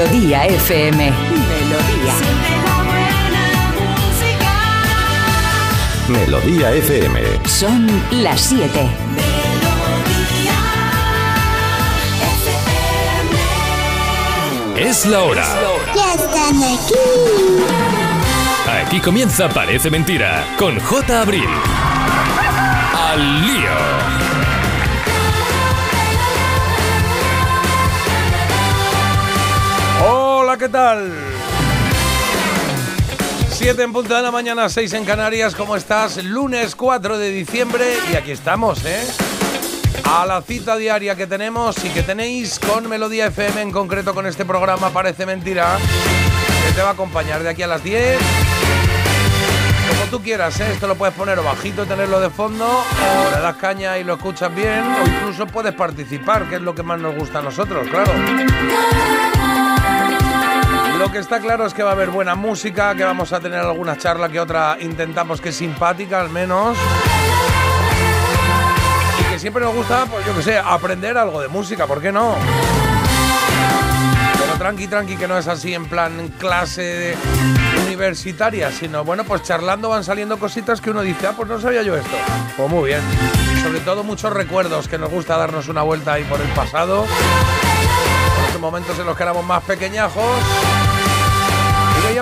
Melodía FM. Melodía. Melodía FM. Son las 7. Es la hora. Ya están aquí. Aquí comienza Parece Mentira con J. Abril. Al lío. ¿Qué tal? 7 en punto de la mañana, 6 en Canarias, ¿cómo estás? Lunes 4 de diciembre y aquí estamos, ¿eh? A la cita diaria que tenemos y que tenéis con Melodía FM, en concreto con este programa Parece Mentira, que te va a acompañar de aquí a las 10. Como tú quieras, ¿eh? Esto lo puedes poner o bajito y tenerlo de fondo, o le das caña y lo escuchas bien, o incluso puedes participar, que es lo que más nos gusta a nosotros, claro. Lo que está claro es que va a haber buena música, que vamos a tener alguna charla que otra intentamos que es simpática al menos. Y que siempre nos gusta, pues yo que sé, aprender algo de música, ¿por qué no? Pero tranqui, tranqui, que no es así en plan clase universitaria, sino bueno, pues charlando van saliendo cositas que uno dice, ah, pues no sabía yo esto. Pues muy bien. Y sobre todo muchos recuerdos que nos gusta darnos una vuelta ahí por el pasado. Momentos en los que éramos más pequeñajos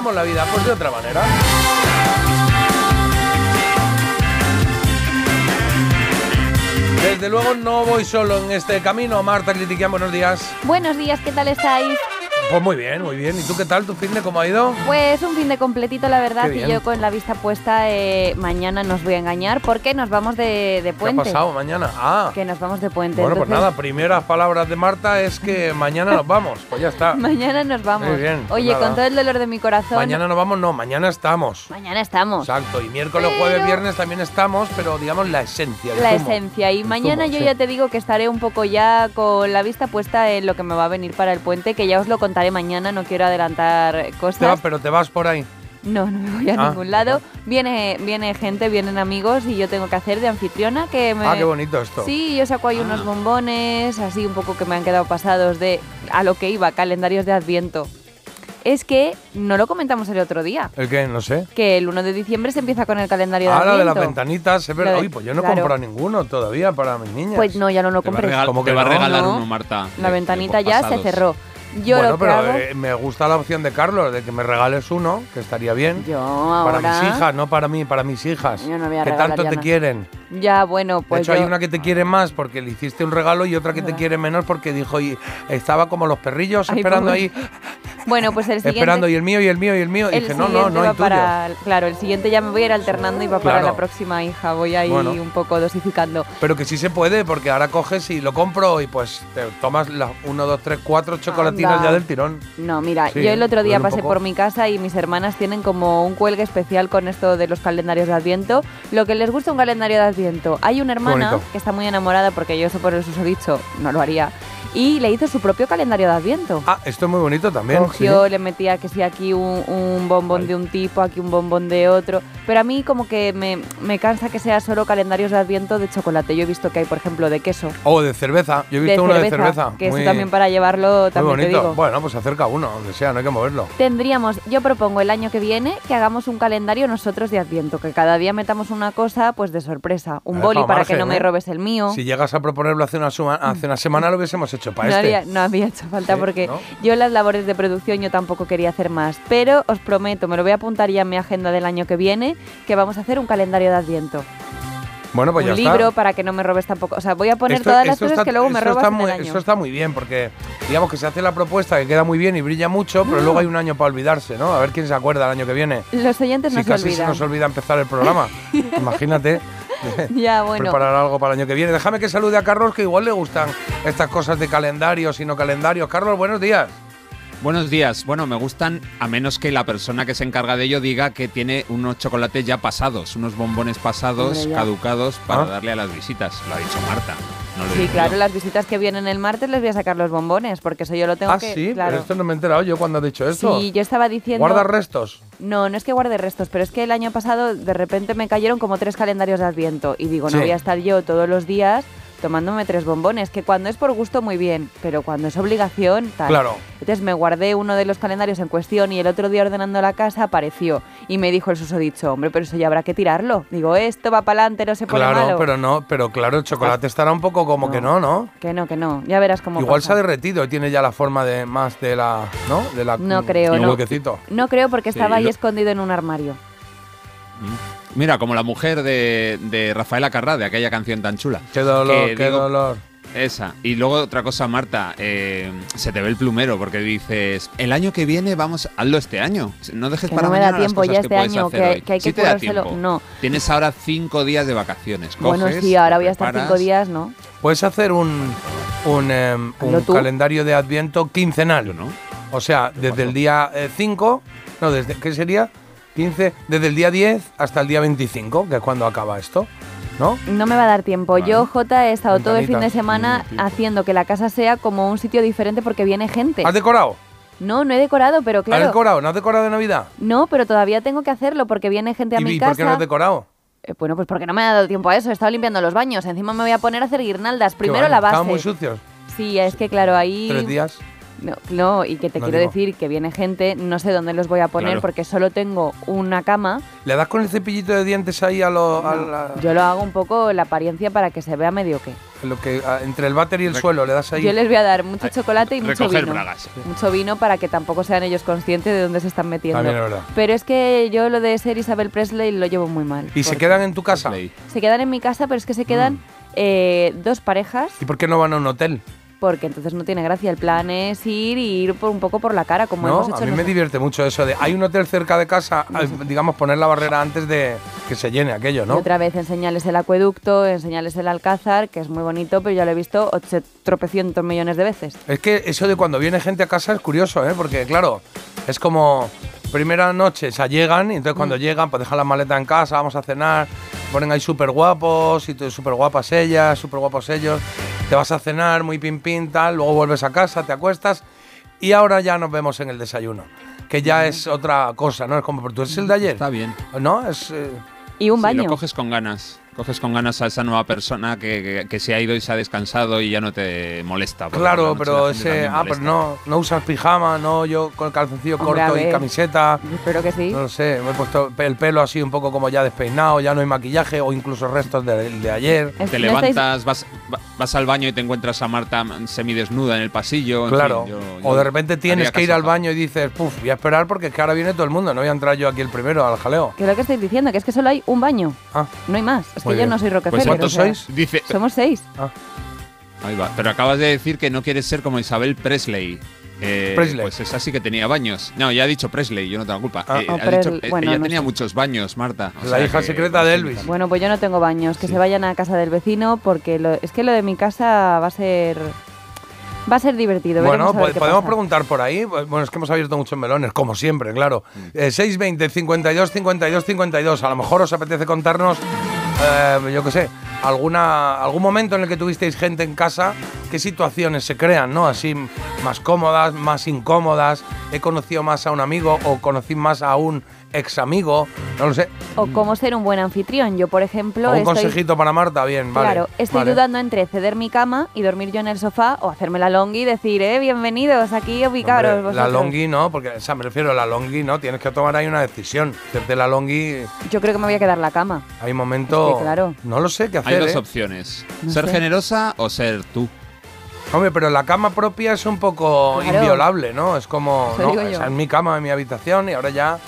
la vida pues de otra manera. Desde luego no voy solo en este camino. Marta Critiquian, buenos días. Buenos días, ¿qué tal estáis? Pues muy bien, muy bien. ¿Y tú qué tal? ¿Tu fin de cómo ha ido? Pues un fin de completito, la verdad, y yo con la vista puesta eh, mañana nos voy a engañar porque nos vamos de, de ¿Qué ha puente. pasado mañana? Ah, Que nos vamos de puente. bueno, pues entonces, nada, primeras palabras de Marta es que mañana nos vamos. Pues ya está. Mañana nos vamos. Muy bien, pues Oye, nada. con todo el dolor de mi corazón. Mañana nos vamos, no, mañana estamos. mañana estamos. Exacto, y miércoles, jueves, viernes también estamos, pero digamos la esencia. La zumo. esencia. Y El mañana zumo, yo sí. ya te digo que estaré un poco ya con la vista puesta en lo que me va a venir para el puente, que ya os lo contaré mañana, no quiero adelantar cosas. pero te vas por ahí. No, no me voy a Ah, ningún lado. Viene, viene gente, vienen amigos y yo tengo que hacer de anfitriona que me... Ah, qué bonito esto. Sí, yo saco ahí unos bombones, así un poco que me han quedado pasados de a lo que iba, calendarios de Adviento. Es que no lo comentamos el otro día, ¿El qué? No sé. que el 1 de diciembre se empieza con el calendario de Ah, la Adviento. de las ventanitas, es verdad. Lo de- Uy, pues yo no he claro. comprado ninguno todavía para mis niñas. Pues no, ya no lo Te va a, compré. regal- ¿Cómo te que va a no? regalar No. uno, Marta. La de- ventanita de ya se cerró. Yo bueno, lo que pero hago... eh, me gusta la opción de Carlos, de que me regales uno, que estaría bien. Yo para mis hijas, no para mí, para mis hijas. Yo no voy a que tanto te quieren. Ya, bueno, De pues hecho, hay una que te quiere más porque le hiciste un regalo y otra que te quiere menos porque dijo, y estaba como los perrillos Ay, esperando ahí, Bueno, pues el siguiente... esperando, y el mío, y el mío, y el mío. Y El dije, no, no, no hay para, claro, el siguiente ya me voy a ir alternando y va para Claro. la próxima hija. Voy ahí Bueno. un poco dosificando. Pero que sí se puede, porque ahora coges y lo compro y pues te tomas las 1, 2, 3, 4 chocolatinas Anda. ya del tirón. No, mira, Sí, yo el otro día pasé por mi casa y mis hermanas tienen como un cuelgue especial con esto de los calendarios de Adviento. Lo que les gusta un calendario de Adviento. Hay una hermana bonito. que está muy enamorada porque yo eso por el susodicho no lo haría. Y le hizo su propio calendario de Adviento. Ah, esto es muy bonito también. Cogió, sí. le metía que sí aquí un, un bombón de un tipo, aquí un bombón de otro. Pero a mí como que me, me cansa que sea solo calendarios de Adviento de chocolate. Yo he visto que hay, por ejemplo, de queso. O de cerveza. Yo he visto uno de cerveza. Que muy, eso también para llevarlo, muy también te bonito. digo. Bueno, pues acerca uno, donde sea, no hay que moverlo. Tendríamos, yo propongo el año que viene que hagamos un calendario nosotros de Adviento, que cada día metamos una cosa pues de sorpresa. Un Me boli para margen, que no me ¿eh? robes el mío. Si llegas a proponerlo hace una, suma- hace una semana, lo hubiésemos hecho para no, este. había, no había hecho falta Sí, porque ¿no? yo las labores de producción yo tampoco quería hacer más. Pero os prometo, me lo voy a apuntar ya en mi agenda del año que viene, que vamos a hacer un calendario de Adviento. Bueno, pues un ya libro está. para que no me robes tampoco. O sea, voy a poner Esto- todas las cosas está- que luego me robas está en muy, el año. Esto está muy bien, porque digamos que se hace la propuesta que queda muy bien y brilla mucho, pero luego hay un año para olvidarse, ¿no? A ver quién se acuerda el año que viene. Los oyentes Si no se casi se nos olvida empezar el programa. Imagínate. Ya, bueno. preparar algo para el año que viene. Déjame que salude a Carlos, que igual le gustan estas cosas de calendarios y no calendarios. Carlos, buenos días. Buenos días. Bueno, me gustan, a menos que la persona que se encarga de ello diga que tiene unos chocolates ya pasados, unos bombones pasados, Hombre, caducados, para Ah. darle a las visitas. Lo ha dicho Marta. No lo Sí, digo claro, yo. las visitas que vienen el martes les voy a sacar los bombones, porque eso yo lo tengo ah, que... sí, claro. pero esto no me he enterado yo cuando has dicho esto. Sí, yo estaba diciendo... ¿Guardas restos? No, no es que guarde restos, pero es que el año pasado de repente me cayeron como tres calendarios de Adviento y digo, Sí. no voy a estar yo todos los días tomándome tres bombones, que cuando es por gusto muy bien, pero cuando es obligación, tal. Claro. Entonces me guardé uno de los calendarios en cuestión y el otro día ordenando la casa apareció y me dijo el susodicho, hombre, pero eso ya habrá que tirarlo. Digo, esto va para adelante, no se pone Claro, malo. pero no, pero claro, el chocolate estará un poco como No. que no, ¿no? Que no, que no, ya verás cómo Igual pasa. se ha derretido y tiene ya la forma de más de la, ¿no? De la No creo, no. No creo porque Sí, estaba ahí lo- escondido en un armario. Mira, como la mujer de, de Rafaela Carrá, de aquella canción tan chula. Qué dolor, Que qué digo- dolor. Esa. Y luego otra cosa, Marta, eh, se te ve el plumero porque dices, el año que viene vamos, hazlo este año. No dejes Que para no me mañana da las tiempo cosas ya que este puedes año, hacer que- hoy. que hay que Sí te da tiempo. No. Tienes ahora cinco días de vacaciones. bueno, sí, ahora voy a estar cinco días, ¿no? Puedes hacer un, un, em, un calendario de Adviento quincenal. No. O sea, desde el día 5, no, desde, ¿qué sería? 15, desde el día 10 hasta el día 25, que es cuando acaba esto, ¿no? No me va a dar tiempo. Vale. Yo, Jota, he estado todo el fin de semana haciendo que la casa sea como un sitio diferente porque viene gente. ¿Has decorado? No, no he decorado, pero ¿Has claro. decorado? ¿No has decorado de Navidad? No, pero todavía tengo que hacerlo porque viene gente a ¿Y, mi y casa. por qué no has decorado? Eh, bueno, pues porque no me ha dado tiempo a eso. He estado limpiando los baños. Encima me voy a poner a hacer guirnaldas. Primero la base. Estaban muy sucios. Sí, es que claro, ahí. Tres días. No, no, y que te No quiero digo. decir que viene gente, no sé dónde los voy a poner Claro. porque solo tengo una cama. ¿Le das con el cepillito de dientes ahí a lo, a la- Yo lo hago un poco la apariencia para que se vea medio que. lo que entre el váter y el suelo? ¿Le das ahí? Yo les voy a dar mucho chocolate y mucho vino. bragas. Mucho vino para que tampoco sean ellos conscientes de dónde se están metiendo. También es verdad. Pero es que yo lo de ser Isabel Presley lo llevo muy mal. ¿Y se quedan en tu casa? Se quedan en mi casa, pero es que se quedan Mm. eh, dos parejas, ¿Y por qué no van a un hotel? Porque entonces no tiene gracia. El plan es ir y ir por un poco por la cara, como no, hemos hecho a mí me divierte mucho eso de hay un hotel cerca de casa, digamos poner la barrera antes de que se llene aquello, Y ¿no? otra vez enseñarles el acueducto, enseñarles el alcázar, que es muy bonito, pero ya lo he visto tropecientos millones de veces. Es que eso de cuando viene gente a casa es curioso, ¿eh? Porque claro, es como primera noche, o sea, llegan y entonces cuando Mm. llegan pues dejan la maleta en casa, vamos a cenar, ponen ahí súper guapos y súper guapas ellas, súper guapos ellos, te vas a cenar muy pin pin tal, luego vuelves a casa, te acuestas y ahora ya nos vemos en el desayuno, que ya es otra cosa, ¿no? Es como, pero tú eres el de ayer, Está bien. ¿no? Es... eh, Y un baño. lo coges con ganas. Coges con ganas a esa nueva persona que, que- que se ha ido y se ha descansado y ya no te molesta. Claro, pero ese, ah, pues molesta. no, no usas pijama, no, yo con el calzoncillo Hombre, corto y camiseta. Espero que sí. No lo sé, me he puesto el pelo así un poco como ya despeinado, ya no hay maquillaje o incluso restos de, de ayer. Es- Te levantas, vas, va- vas al baño y te encuentras a Marta semidesnuda en el pasillo. en Claro. fin, yo- o de repente tienes que ir al baño y dices, puf, voy a esperar porque es que ahora viene todo el mundo, no voy a entrar yo aquí el primero al jaleo. Que es lo que estáis diciendo, que es que solo hay un baño. Ah, No hay más. Es que yo no soy Rockefeller. Pues, ¿cuántos o sea, sois? Dice, Somos seis. ah. Ahí va. Pero acabas de decir que no quieres ser como Isabel Presley. Eh, Presley. Pues esa sí que tenía baños. No, ya ha dicho Presley, yo no tengo culpa. Ah. Eh, Oh, ha dicho- eh, bueno, ella no tenía sé. muchos baños, Marta. O La sea hija que- secreta de Elvis. Bueno, pues yo no tengo baños. Que Sí. se vayan a casa del vecino porque lo- es que lo de mi casa va a ser. Va a ser divertido. Bueno, podemos pasa. preguntar por ahí. Bueno, es que hemos abierto muchos melones, como siempre, claro. Eh, 620 52 52 52. A lo mejor os apetece contarnos, eh, yo qué sé, algún momento en el que tuvisteis gente en casa, qué situaciones se crean, ¿no? Así más cómodas, más incómodas. He conocido más a un amigo o conocí más a un ex amigo, no lo sé. O cómo ser un buen anfitrión. Yo, por ejemplo, un estoy. consejito para Marta, bien, vale. Claro, estoy vale. dudando entre ceder mi cama y dormir yo en el sofá o hacerme la longi y decir, eh, bienvenidos, aquí ubicaros Hombre, la longi no, porque o sea, me refiero a la longi no, tienes que tomar ahí una decisión. Hacerte la longi, Yo creo que me voy a quedar la cama. hay momentos. Es que, claro. No lo sé qué hacer. Hay dos ¿eh? opciones. No ser sé. generosa o ser tú. Hombre, pero la cama propia es un poco Claro. inviolable, ¿no? Es como, Eso no, esa es mi cama, en mi habitación y ahora ya.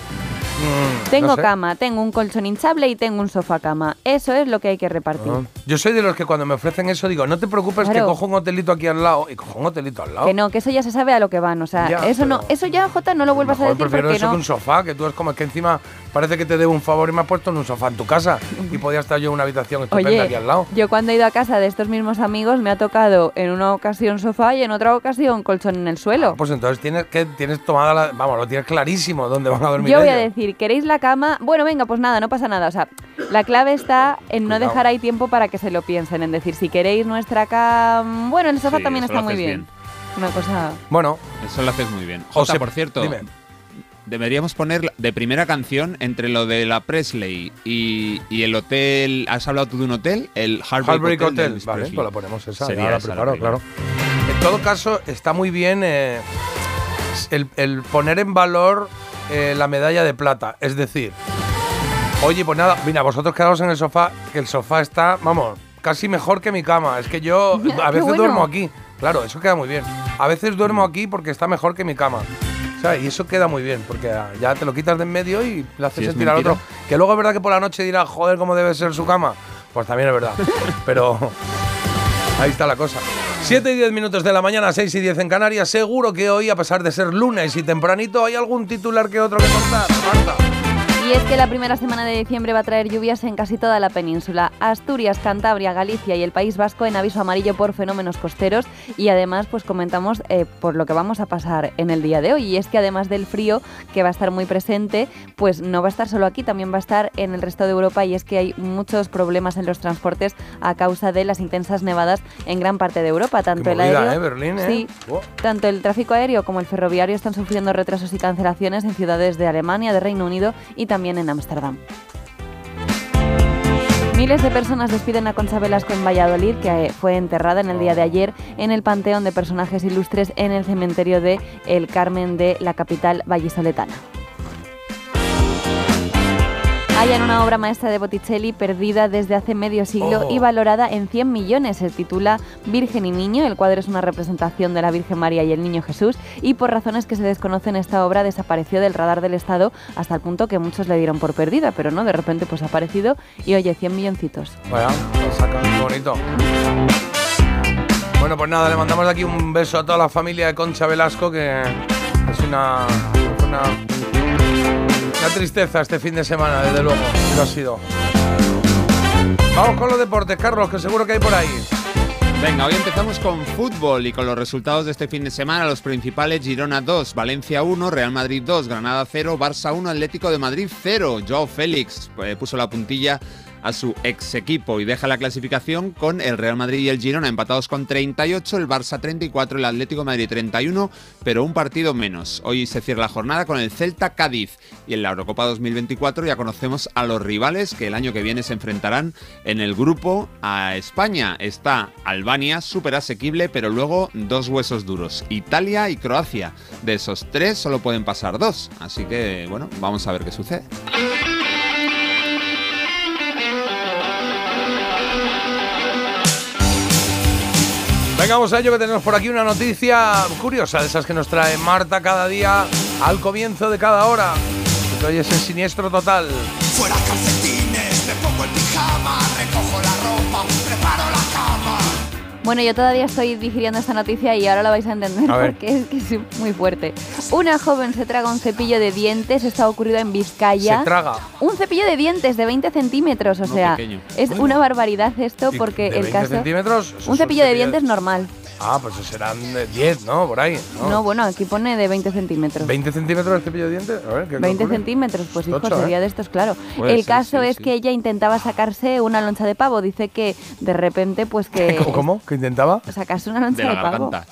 Mm, Tengo no sé. cama, tengo un colchón hinchable y tengo un sofá cama. Eso es lo que hay que repartir. Ah. Yo soy de los que cuando me ofrecen eso digo, no te preocupes que Claro. cojo un hotelito aquí al lado y cojo un hotelito al lado. Que no, que eso ya se sabe a lo que van. O sea, Ya, eso no, eso ya, Jota, no lo vuelvas a decir prefiero porque eso no. que un sofá, que tú es como que encima parece que te debo un favor y me has puesto en un sofá en tu casa y podía estar yo en una habitación estupenda Oye, aquí al lado. yo cuando he ido a casa de estos mismos amigos me ha tocado en una ocasión sofá y en otra ocasión colchón en el suelo. Pues entonces tienes que tienes tomada la, vamos, lo tienes clarísimo dónde van a dormir Yo voy a ellos. Decir, ¿queréis la cama? Bueno, venga, pues nada, no pasa nada. O sea, la clave está en no Cuidado. dejar ahí tiempo para que se lo piensen, en decir, si queréis nuestra cama... Bueno, el sofá Sí, también eso está lo muy haces bien. Una cosa... Bueno, Eso lo haces muy bien. Jota, se- por cierto, dime. deberíamos poner de primera canción entre lo de la Presley y, y el hotel. ¿Has hablado tú de un hotel? El Heartbreak, Heartbreak de Hotel. Elvis Vale, Presley. pues la ponemos esa. Sería ya la esa la preparo, primera. claro. En todo caso, está muy bien eh, el, el poner en valor eh, la medalla de plata. Es decir, oye, pues nada, mira, vosotros quedaos en el sofá, que el sofá está, vamos, casi mejor que mi cama. Es que yo a Qué veces bueno. duermo aquí. Claro, eso queda muy bien. A veces duermo aquí porque está mejor que mi cama. O sea, y eso queda muy bien, porque ah, ya te lo quitas de en medio y le haces Sí, sentir al otro. Que luego es verdad que por la noche dirá, joder, cómo debe ser su cama. Pues también es verdad. Pero Ahí está la cosa. 7 y 10 minutos de la mañana, 6 y 10 en Canarias. Seguro que hoy, a pesar de ser lunes y tempranito, hay algún titular que otro que contar. Marta. Y es que la primera semana de diciembre va a traer lluvias en casi toda la península. Asturias, Cantabria, Galicia y el País Vasco en aviso amarillo por fenómenos costeros. Y además, pues comentamos eh, por lo que vamos a pasar en el día de hoy. Y es que además del frío, que va a estar muy presente, pues no va a estar solo aquí, también va a estar en el resto de Europa. Y es que hay muchos problemas en los transportes a causa de las intensas nevadas en gran parte de Europa. Tanto Qué el movida, aéreo. ¿eh? Berlín, ¿eh? Sí, Buah. tanto el tráfico aéreo como el ferroviario están sufriendo retrasos y cancelaciones en ciudades de Alemania, de Reino Unido y también en Ámsterdam. Miles de personas despiden a Concha Velasco en Valladolid, que eh, fue enterrada en el día de ayer en el Panteón de Personajes Ilustres en el cementerio de El Carmen de la capital vallisoletana. Hallan una obra maestra de Botticelli perdida desde hace medio siglo Oh. y valorada en 100 millones. Se titula Virgen y Niño. El cuadro es una representación de la Virgen María y el Niño Jesús y por razones que se desconocen esta obra desapareció del radar del Estado hasta el punto que muchos le dieron por perdida, pero no, de repente pues ha aparecido y oye, 100 milloncitos. Vaya, lo sacan, bonito. Bueno, pues nada, le mandamos de aquí un beso a toda la familia de Concha Velasco, que es una, una, una tristeza este fin de semana, desde luego, lo ha sido. Vamos con los deportes, Carlos, que seguro que hay por ahí. Venga, hoy empezamos con fútbol y con los resultados de este fin de semana. Los principales: Girona 2, Valencia 1, Real Madrid 2, Granada 0, Barça 1, Atlético de Madrid 0. Joao Félix eh, puso la puntilla a su ex equipo y deja la clasificación con el Real Madrid y el Girona empatados con 38, el Barça 34, el Atlético Madrid 31, pero un partido menos. Hoy se cierra la jornada con el Celta Cádiz y en la Eurocopa 2024 ya conocemos a los rivales que el año que viene se enfrentarán en el grupo a España. Está Albania, súper asequible, pero luego dos huesos duros, Italia y Croacia. De esos tres solo pueden pasar dos, así que bueno, vamos a ver qué sucede. Venga, vamos a ello que tenemos por aquí una noticia curiosa, de esas que nos trae Marta cada día al comienzo de cada hora. Hoy es el siniestro total. Bueno, yo todavía estoy digiriendo esta noticia y ahora la vais a entender A porque es que es muy fuerte. Una joven se traga un cepillo de dientes, esto ha ocurrido en Vizcaya. Se traga. Un cepillo de dientes de 20 centímetros, o sea, pequeño. es una barbaridad esto ¿Y porque de el 20 caso... centímetros? Un cepillo de dientes normal. Ah, pues serán de 10, ¿no? Por ahí. ¿no? No, bueno, aquí pone de 20 centímetros. 20 centímetros de cepillo de dientes. A ver, ¿qué 20 ocurre? centímetros, pues hijo, Tocho, ¿eh? sería de estos, claro. Puede el ser, caso sí, es sí. que ella intentaba sacarse una loncha de pavo. Dice que de repente, pues que... ¿Cómo? ¿Cómo? ¿Que intentaba? Sacarse una loncha De de, la pavo. garganta.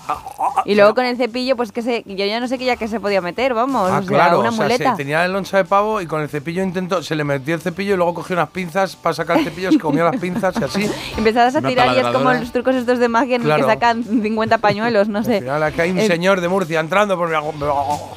Y luego con el cepillo, pues que se... Yo ya no sé qué ya que se podía meter, vamos. Ah, o sea, claro, una o sea, muleta. se tenía la loncha de pavo y con el cepillo intentó, se le metió el cepillo y luego cogió unas pinzas para sacar el cepillo, se comió las pinzas y así. Empezabas a Una tirar y es como los trucos estos de magia en Claro. el que sacan 50 pañuelos, no Al sé. final aquí hay un Es- señor de Murcia entrando por mi...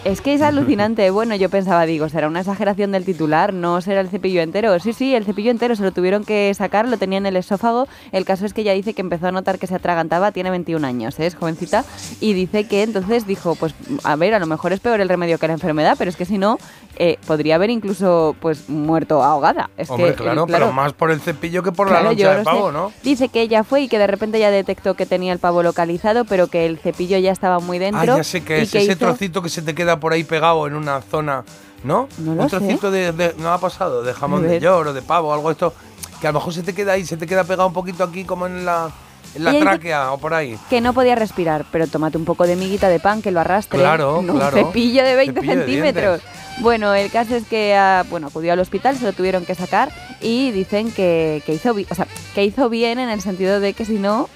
Es que es alucinante. Bueno, yo pensaba, digo, será una exageración del titular, no será el cepillo entero. Sí, sí, el cepillo entero se lo tuvieron que sacar, lo tenía en el esófago. El caso es que ella dice que empezó a notar que se atragantaba, tiene 21 años, ¿eh? es jovencita, y dice que entonces dijo, pues a ver, a lo mejor es peor el remedio que la enfermedad, pero es que si no, eh, podría haber incluso pues muerto ahogada. Es Hombre, que, claro, pero más por el cepillo que por Claro, la loncha de pavo, sé. ¿no? Dice que ella fue y que de repente ya detectó que tenía el pavo localizado, pero que el cepillo ya estaba muy Ah, dentro. ya sé que es ese hizo- trocito que se te queda por ahí pegado en una zona, ¿no? No lo Un sé. trocito de, de- no ha pasado, de jamón de york o de pavo, algo de esto, que a lo mejor se te queda ahí, se te queda pegado un poquito aquí como en la, la tráquea o por ahí. que no podía respirar, pero tómate un poco de miguita de pan que lo arrastre. Claro, no claro. Un cepillo de 20 Cepillo de centímetros. bueno, el caso es que ah, bueno, acudió al hospital, se lo tuvieron que sacar y dicen que, que hizo, o sea, que hizo bien en el sentido de que si no,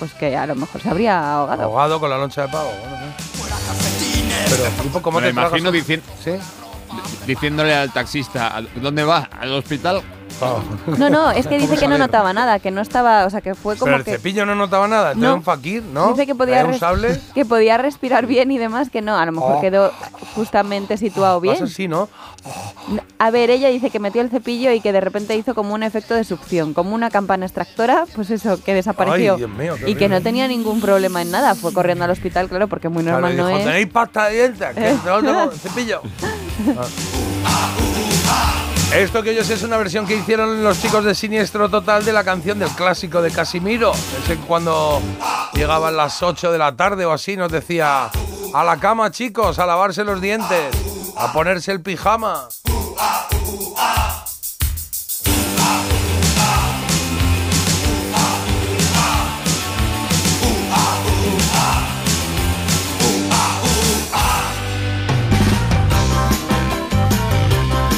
pues que a lo mejor se habría ahogado. Ahogado con la loncha de pavo. Bueno. Pero, tipo, ¿cómo Me te lo imagino tragas? diciendo, ¿Sí? diciéndole al taxista, "¿A ¿dónde va? ¿Al hospital? Oh. No, no, es que dice que no notaba nada, que no estaba, o sea, que fue Pero como el que cepillo no notaba nada, No. era un fakir, ¿no? dice que podía un sable. que podía respirar bien y demás, que no, a lo mejor Oh. quedó justamente situado bien. Así, ¿no? A ver, ella dice que metió el cepillo y que de repente hizo como un efecto de succión, como una campana extractora, pues eso, que desapareció. Ay, Dios mío, y que no tenía ningún problema en nada. Fue corriendo al hospital, claro, porque muy Claro, normal y no dijo, es. ¿tenéis pasta de dientes? Que no tengo cepillo. Ah. Esto que ellos es una versión que hicieron los chicos de Siniestro Total de la canción del clásico de Casimiro. Ese cuando llegaban las 8 de la tarde o así nos decía a la cama chicos, a lavarse los dientes, a ponerse el pijama.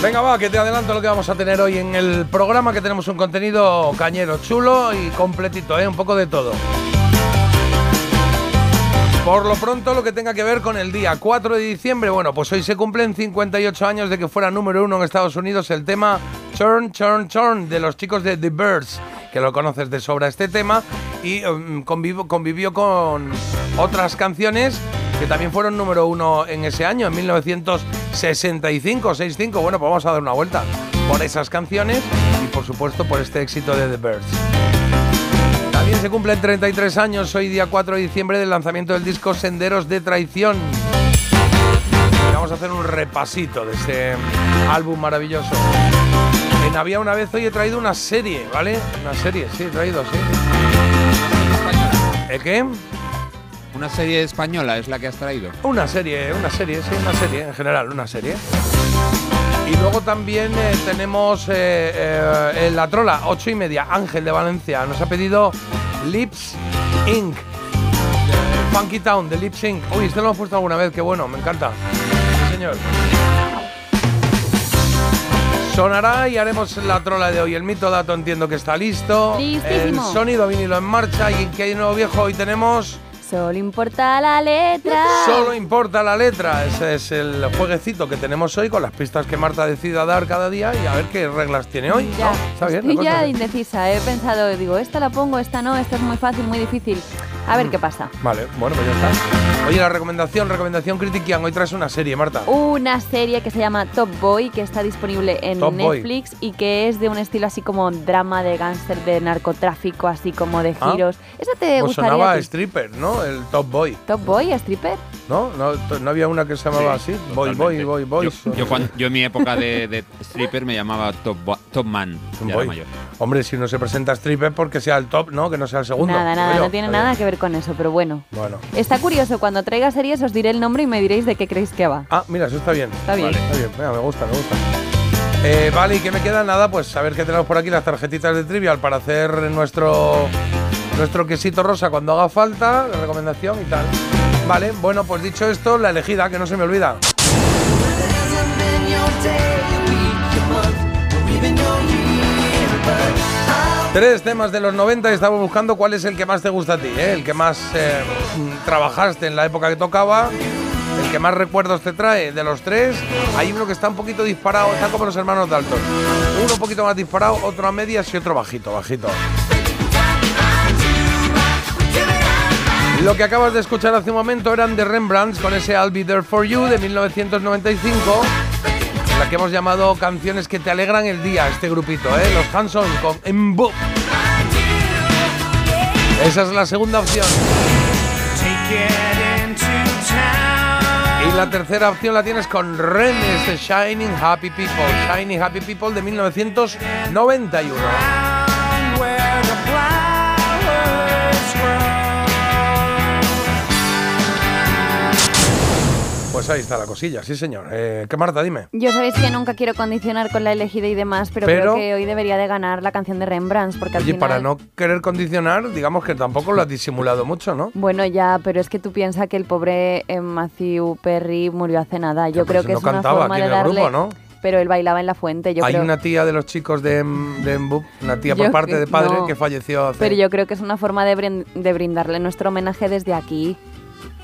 Venga, va, que te adelanto lo que vamos a tener hoy en el programa, que tenemos un contenido cañero chulo y completito, ¿eh? un poco de todo. Por lo pronto, lo que tenga que ver con el día 4 de diciembre, bueno, pues hoy se cumplen 58 años de que fuera número uno en Estados Unidos el tema Turn, Turn, Turn de los chicos de The Birds, que lo conoces de sobra este tema, y um, convivió con otras canciones que también fueron número uno en ese año, en 1965, 65. Bueno, pues vamos a dar una vuelta por esas canciones y por supuesto por este éxito de The Birds. También se cumplen 33 años, hoy día 4 de diciembre, del lanzamiento del disco Senderos de Traición. Vamos a hacer un repasito de este álbum maravilloso. En Había una vez hoy he traído una serie, ¿vale? Una serie, sí, he traído, sí. ¿El qué? Una serie española es la que has traído. Una serie, una serie, sí, una serie, en general, una serie. Y luego también eh, tenemos eh, eh, en La Trola, ocho y media, Ángel de Valencia. Nos ha pedido Lips Inc. Funky Town, de Lips Inc. Uy, este lo hemos puesto alguna vez, qué bueno, me encanta. Señor. Sonará y haremos la trola de hoy. El mito dato entiendo que está listo. Listísimo. El sonido vinilo en marcha. ¿Y que hay nuevo viejo? Hoy tenemos... Solo importa la letra. Solo importa la letra. Ese es el jueguecito que tenemos hoy con las pistas que Marta decida dar cada día y a ver qué reglas tiene hoy. Ya, ¿no? Está bien. la estoy cosa ya así. indecisa. He pensado, digo, esta la pongo, esta no, esta es muy fácil, muy difícil. A Mm. ver qué pasa. Vale, bueno, pues ya está. Oye, la recomendación, recomendación Critiquian. Hoy traes una serie, Marta. Una serie que se llama Top Boy, que está disponible en Top Boy. Netflix y que es de un estilo así como drama de gángster, de narcotráfico, así como de Ah. giros. ¿Esa te Pues gustaría? sonaba stripper, ¿no? El Top Boy, ¿Top Boy, stripper? ¿no? ¿No, había una que se llamaba así? Boy, boy, boy, boys. Yo, yo cuan- yo en mi época de, de stripper me llamaba Top, top Man. Ya boy. era mayor. Hombre, si no se presenta stripper porque sea el top, ¿no? Que no sea el segundo. nada, nada, no tiene nada que ver con eso, pero bueno. Bueno. Está curioso, cuando traiga series os diré el nombre y me diréis de qué creéis que va. Ah, mira, eso está bien. Está bien. Está bien, Venga, me gusta, me gusta. Eh, vale, ¿y qué me queda? Nada, pues saber que tenemos por aquí las tarjetitas de Trivial para hacer nuestro, nuestro quesito rosa cuando haga falta, la recomendación y tal. Vale, bueno, pues dicho esto, la elegida, que no se me olvida. Tres temas de los 90 y estamos buscando cuál es el que más te gusta a ti, ¿eh? el que más eh, trabajaste en la época que tocaba, el que más recuerdos te trae. De los tres, hay uno que está un poquito disparado, está como los hermanos Dalton. Uno un poquito más disparado, otro a medias y otro bajito, bajito. Lo que acabas de escuchar hace un momento eran de Rembrandts con ese I'll Be There For You de 1995, la que hemos llamado Canciones que te alegran el día, este grupito, ¿eh? Los Hanson con Mbu. Esa es la segunda opción. Y la tercera opción la tienes con Ren, este Shining Happy People, Shining Happy People de 1991. Pues ahí está la cosilla, sí señor. Eh, ¿Qué Marta, dime? Yo sabéis que nunca quiero condicionar con la elegida y demás, pero, Pero- creo que hoy debería de ganar la canción de Rembrandt, porque al Oye, final... para no querer condicionar, digamos que tampoco lo has disimulado mucho, ¿no? Bueno, ya, pero es que tú piensas que el pobre eh, Matthew Perry murió hace nada. Yo Ya, creo pues que no es una cantaba forma aquí de en el darle... grupo, ¿no? Pero él bailaba en la fuente, yo Hay creo. una tía de los chicos de, de una tía por Yo parte de padre no. que falleció hace... Pero yo creo que es una forma de, brin- de brindarle nuestro homenaje desde aquí.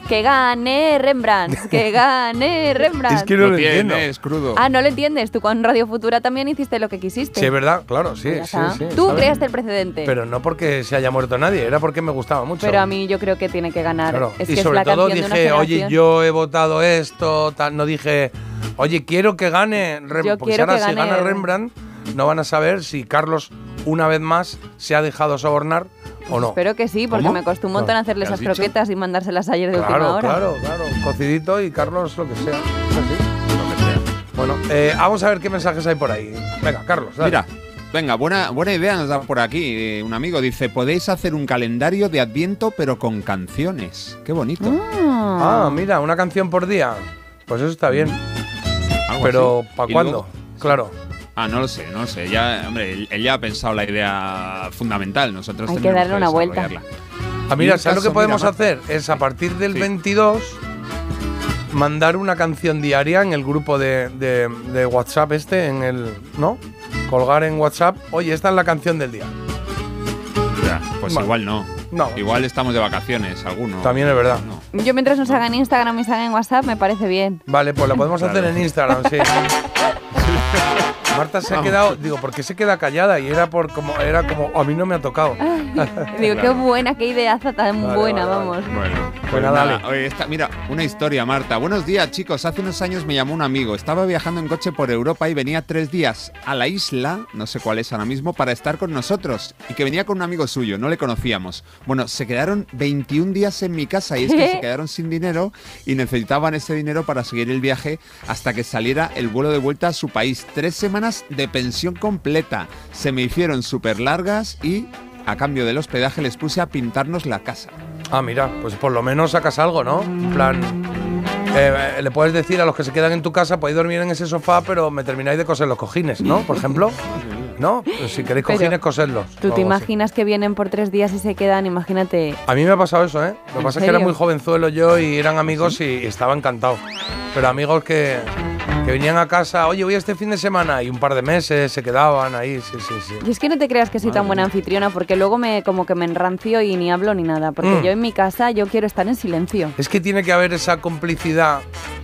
Que gane Rembrandt, que gane Rembrandt. Es que no lo entiendo. es crudo. Ah, no lo entiendes. Tú con Radio Futura también hiciste lo que quisiste. Sí, es verdad, claro, sí, sí. Tú ¿sabes? creaste el precedente. Pero no porque se haya muerto nadie, era porque me gustaba mucho. Pero a mí yo creo que tiene que ganar. Claro. Es y que sobre es la todo dije, oye, yo he votado esto, tal. No dije, oye, quiero que gane Rembrandt. Yo Porque quiero ahora que si gana Rembrandt, no van a saber si Carlos, una vez más, se ha dejado sobornar o no. Espero que sí, porque ¿Cómo? me costó un montón hacerle ¿Qué has esas dicho? croquetas y mandárselas ayer de última hora. claro, claro. Cocidito y Carlos lo que sea. Es así. Lo que sea. Bueno, eh, vamos a ver qué mensajes hay por ahí. Venga, Carlos, dale. Mira, venga, buena, buena idea nos da por aquí. eh, un amigo dice, podéis hacer un calendario de Adviento pero con canciones. Qué bonito. Ah. Ah, mira, una canción por día. Pues eso está bien. Algo Pero. ¿para cuándo? luego- Claro. Ah, no lo sé, no lo sé. Ya, hombre, él, él ya ha pensado la idea fundamental. Nosotros Hay que darle una vuelta. Ah, mira, ¿sabes lo que podemos mira, hacer? Es a partir del Sí. 22 mandar una canción diaria en el grupo de, de- de WhatsApp este, en el. ¿No? Colgar en WhatsApp. Oye, esta es la canción del día. Ya, pues Vale. igual no. No. Igual estamos de vacaciones, alguno. También es verdad. No. Yo mientras nos hagan Instagram y se hagan en WhatsApp me parece bien. Vale, pues la podemos hacer en Instagram, sí. Marta se ha quedado, digo, ¿por qué se queda callada? Y era por como, era como, a mí no me ha tocado. Digo, qué buena, qué ideaza tan Vale, buena, vale, vale. vamos. Bueno, Pues pues nada, dale. oye, esta- mira, una historia, Marta. Buenos días, chicos. Hace unos años me llamó un amigo. Estaba viajando en coche por Europa y venía tres días a la isla, no sé cuál es ahora mismo, para estar con nosotros. Y que venía con un amigo suyo, no le conocíamos. Bueno, se quedaron 21 días en mi casa y es que se quedaron sin dinero y necesitaban ese dinero para seguir el viaje hasta que saliera el vuelo de vuelta a su país. Tres semanas de pensión completa. Se me hicieron súper largas y... A cambio del hospedaje les puse a pintarnos la casa. Ah, mira, pues por lo menos sacas algo, ¿no? En plan, eh, le puedes decir a los que se quedan en tu casa, podéis dormir en ese sofá, pero me termináis de coser los cojines, ¿no? Por ejemplo, ¿no? Pues si queréis cojines, cosedlos. o ¿Tú te así. imaginas que vienen por tres días y se quedan? Imagínate. A mí me ha pasado eso, ¿eh? Lo que ¿En pasa es que era muy jovenzuelo yo y eran amigos y estaba encantado. Pero amigos que, que venían a casa, oye, voy este fin de semana y un par de meses se quedaban ahí, sí, sí, sí. Y es que no te creas que soy tan buena anfitriona porque luego me como que me enrancio y ni hablo ni nada. Porque Mm. yo en mi casa yo quiero estar en silencio. Es que tiene que haber esa complicidad,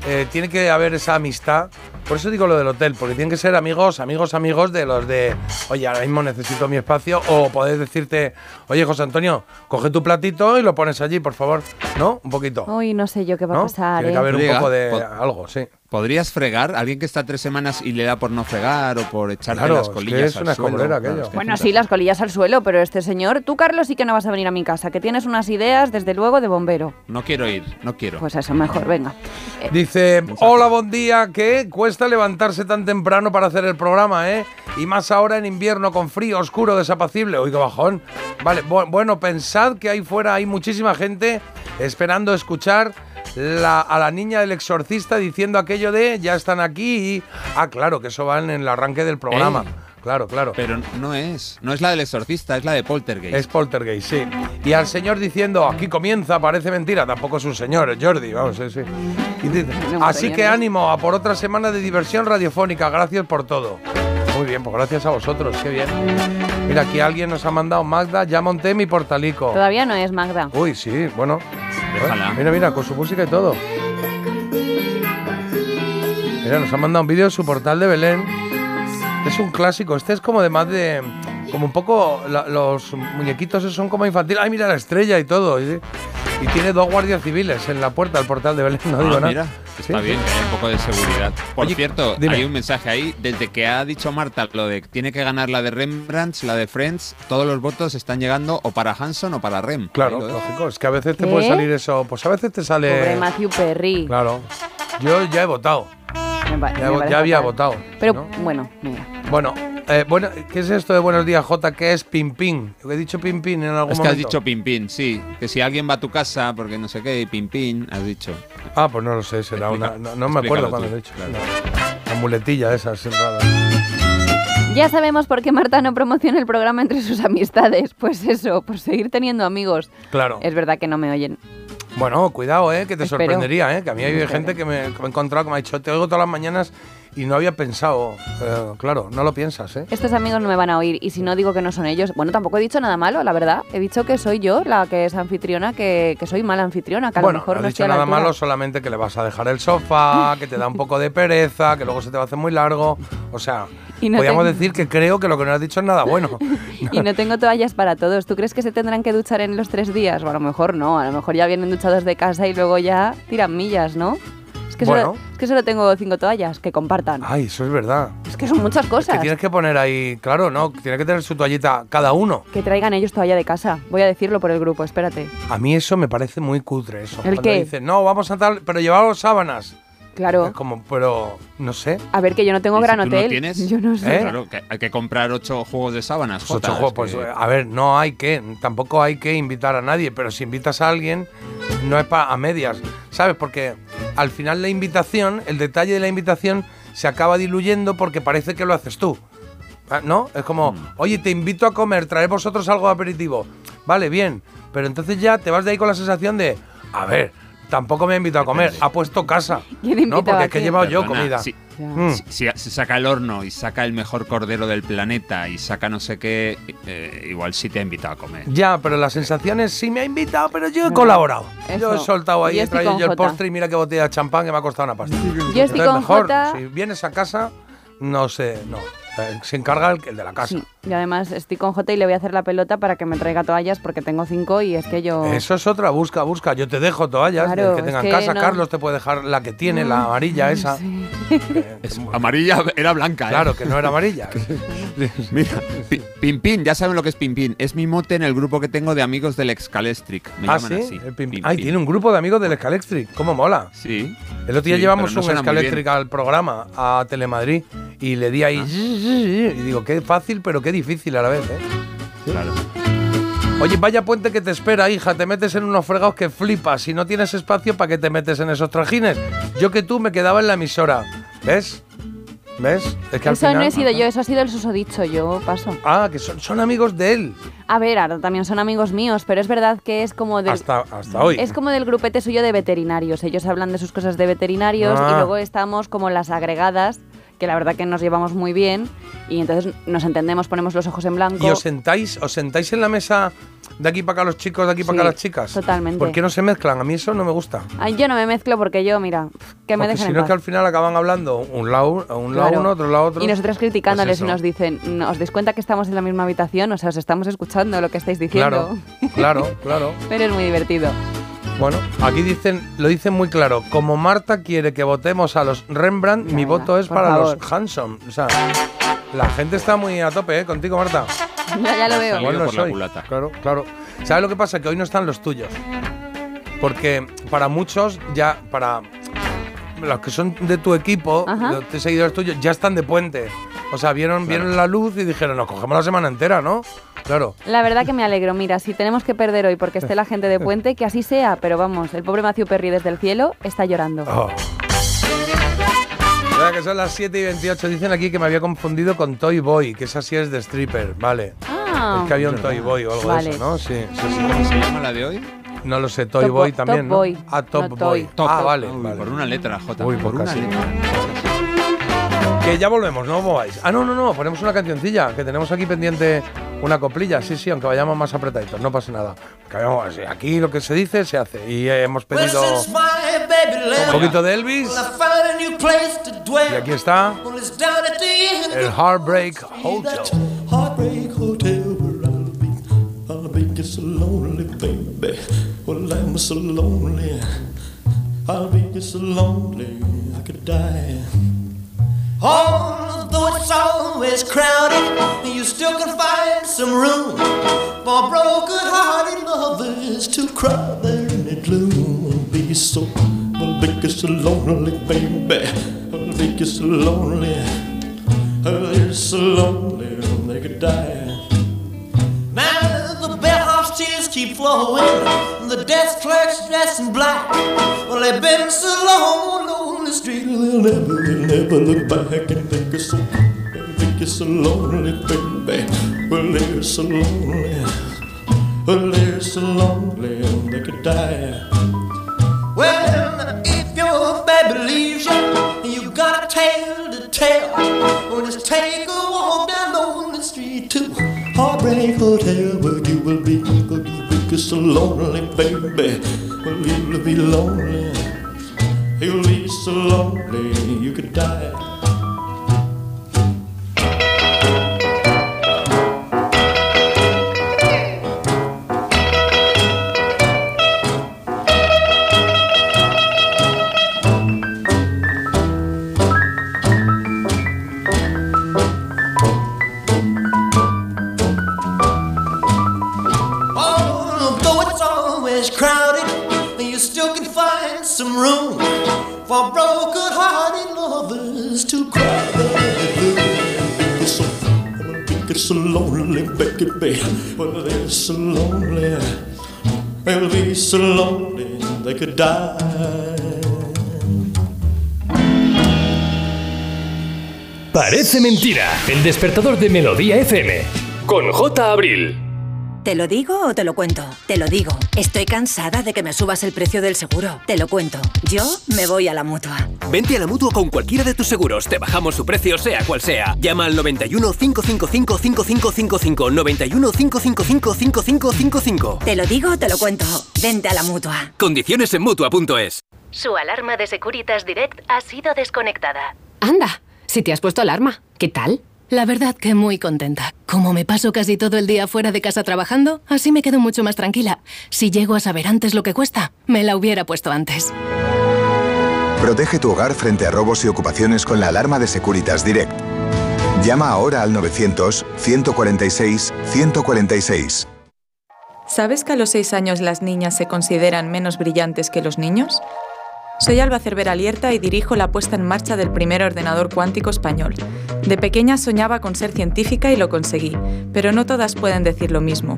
eh, tiene que haber esa amistad. Por eso digo lo del hotel, porque tienen que ser amigos, amigos, amigos de los de, oye, ahora mismo necesito mi espacio, o podés decirte, oye, José Antonio, coge tu platito y lo pones allí, por favor, ¿no? Un poquito. Uy, no sé yo qué va a pasar. Tiene ¿eh? que haber un poco de algo, sí. ¿Podrías fregar? ¿Alguien que está tres semanas y le da por no fregar o por echarte Claro, las es que colillas es al una suelo? escombrera Claro, aquello. es que Bueno, sí, las colillas al suelo, pero este señor, tú Carlos sí que no vas a venir a mi casa, que tienes unas ideas, desde luego, de bombero. No quiero ir, no quiero. Pues eso, mejor, venga. Eh, Dice, hola, buen día, ¿qué? Cuesta levantarse tan temprano para hacer el programa, ¿eh? Y más ahora en invierno con frío, oscuro, desapacible. Oiga, bajón. Vale, bu- bueno, pensad que ahí fuera hay muchísima gente esperando escuchar la- a la niña del exorcista diciendo aquello de ya están aquí y... Ah, claro, que eso va en el arranque del programa. Claro, claro. Pero no es, no es la del exorcista, es la de Poltergeist. Es Poltergeist, sí. Y al señor diciendo, aquí comienza, parece mentira, tampoco es un señor, es Jordi, vamos, sí, sí. Y dice, No, así que ánimo a por otra semana de diversión radiofónica, gracias por todo. Muy bien, pues gracias a vosotros, qué bien. Mira, aquí alguien nos ha mandado, Magda, ya monté mi portalico. Todavía no es Magda. Uy, sí, bueno. Déjala. Mira, mira, con su música y todo. Mira, nos ha mandado un vídeo de su portal de Belén. Es un clásico. Este es como de más de. Como un poco. la- los muñequitos son como infantiles. Ay, mira la estrella y todo. Y, y tiene dos guardias civiles en la puerta del portal de Belén. No Ah, digo nada. mira, Sí, está sí. bien, que haya un poco de seguridad. Por Oye, cierto, dime. hay un mensaje ahí. Desde que ha dicho Marta lo de que tiene que ganar la de Rembrandt, la de Friends, todos los votos están llegando o para Hanson o para Rem. Claro, lógico. Es que a veces te ¿Qué? puede salir eso. Pues a veces te sale. Pobre Matthew Perry. Claro. Yo ya he votado. Me pa- Ya, me parece ya había fatal. votado. Pero ¿no? bueno, mira. Bueno, eh, bueno, ¿qué es esto de buenos días, J? ¿Qué es pin pin? He dicho pin en algún Es que has momento. dicho Pimpín, sí. Que si alguien va a tu casa porque no sé qué, Pimpín, has dicho. Ah, pues no lo sé, será Explica- una. No, no me acuerdo explícalo tú, lo he dicho. claro. Una muletilla de esas raras. Ya sabemos por qué Marta no promociona el programa entre sus amistades. Pues eso, por seguir teniendo amigos. Claro. Es verdad que no me oyen. Bueno, cuidado, ¿eh? que te Espero. sorprendería, ¿eh? que a mí hay Espero. gente que me, que me he encontrado que me ha dicho, te oigo todas las mañanas y no había pensado. Eh, claro, no lo piensas, ¿eh? Estos amigos no me van a oír y si no digo que no son ellos, bueno, tampoco he dicho nada malo, la verdad. He dicho que soy yo la que es anfitriona, que, que soy mala anfitriona, que a bueno, lo mejor no no has dicho nada malo, solamente que le vas a dejar el sofá, que te da un poco de pereza, que luego se te va a hacer muy largo. O sea, no podríamos tengo- decir que creo que lo que no has dicho es nada bueno. Y no tengo toallas para todos. ¿Tú crees que se tendrán que duchar en los tres días? Bueno, a lo mejor no. A lo mejor ya vienen duchados de casa y luego ya tiran millas, ¿no? Es que, Bueno. solo, es que solo tengo cinco toallas que compartan. Ay, eso es verdad. Es que son muchas Que cosas. tienes que poner ahí, claro, no, tiene que tener su toallita cada uno. Que traigan ellos toalla de casa. Voy a decirlo por el grupo, espérate. A mí eso me parece muy cutre eso. ¿El Cuando qué? dicen, no, vamos a tal, pero llevamos sábanas. Claro. Es como, pero, no sé. A ver, que yo no tengo ¿Y gran si tú no hotel. tienes? Yo no sé. ¿Eh? Claro, que hay que comprar ocho juegos de sábanas. Pues, Jota, ocho juegos, es pues, que- a ver, no hay que, tampoco hay que invitar a nadie, pero si invitas a alguien, no es para a medias, ¿sabes? Porque al final la invitación, el detalle de la invitación se acaba diluyendo porque parece que lo haces tú. Ah, ¿No? Es como, Mm. oye, te invito a comer, traer vosotros algo de aperitivo. Vale, bien. Pero entonces ya te vas de ahí con la sensación de, a ver, tampoco me ha invitado a comer, ha puesto casa. ¿Quién No, porque a es que he llevado yo comida. Si. Mm. si- si se saca el horno y saca el mejor cordero del planeta y saca no sé qué, eh, igual sí te ha invitado a comer. Ya, pero la sensación es, sí me ha invitado, pero yo he colaborado. Yo he soltado ahí, Yo he traído yo el postre y mira qué botella de champán que me ha costado una pasta. Yo estoy con mejor, Jota. si vienes a casa, no sé, no. Eh, Se encarga el, el de la casa. Sí, y además estoy con Jota y le voy a hacer la pelota para que me traiga toallas porque tengo cinco y es que yo... Eso es otra, busca, busca. Yo te dejo toallas Claro, el que es tenga en que casa. no- Carlos te puede dejar la que tiene, la amarilla esa. Sí. Eh, Es- amarilla era blanca, ¿eh? claro, que no era amarilla. Mira, Pi- Pimpín, ya saben lo que es Pimpín. Es mi mote en el grupo que tengo de amigos del Excalestric. Me ah, llaman sí. así. el pim- Pimpín. Ay, tiene un grupo de amigos del Scalectric. ¿Cómo mola? Sí. El otro día Sí, llevamos no un. Scalectric al programa, a Telemadrid, y le di ahí. Ah. Y digo, qué fácil, pero qué difícil a la vez, ¿eh? Claro. Oye, vaya puente que te espera, hija. Te metes en unos fregados que flipas. Si no tienes espacio, ¿para qué te metes en esos trajines? Yo que tú me quedaba en la emisora. ¿Ves? ¿Ves? Es que al Eso no final- he sido yo, eso ha sido el susodicho, yo paso. Ah, que son, son amigos de él. A ver, ahora también son amigos míos, pero es verdad que es como del... Hasta, hasta hoy. Es como del grupete suyo de veterinarios. Ellos hablan de sus cosas de veterinarios Ah. y luego estamos como las agregadas, que la verdad que nos llevamos muy bien y entonces nos entendemos, ponemos los ojos en blanco. ¿Y os sentáis, os sentáis en la mesa de aquí para acá los chicos, de aquí para Sí, acá las chicas? totalmente. ¿Por qué no se mezclan? A mí eso no me gusta. Ay, yo no me mezclo porque yo, mira, que me Porque dejen si no es que al final acaban hablando un lado, a un lado Claro. uno, otro lado otro. Y nosotros criticándoles Pues y nos dicen, "No, ¿os dais cuenta que estamos en la misma habitación? O sea, os estamos escuchando lo que estáis diciendo. Claro, claro, claro. Pero es muy divertido. Bueno, aquí dicen, lo dicen muy claro. Como Marta quiere que votemos a los Rembrandt, mi voto es para favor. los Hanson. O sea, la gente está muy a tope, ¿eh? Contigo, Marta. ya, ya lo veo. Igual no por la soy. culata. Claro, claro. ¿Sabes lo que pasa? Que hoy no están los tuyos. Porque para muchos, ya, para los que son de tu equipo, Ajá. los de seguidores tuyos, ya están de puente. O sea, vieron, vieron la luz y dijeron, nos cogemos la semana entera, ¿no? Claro. La verdad que me alegro. Mira, si tenemos que perder hoy porque esté la gente de puente, que así sea. Pero vamos, el pobre Matthew Perry desde el cielo está llorando. Oh. Que son las 7 y 28. Dicen aquí que me había confundido con Toy Boy, que esa sí es de stripper, vale. Ah, es que había un Toy Boy o algo Vale. de eso, ¿no? Sí. ¿Cómo se llama la de hoy? No lo sé, Toy Top Boy Bo- también, Top ¿no? Boy, Ah, Top no Boy. Toy. Ah, vale, Uy, vale. Por una letra, J. Uy, por pues una casi. letra. Que ya volvemos, no mováis. Ah, no, no, no, ponemos una cancioncilla, que tenemos aquí pendiente una coplilla. Sí, sí, aunque vayamos más apretaditos, no pasa nada. Que vayamos- aquí lo que se dice, se hace. Y eh, hemos pedido un poquito de Elvis. Y aquí está el Heartbreak Hotel. Heartbreak Hotel where I'll be. I'll be just so lonely, baby. Well, I'm so lonely. I'll be just so lonely, I could die. Although it's always crowded, you still can find some room for broken-hearted lovers to cry there in the gloom. Be so, I'll be just so lonely, baby. I'll be just so lonely. Oh, they're so lonely they could die. Now tears keep flowing, the desk clerk's dressed in black. Well, they've been so long on the street, they'll never, they'll never look back and think it's so, think it's so lonely, baby. Well, they're so lonely, well, they're so lonely they could die. Well, if your baby leaves you, you got a tale to tell. Well, just take a walk down lonely street to Heartbreak Hotel, where you will be, where you will be so lonely, baby. Well, you'll be lonely. You'll be so lonely, you could die. So lonely, baby. Well, they're so lonely. They'll be lonely they could die. Parece mentira. El despertador de Melodía FM. Con J. Abril. ¿Te lo digo o te lo cuento? Te lo digo. Estoy cansada de que me subas el precio del seguro. Te lo cuento. Yo me voy a la mutua. Vente a la mutua con cualquiera de tus seguros. Te bajamos su precio, sea cual sea. Llama al 91 555 5555. 91 555 5555. Te lo digo o te lo cuento. Vente a la mutua. Condiciones en mutua.es. Su alarma de Securitas Direct ha sido desconectada. Anda, si te has puesto alarma, ¿qué tal? La verdad que muy contenta. Como me paso casi todo el día fuera de casa trabajando, así me quedo mucho más tranquila. Si llego a saber antes lo que cuesta, me la hubiera puesto antes. Protege tu hogar frente a robos y ocupaciones con la alarma de Securitas Direct. Llama ahora al 900-146-146. ¿Sabes que a los 6 años las niñas se consideran menos brillantes que los niños? Soy Alba Cervera Lierta y dirijo la puesta en marcha del primer ordenador cuántico español. De pequeña soñaba con ser científica y lo conseguí, pero no todas pueden decir lo mismo.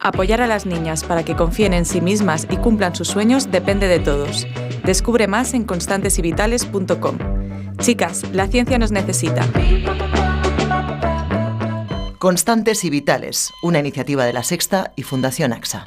Apoyar a las niñas para que confíen en sí mismas y cumplan sus sueños depende de todos. Descubre más en constantesyvitales.com. Chicas, la ciencia nos necesita. Constantes y Vitales, una iniciativa de la Sexta y Fundación AXA.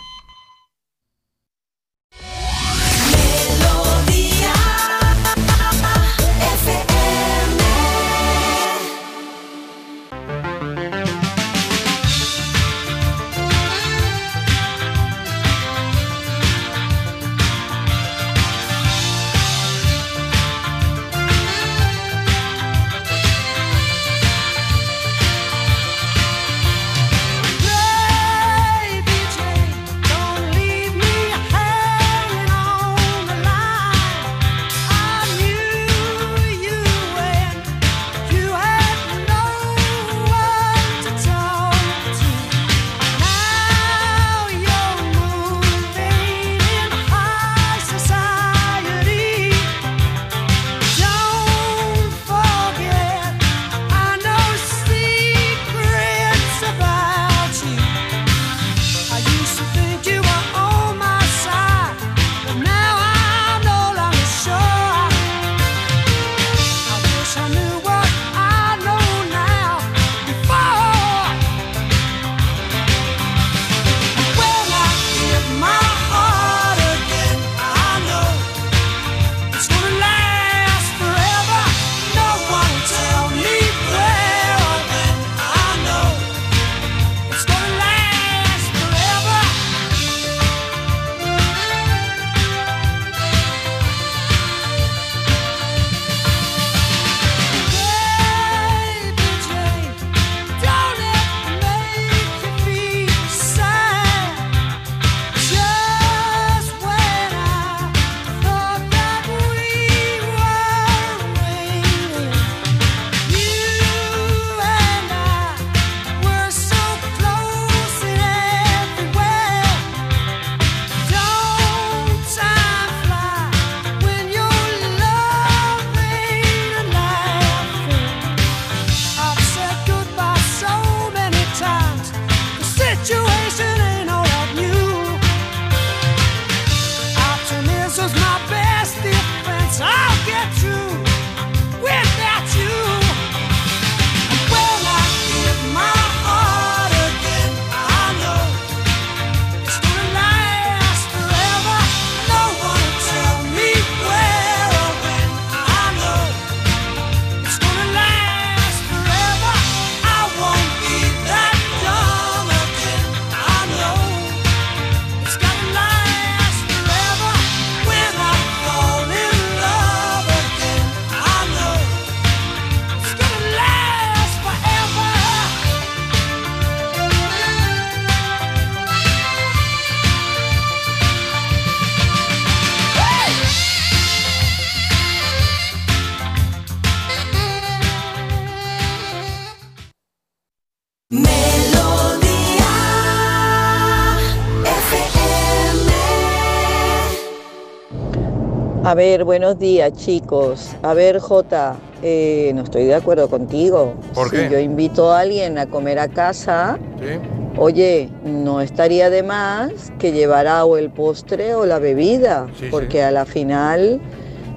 A ver, buenos días chicos. A ver, Jota, eh, no estoy de acuerdo contigo. ¿Por si qué? yo invito a alguien a comer a casa, Sí. oye, no estaría de más que llevara o el postre o la bebida, Sí, porque a la final,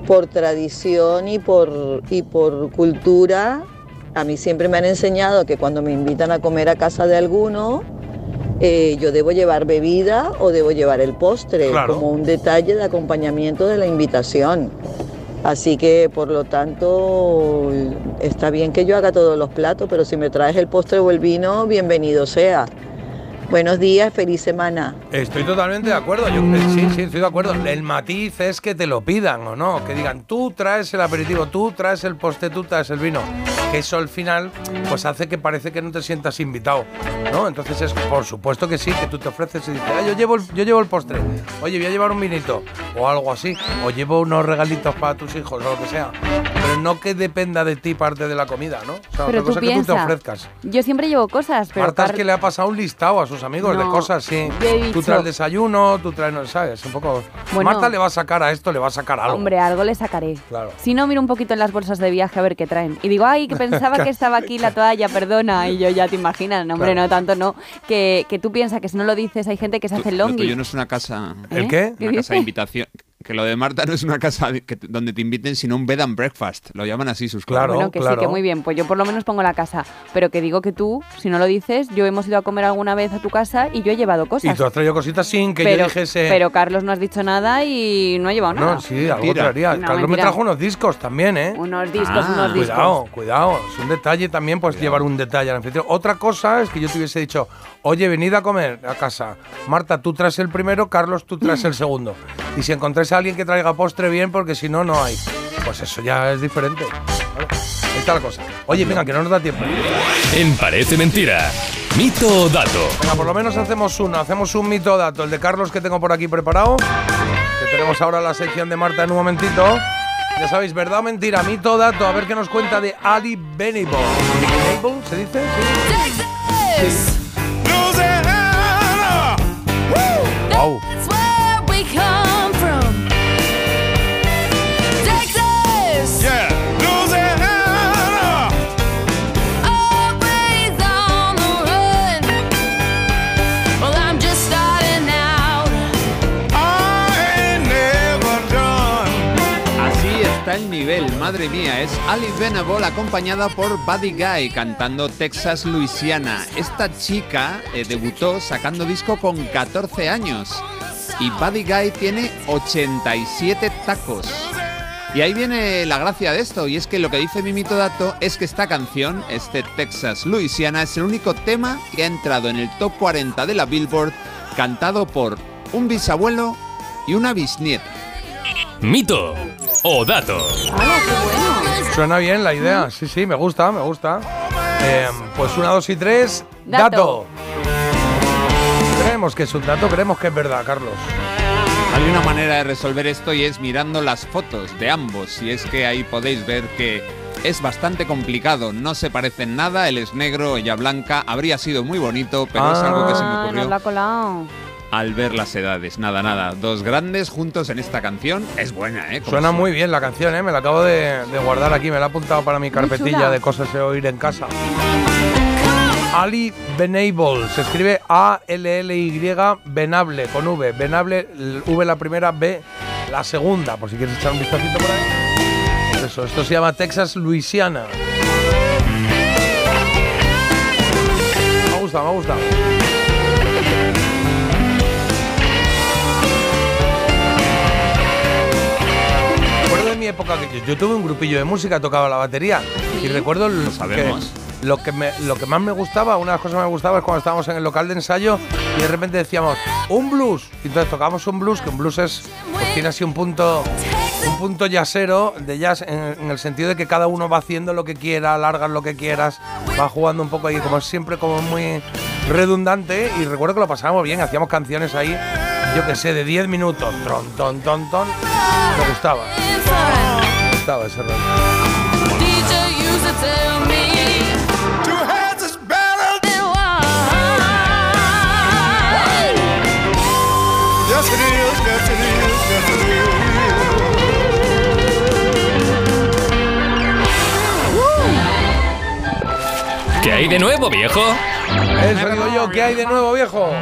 por tradición y por, y por cultura, a mí siempre me han enseñado que cuando me invitan a comer a casa de alguno, eh, yo debo llevar bebida o debo llevar el postre Claro. como un detalle de acompañamiento de la invitación. Así que, por lo tanto, está bien que yo haga todos los platos, pero si me traes el postre o el vino, bienvenido sea. Buenos días, feliz semana. Estoy totalmente de acuerdo. Yo, eh, sí, sí, estoy de acuerdo. El matiz es que te lo pidan o no. Que digan, tú traes el aperitivo, tú traes el postre, tú traes el vino. Que eso al final, pues hace que parece que no te sientas invitado. ¿No? Entonces es, por supuesto que sí, que tú te ofreces y dices, ah, yo llevo, el, yo llevo el postre. Oye, voy a llevar un vinito. O algo así. O llevo unos regalitos para tus hijos o lo que sea. Pero no que dependa de ti parte de la comida, ¿no? O sea, Pero otra tú cosa es que tú te ofrezcas. Yo siempre llevo cosas, pero Marta es que le ha pasado un listado a sus amigos de cosas, sí. Tú traes desayuno, tú traes, no sabes, un poco. Bueno. Marta le va a sacar a esto, le va a sacar algo. Hombre, algo le sacaré. Claro. Si no, miro un poquito en las bolsas de viaje a ver qué traen. Y digo, ay, pensaba que estaba aquí la toalla, perdona. Y yo ya te imaginas, no, hombre, Claro. no tanto, no. Que, que tú piensas que si no lo dices, hay gente que se hace el Lo longi. tuyo no es una casa. ¿El ¿Eh? qué? ¿Qué Una casa dice? de invitación. Que lo de Marta no es una casa que- donde te inviten, sino un bed and breakfast. Lo llaman así sus Claro, bueno, que sí, que muy bien. Pues yo por lo menos pongo la casa. Pero que digo que tú, si no lo dices, yo hemos ido a comer alguna vez a tu casa y yo he llevado Y cosas. tú has traído cositas sin que pero, yo dijese. pero Carlos no has dicho nada y no ha llevado nada. no, sí, algo traería. No, Carlos me mentira. trajo unos discos también, ¿eh? Unos discos, unos discos. Cuidado, cuidado. Es un detalle también, pues llevar un detalle al anfitrión. Otra cosa es que yo te hubiese dicho, oye, venid a comer a casa. Marta, tú traes el primero, Carlos, tú traes el segundo. Y si encontráis a alguien que traiga postre, bien, porque si no, no hay. Pues eso ya es diferente. Ahí está la cosa. Oye, venga, que no nos da tiempo. En Parece Mentira. Mito o dato. Venga, por lo menos hacemos uno, hacemos un mito o dato. El de Carlos que tengo por aquí preparado. Que tenemos ahora la sección de Marta en un momentito. Ya sabéis, verdad o mentira, mito o dato. A ver qué nos cuenta de Ali Benable. ¿Benable se dice? Sí. Wow. El nivel, madre mía. Es Alice Venable acompañada por Buddy Guy cantando Texas, Louisiana. Esta chica eh, debutó sacando disco con 14 años. Y Buddy Guy tiene 87 tacos. Y ahí viene la gracia de esto, y es que lo que dice Mimito Dato es que esta canción, este Texas Louisiana, es el único tema que ha entrado en el top 40 de la Billboard, cantado por un bisabuelo y una bisnieta. Mito o dato. Suena bien la idea. Sí, sí, me gusta, me gusta. Eh, pues una, dos y tres. Dato. Dato. Creemos que es un dato, creemos que es verdad, Carlos. Hay una manera de resolver esto y es mirando las fotos de ambos. Y es que ahí podéis ver que es bastante complicado. No se parecen nada. Él es negro, ella blanca. Habría sido muy bonito, pero es algo que se me Ah, nos ocurrió ha colado. Al ver las edades. Nada, nada. Dos grandes juntos en esta canción. Es buena, ¿eh? Como Suena muy bien la canción, ¿eh? Me la acabo de, de guardar aquí, me la he apuntado para mi carpetilla de cosas de oír en casa. Ali Benable, se escribe A-L-L-Y, Benable, con V. Benable, V la primera, B la segunda, por si quieres echar un vistacito por ahí. Pues eso, esto se llama Texas, Louisiana. Me ha gustado, me ha época que yo, yo tuve un grupillo de música, tocaba la batería. Y recuerdo Lo sabemos. que lo que, me- lo que más me gustaba, una de las cosas que me gustaba es cuando estábamos en el local de ensayo y de repente decíamos, un blues. Y entonces tocábamos un blues, que un blues es, pues tiene así un punto, un punto jazzero de jazz en, en el sentido de que cada uno va haciendo lo que quiera, alargas lo que quieras, va jugando un poco ahí, como siempre como muy redundante. Y recuerdo que lo pasábamos bien, hacíamos canciones ahí, que sé, de 10 minutos, tron, ton, ton, ton, me gustaba. Me gustaba ese rollo. ¿Qué hay de nuevo, viejo? Eso digo yo, ¿qué hay de nuevo, viejo?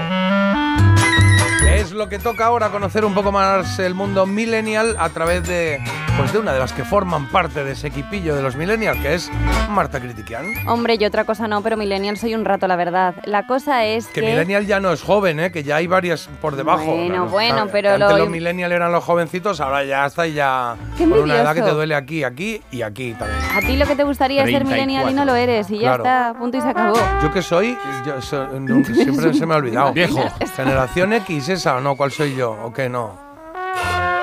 Lo que toca ahora conocer un poco más el mundo millennial a través de, pues de una de las que forman parte de ese equipillo de los millennials, que es Marta Critiquian. Hombre, y otra cosa no, pero millennial soy un rato, la verdad. La cosa es Que que... millennial ya no es joven, ¿eh? que ya hay varias por debajo. Bueno, bueno, Claro, pero Antes lo- los millennials eran los jovencitos, ahora ya está y ya Qué con una edad que te duele aquí, aquí y aquí también. A ti lo que te gustaría es ser millennial y no lo eres, y ya Claro. está, punto y se acabó. ¿Yo qué soy? Yo so- siempre se me ha olvidado. Viejo. ¿Generación X esa o no? ¿Cuál soy yo? ¿O qué no?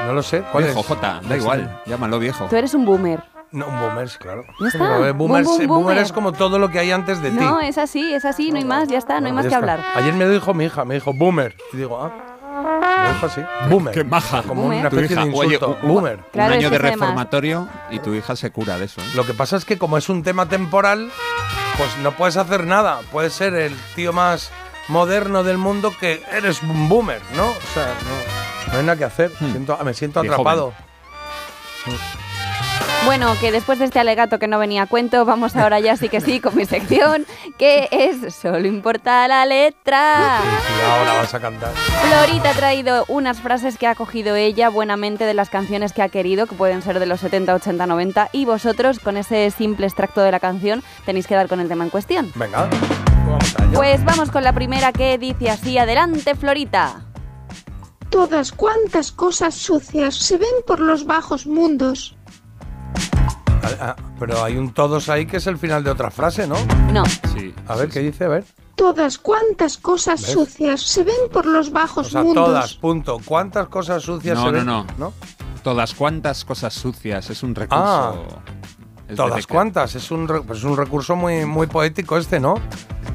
No lo sé. ¿Cuál Viejo, es? Jota, No da sé. igual, llámalo viejo. Tú eres un boomer. No, un boomers, claro. Ya está. Eh, Boom, boomers, boom, eh, boomer es como todo lo que hay antes de ti. No, es así, es así, no hay más, ya está, no hay más que está. hablar. Ayer me lo dijo mi hija, me dijo boomer. Y digo, ah. Me dijo así. Boomer. Qué maja. Como Boomer. una especie de oye, insulto. un- boomer. Claro, un año de reformatorio y tu hija se cura de eso. ¿eh? Lo que pasa es que como es un tema temporal, pues no puedes hacer nada. Puedes ser el tío más moderno del mundo que eres un boomer, ¿no? O sea, no, no hay nada que hacer. Siento- me siento atrapado. Bueno, que después de este alegato que no venía a cuento, vamos ahora ya sí que sí con mi sección, que es Solo importa la letra. Y ahora vas a cantar. Florita ha traído unas frases que ha cogido ella buenamente de las canciones que ha querido, que pueden ser de los 70, 80, 90, y vosotros, con ese simple extracto de la canción, tenéis que dar con el tema en cuestión. Venga, vamos a ello. Pues vamos con la primera que dice así, adelante Florita. Todas cuantas cosas sucias se ven por los bajos mundos. Ah, ah, pero hay un todos ahí que es el final de otra frase, ¿no? No. Sí. A ver, ¿qué dice? A ver. Todas cuantas cosas ¿Ves? sucias se ven por los O bajos sea, mundos. todas, punto. ¿Cuántas cosas sucias No, se no, ven? no. Todas cuantas cosas sucias, es un recurso. Ah. Todas cuantas. Es un, re- pues es un recurso muy, muy poético este, ¿no?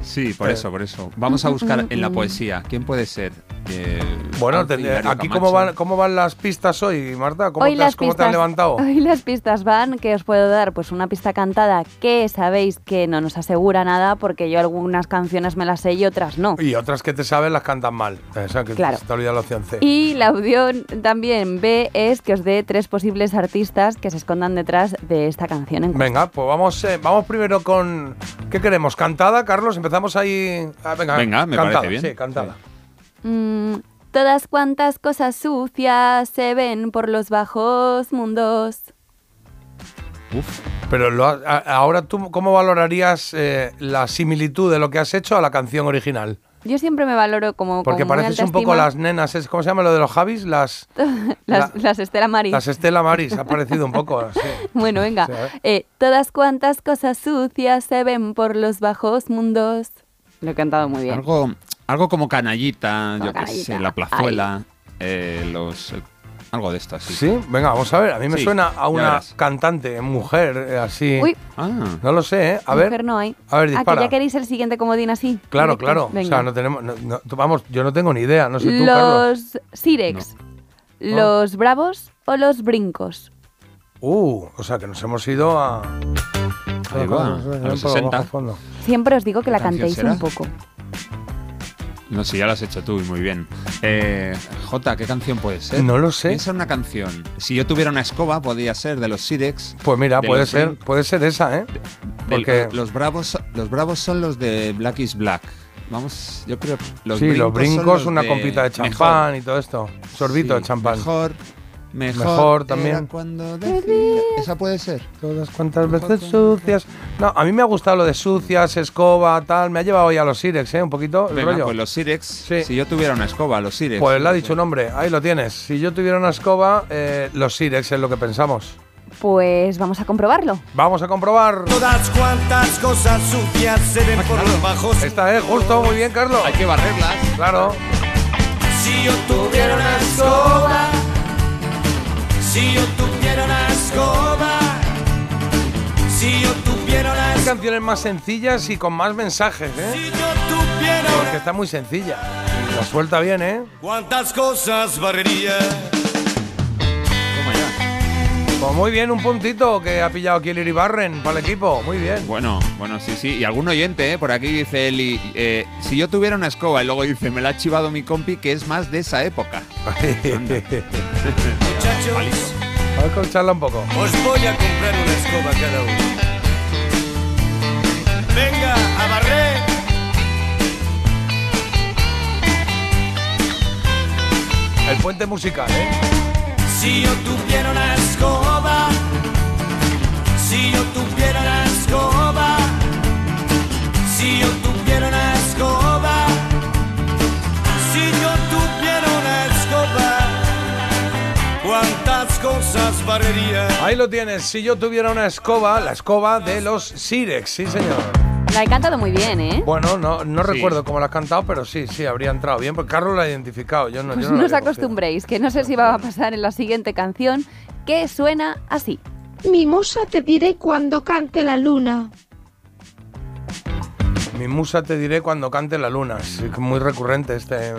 Sí, por Eh. eso, por eso. Vamos a buscar en la poesía. ¿Quién puede ser? Eh, Bueno, te- aquí cómo van, cómo van las pistas hoy, Marta. ¿Cómo, hoy te, has, cómo te has levantado? Hoy las pistas van, que os puedo dar pues una pista cantada que sabéis que no nos asegura nada porque yo algunas canciones me las sé y otras no. Y otras que te sabes las cantan mal. O sea, que Claro. se te olvida la opción C. Y la opción también B es que os dé tres posibles artistas que se escondan detrás de esta canción. Venga, pues vamos, eh, vamos primero con. ¿Qué queremos? ¿Cantada, Carlos? Empezamos ahí. Ah, venga, Venga, me cantada, parece bien. Sí, cantada. Mm, todas cuantas cosas sucias se ven por los bajos mundos. Uf. Pero lo ha- a- ahora tú, ¿cómo valorarías eh, la similitud de lo que has hecho a la canción original? Yo siempre me valoro como Porque pareces un poco estima las nenas, es- ¿cómo se llama lo de los Javis? Las, las, la- las Estela Maris. las Estela Maris, ha parecido un poco así. Bueno, venga. Sí. Eh, todas cuantas cosas sucias se ven por los bajos mundos. Lo he cantado muy bien. Algo, algo como canallita, Como yo qué sé, la plazuela, eh, los, eh, algo de esto así. Sí, venga, vamos a ver. A mí me Sí, suena a una cantante, mujer, eh, así. Uy. Ah, No lo sé, ¿eh? A ver. Mujer no hay. A ver, Ah, que dispara. ya queréis el siguiente comodín así. Claro, directo. claro. Venga. O sea, no tenemos. no- no- vamos, yo no tengo ni idea. No sé tú, Carlos. los Sirex, No. los Bravos o los Brincos. Uh, o sea, que nos hemos ido a. Ahí va, a los 60. Siempre os digo que la ¿Qué canción cantéis será? un poco. No sé, ya lo has hecho tú y muy bien. Eh, Jota, ¿qué canción puede ser? No lo sé. Piensa en una canción. Si yo tuviera una escoba, podría ser de los Sirex. Pues mira, de puede ser, puede ser esa, ¿eh? de- Porque los bravos, los bravos son los de Black is Black. Vamos, yo creo. Los sí, los brincos, los una de compita de Mejor. champán y todo esto. Sorbito Sí, de champán. Mejor, mejor, Mejor era también. cuando decía- Esa puede ser. Todas cuantas veces sucias. No, a mí me ha gustado lo de sucias, escoba, tal. Me ha llevado ya a los Sirex, ¿eh? Un poquito el Venga, rollo. pues los Sirex. Si yo tuviera una escoba, los Sirex. Pues le ha dicho un hombre, ahí lo tienes. Si yo tuviera una escoba, eh, los Sirex es lo que pensamos. Pues vamos a comprobarlo. Vamos a comprobar. Todas cuantas cosas sucias se ven por los bajos. Esta es justo, muy bien, Carlos. Hay que barrerlas. Claro. Si yo tuviera una escoba, si yo tuviera una escoba, si yo tuviera una escoba, canciones más sencillas y con más mensajes, ¿eh? si yo tuviera Porque está muy sencilla. Y la suelta bien, ¿eh? cuántas cosas barrería. Pues muy bien, un puntito que ha pillado aquí el para el equipo. Muy bien. Bueno, bueno, sí, sí. Y algún oyente, ¿eh? por aquí dice Eli, eh, si yo tuviera una escoba, y luego dice, me la ha chivado mi compi, que es más de esa época. Muchachos, vamos a escucharla un poco. Os voy a comprar una escoba cada uno. Venga, a barrer. El puente musical, ¿eh? Si yo tuviera una escoba si yo tuviera una escoba, si yo tuviera una escoba, si yo tuviera una escoba, cuántas cosas barrería. Ahí lo tienes. Si yo tuviera una escoba, la escoba de los Sirex, sí señor. La he cantado muy bien, ¿eh? Bueno, no, no Sí. recuerdo cómo la has cantado, pero sí, sí, habría entrado bien, porque Carlos la ha identificado. Yo no, Pues yo no os acostumbréis, que no sé si va a pasar en la siguiente canción, que suena así. Mi musa te diré cuando cante la luna. Mi musa te diré cuando cante la luna. Sí, que muy recurrente este.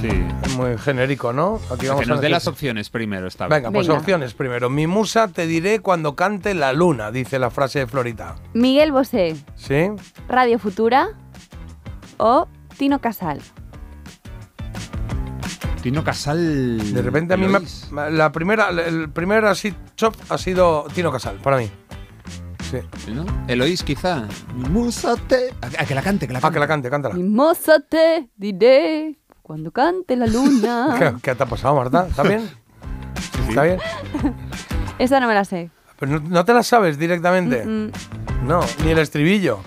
Sí. Muy genérico, ¿no? Aquí Que vamos nos a dé las opciones primero esta vez. Venga, pues Venga. opciones primero. Mi musa te diré cuando cante la luna, dice la frase de Florita. Miguel Bosé, ¿Sí? Radio Futura o Tino Casal. Tino Casal. De repente a mí me, la primera, el primer así chop ha sido Tino Casal, para mí. Sí. ¿No? Eloís, quizá. Músate. A, a que la cante, que la Ah, cante. que la cante, cántala. Mi moza te diré cuando cante la ¿Qué, luna. qué te ha pasado, Marta? ¿Está bien? ¿Está bien? Esa no me la sé. Pero no, no te la sabes directamente. Mm, No, ni el estribillo.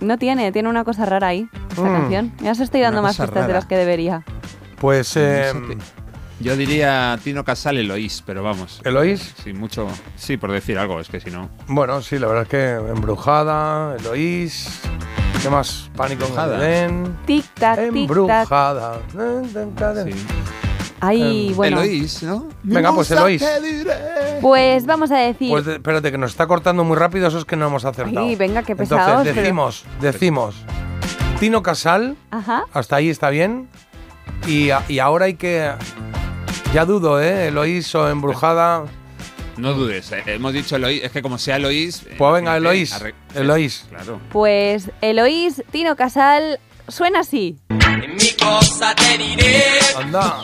no tiene, tiene una cosa rara ahí, esta Mm. canción. Ya os estoy dando Una más pistas de rara. las que debería. Pues, eh, Yo diría Tino Casal, Eloís, pero vamos. ¿Eloís? Sí, mucho. Sí, por decir algo, es que si no. bueno, sí, la verdad es que Embrujada, Eloís. ¿Qué más? Pánico en. Tic tac, tic tac. Embrujada. Ahí, Em, bueno. Eloís, ¿no? Venga, pues Eloís. Pues vamos a decir. Pues de- espérate, que nos está cortando muy rápido, eso es que no hemos acertado. Ay, venga, qué Entonces, pesados, pero- decimos, decimos, Tino Casal, Ajá. hasta ahí está bien. Y, a- y ahora hay que. Ya dudo, ¿eh? Eloís o Embrujada. No dudes, eh, hemos dicho Eloís, es que como sea Eloís. eh, Pues venga, Eloís. arre- Eloís. Claro. Pues Eloís, Tino Casal, suena así. Mi cosa te diré Anda,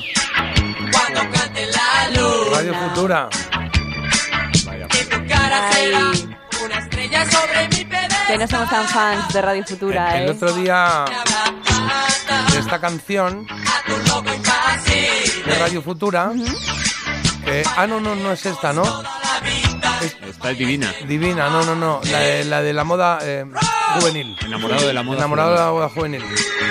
cuando cante la luna. Radio Futura. Que tu cara será una estrella sobre mi pedazo. Que no somos tan fans de Radio Futura, El ¿eh? otro día de esta canción de Radio Futura. que- ah, no, no, no es esta, ¿no? Está divina. Divina, no, no, no. La de la, de la moda eh, juvenil. Enamorado de la moda Enamorado de juvenil. la moda juvenil.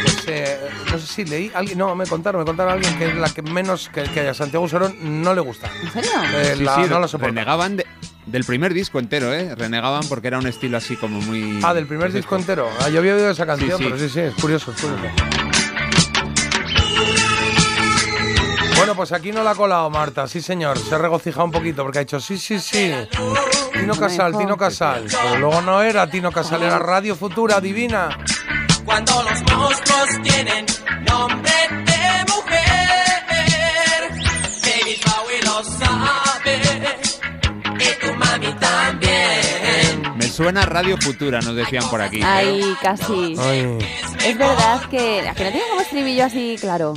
Pues, eh, no sé si leí. Alguien, no, me contaron, me contaron a alguien que es la que menos que, que a Santiago Sorón no le gusta. ¿En serio? Eh, Sí, la- sí, no la soporta. renegaban de- del primer disco entero, ¿eh? Renegaban porque era un estilo así como muy. Ah, del primer disco entero. Ah, yo había oído esa canción, sí. pero sí, sí, es curioso, es curioso. Bueno, pues aquí no la ha colado Marta, sí señor, se ha regocijado un poquito porque ha dicho sí, sí, sí. Tino Casal, Tino Casal. Pero luego no era Tino Casal, era Radio Futura Divina. Cuando los monstruos tienen nombre de mujer. David Bowie lo sabe. Y tu mami también. Me suena Radio Futura, nos decían por aquí. Ay, casi. Ay. Es verdad que, que no tiene como estribillo así claro.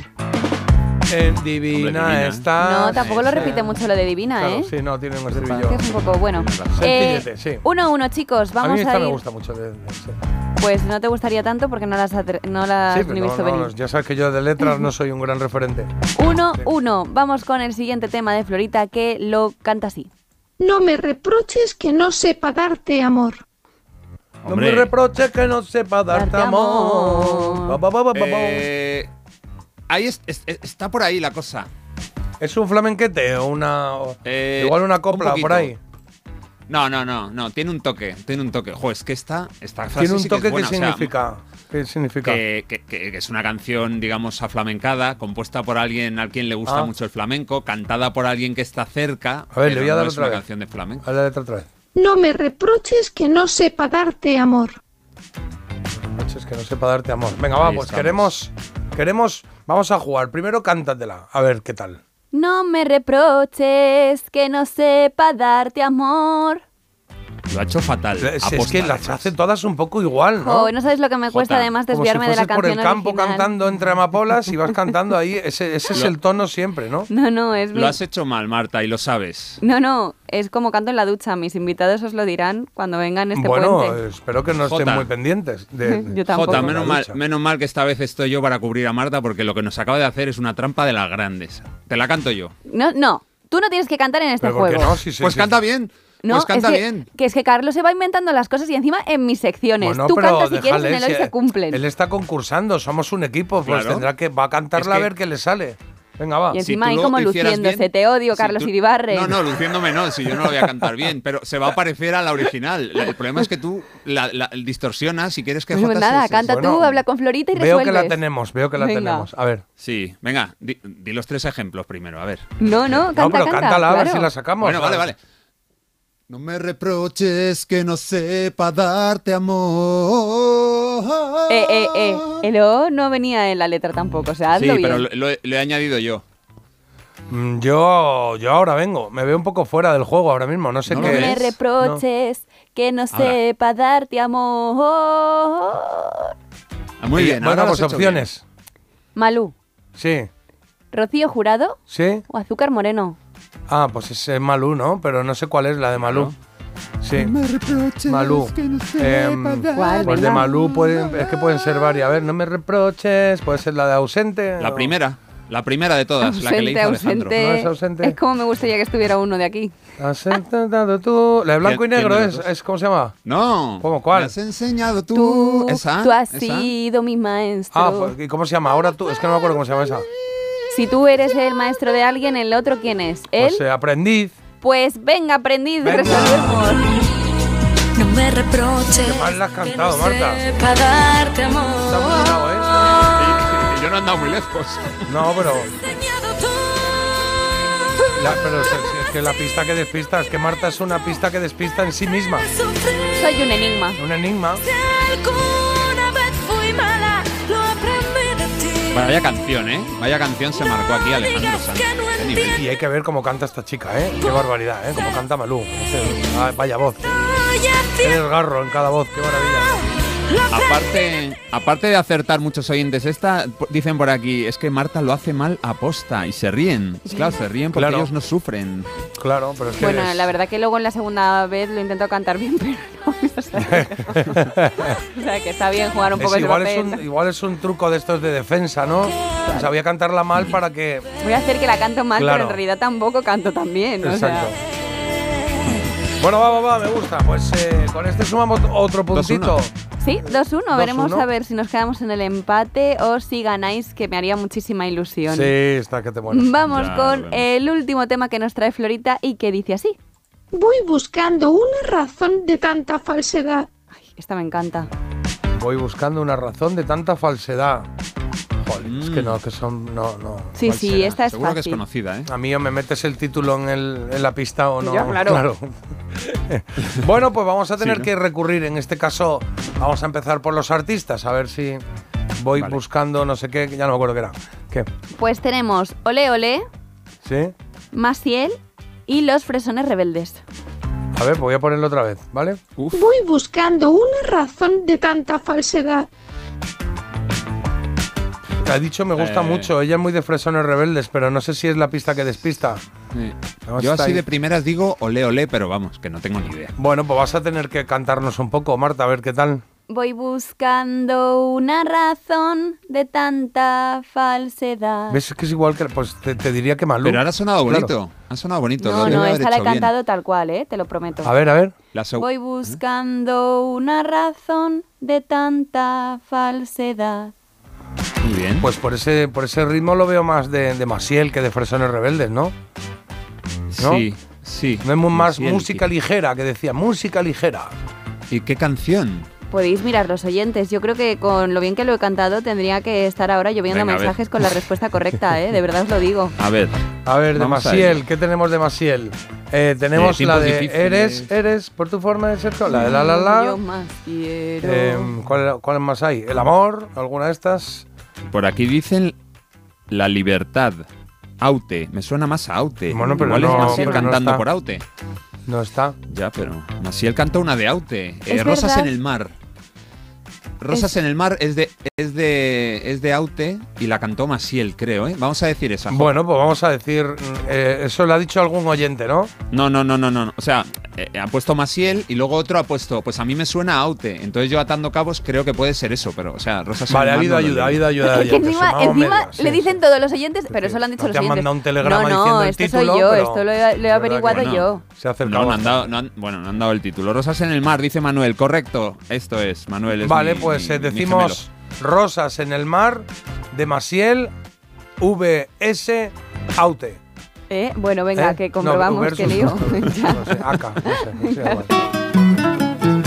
En Divina, Divina. está. No, tampoco lo repite mucho lo de Divina, Claro, ¿eh? sí, no, tiene un estribillo. es un poco bueno. Eh, sí. Uno a uno, chicos, a vamos mí a, esta me ir. gusta mucho. de- de- sí. Pues no te gustaría tanto porque no las, no las Sí, ni visto no, venir. ya sabes que yo de letras no soy un gran referente. Uno, uno. Vamos con el siguiente tema de Florita que lo canta así. No me reproches que no sepa darte amor. No me reproches que no sepa darte, Darte amor. amor. Ba, ba, ba, ba, ba, ba. Eh, ahí es- es- está por ahí la cosa. ¿Es un flamenquete o una. Eh, igual una un copla por ahí? No, no, no, no, tiene un toque, tiene un toque. Jo, es que esta, esta frase Tiene un sí que es toque que o sea, significa. ¿Qué significa? que, que- que- que es una canción, digamos, aflamencada, compuesta por alguien al quien le gusta Ah. mucho el flamenco, cantada por alguien que está cerca. A ver, le voy a no dar es otra una vez. canción de flamenco. A la letra otra vez. No me reproches que no sepa darte amor. Noches que no sepa darte amor. Venga, va, Ahí estamos. queremos. Queremos. Vamos a jugar. Primero cántatela. A ver qué tal. No me reproches que no sepa darte amor. Lo ha hecho fatal. Es, es aposta, que las hace todas un poco igual, ¿no? Jo, no sabes lo que me cuesta Jota, además Como desviarme si de la fueses por canción el campo original. cantando entre amapolas y vas cantando ahí. Ese, ese es el tono siempre, ¿no? No, no, es mi... Lo has hecho mal, Marta, y lo sabes. No, no, es como canto en la ducha. Mis invitados os lo dirán cuando vengan este bueno, puente. espero que no estén Jota. muy pendientes. De, de- Yo tampoco. Jota, menos mal, menos mal que esta vez estoy yo para cubrir a Marta porque lo que nos acaba de hacer es una trampa de las grandes. Te la canto yo. No, no, tú no tienes que cantar en este Pero ¿por qué juego. no? Si se- Pues si- canta bien. No, pues canta es que, bien. que es que Carlos se va inventando las cosas y encima en mis secciones. Bueno, tú cantas si quieres en el hoy si se cumplen. Él está concursando, somos un equipo, pues Claro. tendrá que va a cantarla Es que- a ver qué le sale. Venga, va. Y encima tú ahí como luciéndose. bien- Te odio, si Carlos tú-. No, no, luciéndome no, si yo no lo voy a cantar bien, pero se va a parecer a la original. El problema es que tú la, la distorsionas y quieres que Pues Jota nada, canta Bueno, tú, habla con Florita y Veo que resuelves. la tenemos, veo que la Venga. tenemos. A ver. Sí, venga, di, di los tres ejemplos primero, a ver. No, no, canta, no, pero canta, cántala a ver claro. si la sacamos. Bueno, vale, vale. No me reproches que no sepa darte amor. Eh, eh, eh. El O no venía en la letra tampoco, o sea, Sí, hazlo pero bien. lo, lo- lo he añadido yo. Mm, Yo, yo ahora vengo. Me veo un poco fuera del juego ahora mismo. No sé No qué. No me reproches que no sepa darte amor. Ah, Muy bien, Bueno, pues hecho opciones. Malú, Sí. Rocío Jurado ¿Sí? o Azúcar Moreno. Ah, pues es eh, Malú, ¿no? Pero no sé cuál es la de Malú. Sí. Malú. Em, ¿Cuál? pues de. Malú pueden, es que pueden ser varias. A ver, no me reproches. Puede ser la de ausente. La o- primera, la primera de todas, la que le Ausente, hizo Alejandro. ausente. ¿No es ausente? Es como me gustaría que estuviera uno de aquí. Ausente, dado tú. La de blanco y ¿Quién- quién negro de es, es. ¿Cómo se llama? No. ¿Cómo, cuál? Me has enseñado tú. Tú, ¿Esa? tú has ¿Esa? sido mi maestro. Ah, pues, ¿y ¿cómo se llama? Ahora tú. Es que no me acuerdo cómo se llama esa. Si tú eres el maestro de alguien, ¿el otro quién es? ¿Él? Pues eh, aprendiz. Pues venga, aprendiz, Venga. resolvemos. No me reproches. Qué mal la has cantado, Marta. Para darte amor. Está muy bravo, ¿eh? Y- y Yo no he andado muy lejos. No, pero. La- pero es, es que la pista que despista, es que Marta es una pista que despista en sí misma. Soy un enigma. Un enigma. Alguna vez fui mala, Vaya canción, ¿eh? Vaya canción se marcó aquí Alejandro Sanz. Qué nivel. Y hay que ver cómo canta esta chica, ¿eh? Qué barbaridad, ¿eh? Cómo canta Malú. Ah, Vaya voz. Qué desgarro en cada voz, qué maravilla. Aparte, aparte de acertar muchos oyentes, esta dicen por aquí, es que Marta lo hace mal aposta y se ríen. Claro, se ríen porque Claro. ellos no sufren. Claro, pero es que. Bueno, es- la verdad que luego en la segunda vez lo intento cantar bien, pero no. O sea, o sea, que está bien jugar un es poco ese igual, es un, igual es un truco de estos de defensa, ¿no? O sea, voy a cantarla mal para que. Voy a hacer que la canto mal, Claro. pero en realidad tampoco canto tan bien. O sea, Exacto. Bueno, va, va, va, me gusta. Pues eh, con este sumamos otro puntito. sí, 2-1. Veremos 2-1. a ver si nos quedamos en el empate o si ganáis, que me haría muchísima ilusión. Sí, está que te mueres. Vamos Ya, con el último tema que nos trae Florita y que dice así. Voy buscando una razón de tanta falsedad. Esta me encanta. Voy buscando una razón de tanta falsedad. Es que no, que son. No, no. Sí, ¿cuál sí, será? esta es Seguro que es fácil. conocida, ¿eh? A mí o me metes el título en, el- en la pista o no. Ya, claro. bueno, pues vamos a tener Sí, ¿no? que recurrir. En este caso, vamos a empezar por los artistas, a ver si voy Vale. buscando no sé qué, ya no me acuerdo qué era. ¿Qué? Pues tenemos Ole Ole, ¿Sí? Maciel y Los Fresones Rebeldes. A ver, pues voy a ponerlo otra vez, ¿vale? Uf. Voy buscando una razón de tanta falsedad. Te ha dicho me gusta Eh. mucho. Ella es muy de fresones rebeldes, pero no sé si es la pista que despista. Sí. Yo así ahí. de primeras digo olé olé, pero vamos, que no tengo ni idea. Bueno, pues vas a tener que cantarnos un poco, Marta, a ver qué tal. Voy buscando una razón de tanta falsedad. ¿Ves que es igual que. Pues te, te diría que Malú. Pero ahora ha sonado Claro. bonito. Ha sonado bonito. No, no, esta la he hecho bien. cantado tal cual, ¿eh? Te lo prometo. A ver, a ver. La seg- Voy buscando una razón de tanta falsedad. Muy bien. Pues por ese, por ese ritmo lo veo más de, de Masiel que de Fresones Rebeldes, ¿no? ¿no? Sí, sí. No es más Maciel, música ligera, que decía, música ligera. ¿Y qué canción? Podéis mirar los oyentes. Yo creo que con lo bien que lo he cantado tendría que estar ahora lloviendo Venga, mensajes con la respuesta correcta, ¿eh? De verdad os lo digo. A ver. A ver, de Masiel. ¿qué tenemos de Masiel? Eh, tenemos Eh, la de difíciles. Eres, Eres, por tu forma de ser, la de La La La. Yo más quiero. Eh, ¿cuál, ¿Cuál más hay? ¿El amor? ¿Alguna de estas? Por aquí dicen la libertad. Aute. Me suena más a Aute. Bueno, pero Igual no- es Maciel pero cantando está. por Aute. No está. Ya, pero Masiel cantó una de Aute. eh, Rosas verdad. en el mar. Rosas Es- en el mar es de, es de es de Aute y la cantó Masiel, creo, ¿eh? Vamos a decir esa. Bueno, pues vamos a decir, eh, eso lo ha dicho algún oyente, ¿no? No, no, no, no, no. O sea, eh, ha puesto Masiel y luego otro ha puesto, pues a mí me suena a Aute. Entonces yo atando cabos creo que puede ser eso, pero, o sea, Rosas Vale, en ha el mar habido no lo ayuda, ha habido ayuda. Es que oyentes, encima, encima le dicen todos los oyentes, pero eso lo han dicho No los te han oyentes. mandado un telegrama no, diciendo no, el esto título, soy yo, esto lo he, lo averiguado Bueno, yo. Se ha acercado No, no han, dado, no, han, bueno, no han dado el título. Rosas en el mar, dice Manuel. Correcto. Esto es, Manuel. es Vale, mi- pues mi- eh, decimos Rosas en el mar de Masiel VS Aute. ¿Eh? Bueno, venga, ¿Eh? que No, comprobamos versus, que lío. no, no sé, acá, no sé, no sé.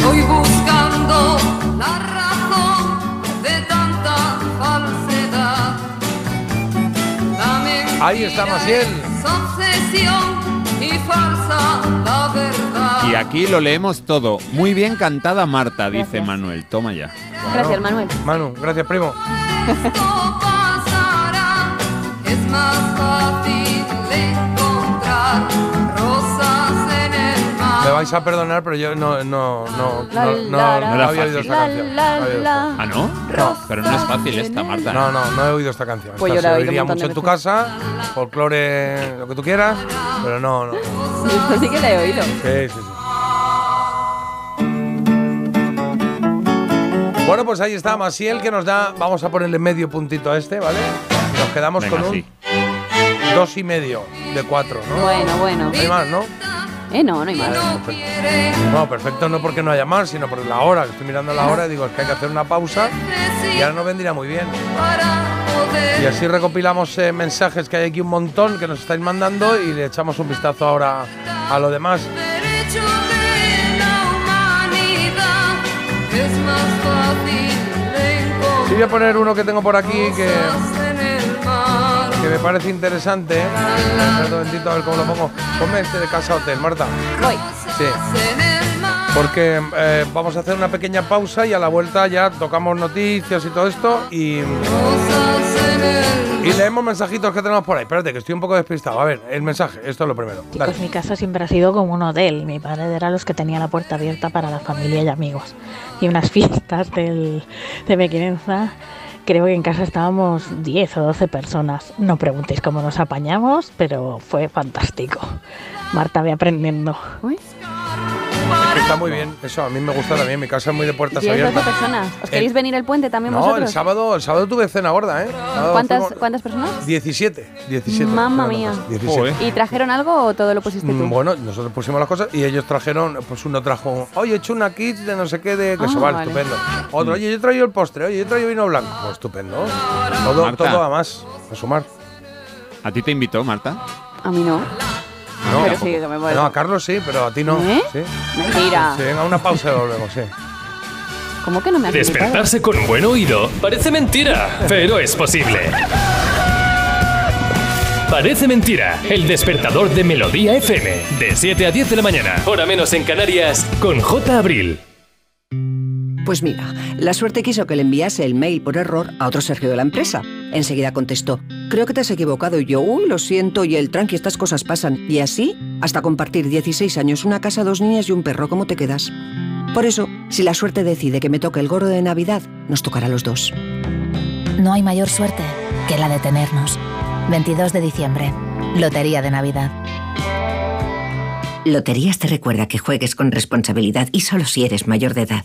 Voy buscando la razón de tanta falsedad. La Ahí está Maciel. es obsesión y falsa la verdad. Y aquí lo leemos todo. Muy bien cantada Marta, dice. Manuel. Toma ya. Gracias, Manuel. Manu, gracias, primo. Me vais a perdonar, pero yo no, no, no, La, no, la, no, la, no la, había oído esta canción. No. ¿Ah, no? Pero no es fácil esta, Marta. No, no, no he oído esta canción. Pues Esta yo la he se oído mucho en tu casa, folclore, lo que tú quieras, pero no, no. no. Sí que la he oído. Sí, sí, sí. Bueno, pues ahí está Masiel que nos da, vamos a ponerle medio puntito a este, ¿vale? Nos quedamos Venga, con un sí. dos y medio de cuatro, ¿no? Bueno, bueno. No hay más, ¿no? Eh, no, no hay más. Perfecto. No, perfecto no porque no haya más, sino por la hora, que estoy mirando la hora y digo, es que hay que hacer una pausa y ahora nos vendría muy bien. Y así recopilamos eh, mensajes que hay aquí un montón que nos estáis mandando y le echamos un vistazo ahora a lo demás. Sí voy a poner uno que tengo por aquí que, que me parece interesante. ¿eh? Un momentito a ver cómo lo pongo. Ponme este de Casa Hotel, Marta. Voy. Sí. Porque eh, vamos a hacer una pequeña pausa y a la vuelta ya tocamos noticias y todo esto y, y leemos mensajitos que tenemos por ahí. Espérate, que estoy un poco despistado. A ver, el mensaje, esto es lo primero. Dale. Chicos, mi casa siempre ha sido como un hotel. Mi padre era los que tenía la puerta abierta para la familia y amigos. Y unas fiestas del, de pequeñeza, creo que en casa estábamos 10 o 12 personas. No preguntéis cómo nos apañamos, pero fue fantástico. Marta, ve aprendiendo. Está muy bien. Eso a mí me gusta también. Mi casa es muy de puertas 10, 12 abiertas. personas. ¿Os queréis venir el puente también No, vosotros? el sábado, el sábado tuve cena gorda, ¿eh? Sábado ¿Cuántas, fuimos- ¿Cuántas personas? 17. 17. Mamma mía. las cosas, 17. ¿Y trajeron algo o todo lo pusiste tú? Mm, Bueno, nosotros pusimos las cosas y ellos trajeron, pues uno trajo, oye, he hecho una kit de no sé qué de queso, Ah, vale, vale. estupendo. Otro, oye, yo he traído el postre, oye, yo he traído vino blanco, pues estupendo. Todo, Marta. todo a más, a sumar. ¿A ti te invitó, Marta? A mí no. No, Pero sí, que me muero. no, a Carlos sí, pero a ti no. ¿Eh? ¿Sí? Mentira. Sí, venga, una pausa y volvemos, sí. ¿Cómo que no me has? Despertarse con buen oído parece mentira, pero es posible. Parece mentira. El despertador de Melodía FM. De 7 a 10 de la mañana. Hora menos en Canarias. Con J. Abril. Pues mira, la suerte quiso que le enviase el mail por error a otro Sergio de la empresa. Enseguida contestó, creo que te has equivocado y yo, uy, lo siento y el tranqui, estas cosas pasan. Y así, hasta compartir 16 años, una casa, dos niñas y un perro, ¿cómo te quedas? Por eso, si la suerte decide que me toque el gorro de Navidad, nos tocará a los dos. No hay mayor suerte que la de tenernos. 22 de diciembre. Lotería de Navidad. Loterías te recuerda que juegues con responsabilidad y solo si eres mayor de edad.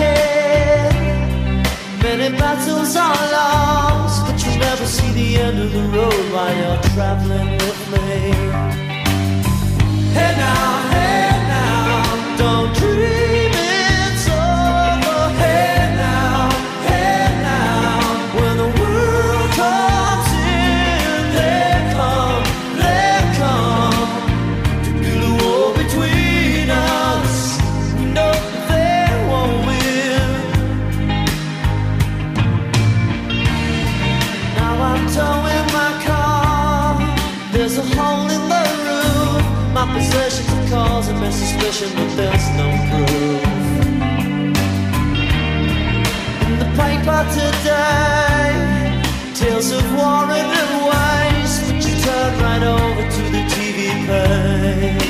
head. Many battles are lost, but you never see the end of the road while you're traveling with me. Hey now, hey. But there's no proof. In the paper today, tales of war and waste. But you turn right over to the TV page.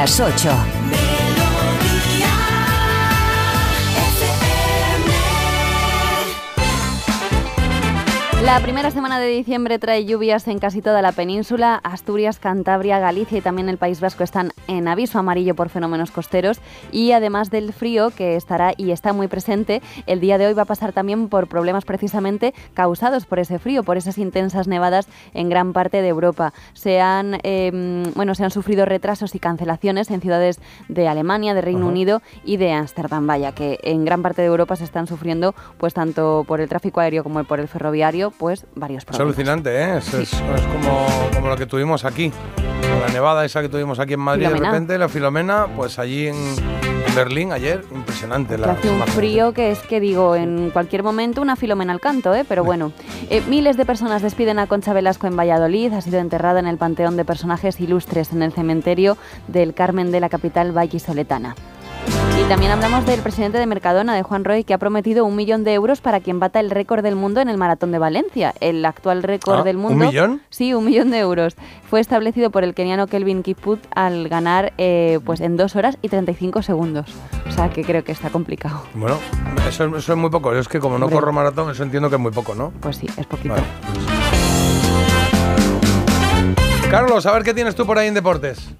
Las 8. La primera semana de diciembre trae lluvias en casi toda la península. Asturias, Cantabria, Galicia y también el País Vasco están en aviso amarillo por fenómenos costeros. Y además del frío que estará y está muy presente, el día de hoy va a pasar también por problemas precisamente causados por ese frío, por esas intensas nevadas en gran parte de Europa. Se han, eh, bueno, se han sufrido retrasos y cancelaciones en ciudades de Alemania, de Reino Unido y de Ámsterdam. Vaya, que en gran parte de Europa se están sufriendo, pues tanto por el tráfico aéreo como por el ferroviario, pues varios Es problemas. alucinante, ¿eh? Es, es- es como, como lo que tuvimos aquí. Con la nevada esa que tuvimos aquí en Madrid Filomena. de repente, la Filomena, pues allí en, en Berlín ayer, impresionante. Las hace un frío que es que digo, en cualquier momento una filomena al canto, ¿eh? pero bueno. Eh, miles de personas despiden a Concha Velasco en Valladolid, ha sido enterrada en el Panteón de Personajes Ilustres en el cementerio del Carmen de la capital vallisoletana. También hablamos del presidente de Mercadona, de Juan Roy, que ha prometido un millón de euros para quien bata el récord del mundo en el Maratón de Valencia. El actual récord Ah, del ¿un mundo. millón? Sí, un millón de euros. Fue establecido por el keniano Kelvin Kiput al ganar eh, pues en 2 horas y 35 segundos. O sea que creo que está complicado. Bueno, eso, eso es muy poco. Es que como no Hombre. corro maratón, eso entiendo que es muy poco, ¿no? Pues sí, es poquito. Vale. Carlos, a ver qué tienes tú por ahí en deportes.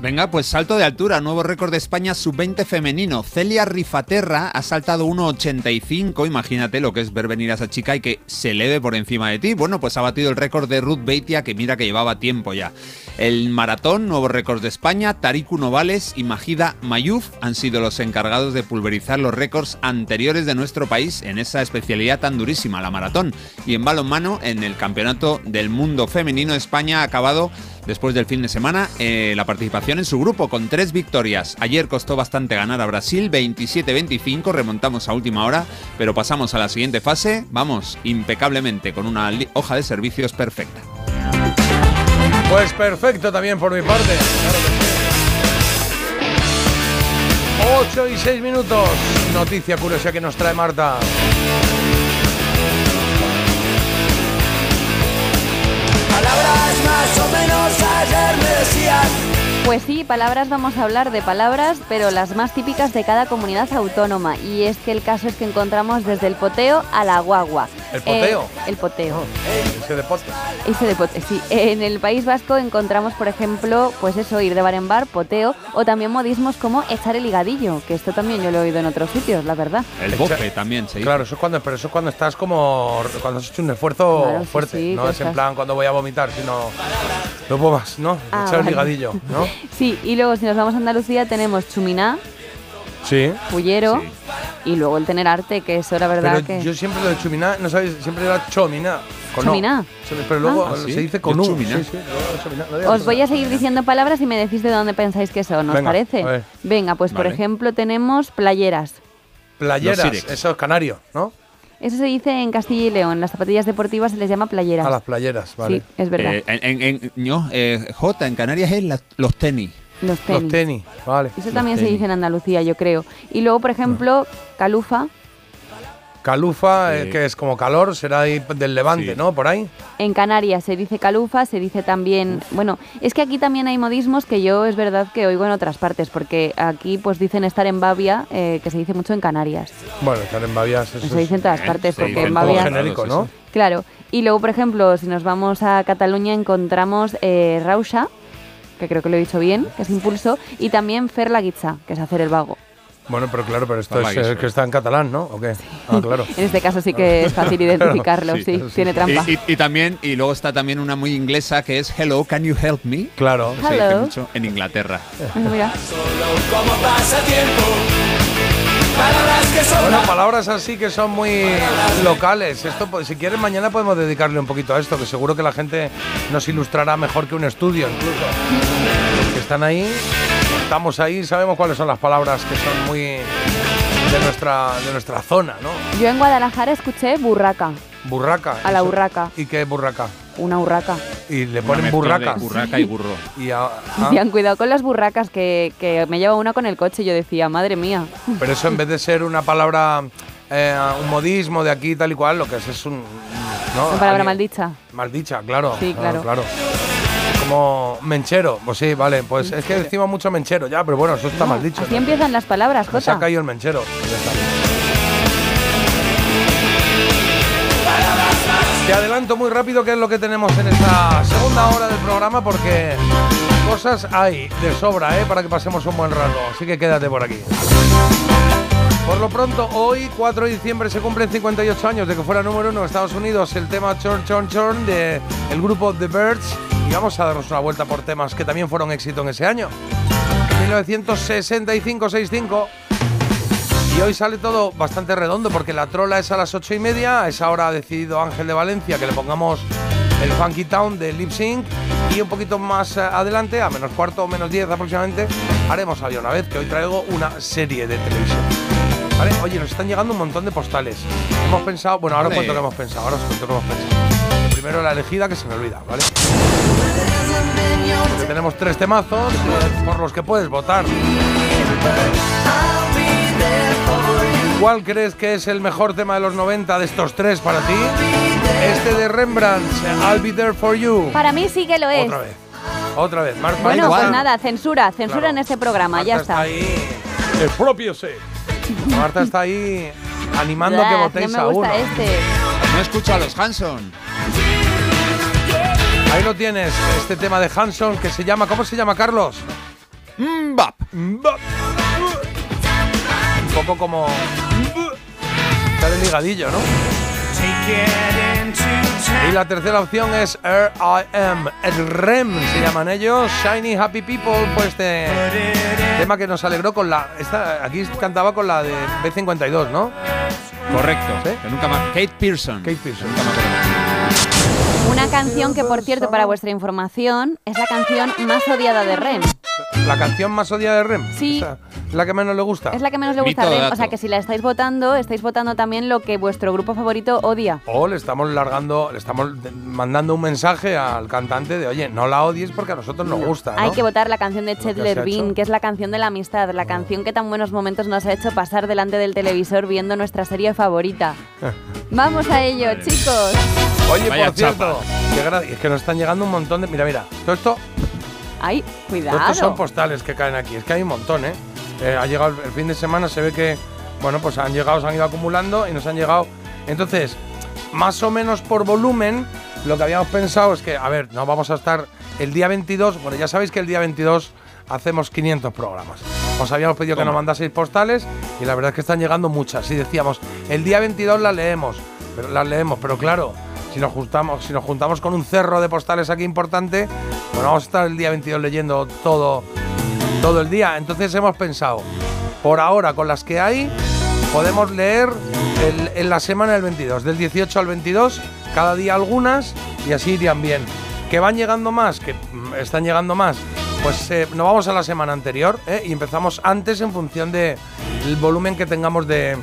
Venga, pues salto de altura, nuevo récord de España sub-20 femenino. Celia Rifaterra ha saltado 1,85, imagínate lo que es ver venir a esa chica y que se eleve por encima de ti. Bueno, pues ha batido el récord de Ruth Beitia, que mira que llevaba tiempo ya. El maratón, nuevo récord de España, Tariku Novales y Majida Mayuf han sido los encargados de pulverizar los récords anteriores de nuestro país en esa especialidad tan durísima, la maratón. Y en balonmano, en el Campeonato del Mundo Femenino, España ha acabado después del fin de semana eh, la participación en su grupo con tres victorias. Ayer costó bastante ganar a Brasil, 27-25, remontamos a última hora, pero pasamos a la siguiente fase, vamos impecablemente con una hoja de servicios perfecta. Pues perfecto también por mi parte. Claro que sí. 8 y 6 minutos. Noticia curiosa que nos trae Marta. Palabras más o menos ayer me decías. Pues sí, palabras vamos a hablar de palabras, pero las más típicas de cada comunidad autónoma. Y es que el caso es que encontramos desde el poteo a la guagua. ¿El poteo? Eh, el poteo. Ese deporte. Ese de pote, sí. En el País Vasco encontramos, por ejemplo, pues eso, ir de bar en bar, poteo, o también modismos como echar el higadillo, que esto también yo lo he oído en otros sitios, la verdad. El bofe también dice. Claro, eso es cuando, pero eso es cuando estás como cuando has hecho un esfuerzo Claro, sí, fuerte, sí, no es en plan cuando voy a vomitar, sino no puedo más, ¿no? Ah, Echar el vale. ligadillo, ¿no? Sí, y luego si nos vamos a Andalucía tenemos chuminá, Sí. pullero, y luego el tener arte, que eso la verdad Pero que... yo siempre lo de chuminá, no sabéis, siempre era chomina. con. Chuminá. Chumi- Pero luego Ah. se dice con u. chuminá. Sí, chuminá, no Os voy a seguir diciendo palabras y me decís de dónde pensáis que son, ¿os Venga, parece? a ver. Venga, pues por ejemplo tenemos playeras. Playeras, eso es canario, ¿no? Eso se dice en Castilla y León, las zapatillas deportivas se les llama playeras. A las playeras, vale. Sí, es verdad. Eh, en, en- en- no, eh, J, en Canarias es la- los tenis. los tenis. Los tenis, vale. Eso también se dice en Andalucía, yo creo. Y luego, por ejemplo, calufa. Calufa, Sí. eh, que es como calor, será ahí del levante, Sí. ¿no? Por ahí. En Canarias se dice calufa, se dice también... Bueno, es que aquí también hay modismos que yo es verdad que oigo en otras partes, porque aquí pues dicen estar en Babia, eh, que se dice mucho en Canarias. Bueno, estar en Bavias, eso se dice en es todas partes, se porque en Babia... genérico, ¿no? Claro. Y luego, por ejemplo, si nos vamos a Cataluña encontramos eh, rausha, que creo que lo he dicho bien, que es impulso, y también fer la guitza, que es hacer el vago. Bueno, pero claro, pero esto es eh, que está en catalán, ¿no? ¿O qué? Ah, claro. En este caso sí que es fácil identificarlo, sí, sí, sí. tiene trampa. Y, y- y también, y luego está también una muy inglesa que es Hello, can you help me? Claro. Se dice Hello. mucho en Inglaterra. Mira. Que. Bueno, palabras así que son muy locales. Esto, pues, si quieres, mañana podemos dedicarle un poquito a esto, que seguro que la gente nos ilustrará mejor que un estudio, incluso. Que están ahí, estamos ahí, sabemos cuáles son las palabras que son muy de nuestra, de nuestra zona, ¿no? Yo en Guadalajara escuché burraca, Burraca. a la eso- burraca, ¿Y qué es burraca? una urraca. Y le ponen burraca. burraca y burro. Y a- ah, Decían, cuidado con las burracas, que, que me lleva una con el coche. Yo decía, madre mía. pero eso en vez de ser una palabra, eh, un modismo de aquí tal y cual, lo que es es un... ¿no? Una palabra Alguien- maldicha. Maldicha, claro. Sí, claro. claro. Como menchero, pues sí, vale, pues es que decimos mucho menchero ya, pero bueno, eso está mal dicho. Así ¿no? empiezan las palabras, Me se ha Jota. caído el menchero. Ya está. Te adelanto muy rápido qué es lo que tenemos en esta segunda hora del programa porque cosas hay de sobra, ¿eh? Para que pasemos un buen rato. Así que quédate por aquí. Por lo pronto, hoy, 4 de diciembre, se cumplen 58 años de que fuera número uno en Estados Unidos el tema Chorn Chorn Chorn de el grupo The Birds. Y vamos a darnos una vuelta por temas que también fueron éxito en ese año. 1965-65. Y hoy sale todo bastante redondo porque la trola es a las 8 y media. A esa hora ha decidido Ángel de Valencia que le pongamos el Funky Town de Lip Sync. Y un poquito más eh, adelante, a menos cuarto o menos 10 aproximadamente, haremos Había una vez que hoy traigo una serie de televisión. ¿Vale? Oye, nos están llegando un montón de postales. Hemos pensado, bueno, ahora os cuento qué hemos pensado, ahora os cuento qué hemos pensado. Primero la elegida que se me olvida, ¿vale? Porque tenemos tres temazos eh, por los que puedes votar. ¿Cuál crees que es el mejor tema de los 90 de estos tres para ti? Este de Rembrandt, I'll Be There For You. Para mí sí que lo es. Otra vez. Otra vez. Bueno, pues nada, censura, censura Claro. en este programa, ya Marta está. ahí. El propio sé. Marta está ahí animando a que Blah, votéis no me a gusta uno. este. No escucho a los Hanson. Ahí lo tienes, este tema de Hanson que se llama, ¿cómo se llama, Carlos? Mbap. Un poco como. Está de ligadillo, ¿no? Y la tercera opción es R.I.M. El REM se llaman ellos. Shiny Happy People, pues este tema que nos alegró con la. Esta, aquí cantaba con la de B52, ¿no? Correcto. Que nunca más. Kate Pearson. Kate Pearson. Una canción que, por cierto, para vuestra información, es la canción más odiada de Rem. La canción más odiada de REM. Sí. Esa, la que menos le gusta. Es la que menos le gusta a Rem. dato. O sea que si la estáis votando, estáis votando también lo que vuestro grupo favorito odia. O le estamos largando, le estamos mandando un mensaje al cantante de, oye, no la odies porque a nosotros nos gusta, ¿no? Hay que votar la canción de que se Chet ha Bean, que es la canción de la amistad, la canción que tan buenos momentos nos ha hecho pasar delante del televisor viendo nuestra serie favorita. Vamos a ello, chicos. Oye, Vaya por cierto, es que nos están llegando un montón de. Mira, mira, todo esto, Ay, cuidado. esto son postales que caen aquí. Es que hay un montón, ¿eh? Eh, ha llegado el, el fin de semana, se ve que, bueno, pues han llegado, se han ido acumulando y nos han llegado. Entonces, más o menos por volumen, lo que habíamos pensado es que, a ver, no vamos a estar el día 22. Bueno, ya sabéis que el día 22 hacemos 500 programas. Os habíamos pedido que nos mandaseis postales y la verdad es que están llegando muchas. Y decíamos, el día 22 las leemos, pero las leemos, pero claro, si nos juntamos, si nos juntamos con un cerro de postales aquí importante, bueno, vamos a estar el día 22 leyendo todo, todo el día. Entonces hemos pensado, por ahora, con las que hay, podemos leer en la semana del 22, del 18 al 22, cada día algunas y así irían bien. ¿Que van llegando más? Que mm, están llegando más. Pues eh, nos vamos a la semana anterior ¿eh? y empezamos antes en función del volumen que tengamos de,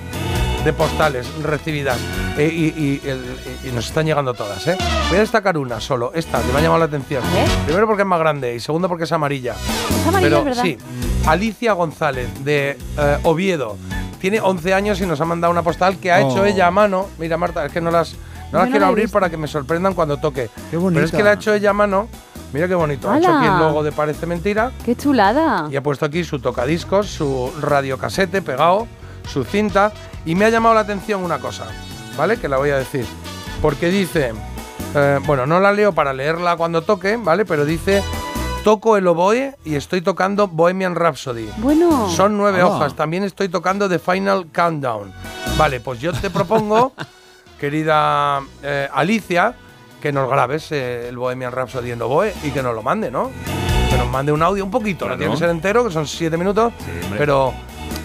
de postales recibidas. Eh, y, y- el- y nos están llegando todas. ¿eh? Voy a destacar una solo, esta, que me ha llamado la atención. Primero porque es más grande y segundo porque es amarilla. Es amarilla, Pero es verdad. sí, Alicia González de eh, Oviedo. Tiene 11 años y nos ha mandado una postal que ha Oh. hecho ella a mano. Mira, Marta, es que no las, no las no quiero la abrir visto. para que me sorprendan cuando toque. Qué Pero es que la ha hecho ella a mano. Mira qué bonito. Ha hecho aquí el ¡Hala! logo de Parece Mentira ¡Qué chulada! y ha puesto aquí su tocadiscos, su radiocasete pegado, su cinta. Y me ha llamado la atención una cosa, ¿vale? Que la voy a decir. Porque dice, eh, bueno, no la leo para leerla cuando toque, ¿vale? Pero dice, toco el oboe y estoy tocando Bohemian Rhapsody. Bueno. Son nueve Ah. hojas. También estoy tocando The Final Countdown. Vale, pues yo te propongo, querida eh, Alicia, que nos grabes eh, el Bohemian Rhapsody en oboe y que nos lo mande, ¿no? Que nos mande un audio un poquito, no tiene que ser entero, que son siete minutos, pero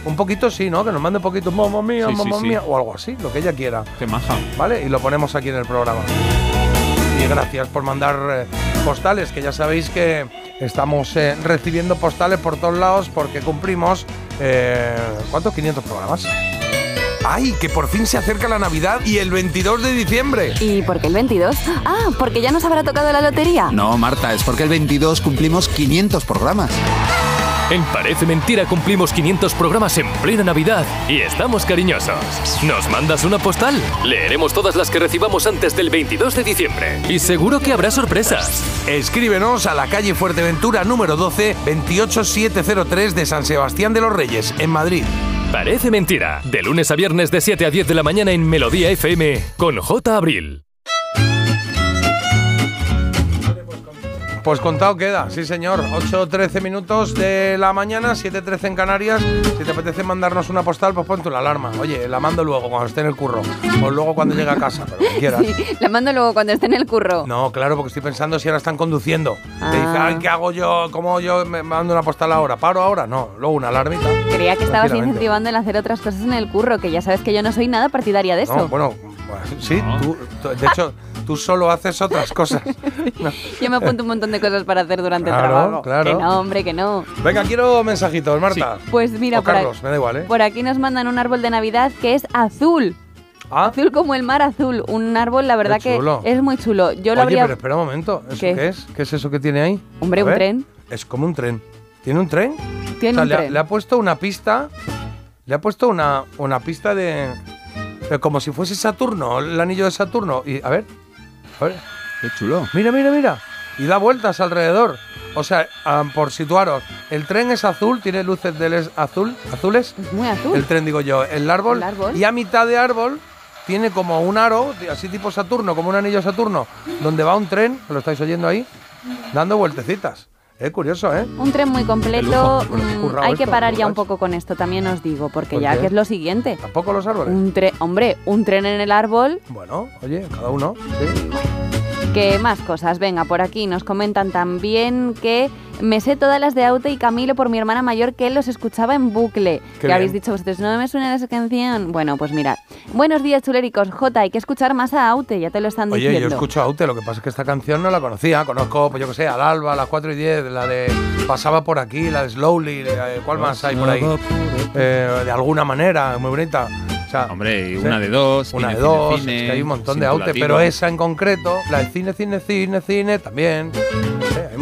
un poquito sí, ¿no? Que nos mande un poquito, mamá mía, Sí, mamá sí. mía, o algo así, lo que ella quiera. Qué maja. ¿vale? Y lo ponemos aquí en el programa. Y gracias por mandar eh, postales, que ya sabéis que estamos eh, recibiendo postales por todos lados porque cumplimos, eh, ¿cuántos? 500 programas. ¡Ay, que por fin se acerca la Navidad y el 22 de diciembre! ¿Y por qué el 22? Ah, porque ya nos habrá tocado la lotería. No, Marta, es porque el 22 cumplimos 500 programas. En Parece Mentira cumplimos 500 programas en plena Navidad y estamos cariñosos. ¿Nos mandas una postal? Leeremos todas las que recibamos antes del 22 de diciembre. Y seguro que habrá sorpresas. Escríbenos a la calle Fuerteventura número 12, 28703 de San Sebastián de los Reyes, en Madrid. Parece Mentira. De lunes a viernes de 7 a 10 de la mañana en Melodía FM con J. Abril. Pues contado queda, sí señor. 8.13 minutos de la mañana, 7.13 en Canarias. Si te apetece mandarnos una postal, pues ponte una alarma. Oye, la mando luego cuando esté en el curro. O luego cuando llegue a casa, pero como quieras. Sí, la mando luego cuando esté en el curro. No, claro, porque estoy pensando si ahora están conduciendo. Te dice, Ah. ay, ¿qué hago yo? ¿Cómo yo me mando una postal ahora? ¿Paro ahora? No, luego una alarmita. Creía que estabas incentivando en hacer otras cosas en el curro, que ya sabes que yo no soy nada partidaria de eso. No, bueno, bueno, sí, tú, tú- de hecho, tú solo haces otras cosas. No. Yo me apunto un montón de cosas para hacer durante Claro, el trabajo. claro. Que no, hombre, que no. Venga, quiero mensajitos, Marta. Pues mira, o por, Carlos, aquí, me da igual, ¿eh? por aquí nos mandan un árbol de Navidad que es azul. Ah. Azul como el mar azul. Un árbol, la verdad que es muy chulo. Yo lo Oye, habría. pero espera un momento. ¿Eso ¿Qué? qué, es? ¿Qué es eso que tiene ahí? Hombre, A un tren. Es como un tren. ¿Tiene un tren? Tiene O sea, un le, ha- tren. le ha puesto una pista. Le ha puesto una, una pista de, de Como si fuese Saturno, el anillo de Saturno. Y a ver. A ver. Qué chulo. Mira, mira, mira. Y da vueltas alrededor. O sea, ah, por situaros, el tren es azul, tiene luces de LED azul, azules. Muy azul. El tren, digo yo, el árbol. El árbol. Y a mitad de árbol tiene como un aro, así tipo Saturno, como un anillo Saturno, donde va un tren, lo estáis oyendo ahí, dando vueltecitas. Eh, curioso, ¿eh? Un tren muy completo. lujo. Mm, hay que parar ya un poco con esto, también os digo, porque ¿Por ya qué? que es lo siguiente. ¿Tampoco los árboles? Un tren, hombre, un tren en el árbol, Bueno, oye, cada uno. sí. Que más cosas. Venga, por aquí nos comentan también que me sé todas las de Aute y Camilo por mi hermana mayor que los escuchaba en bucle. Qué que habéis bien. dicho vosotros, no me suena esa canción. Bueno, pues mirad. Buenos días, chuléricos. Jota, hay que escuchar más a Aute, ya te lo están Oye, yo diciendo. escucho a Aute, lo que pasa es que esta canción no la conocía. Conozco, pues yo que sé, al Alba, a las 4 y 10, la de Pasaba por aquí, la de Slowly, eh, ¿cuál más hay por ahí? Eh, de alguna manera, muy bonita. Sea, Hombre, y sí. una de dos. Una cine, de dos, cine, es que hay un montón de Aute, pulativo. pero esa en concreto, la de cine, cine, cine, cine, también.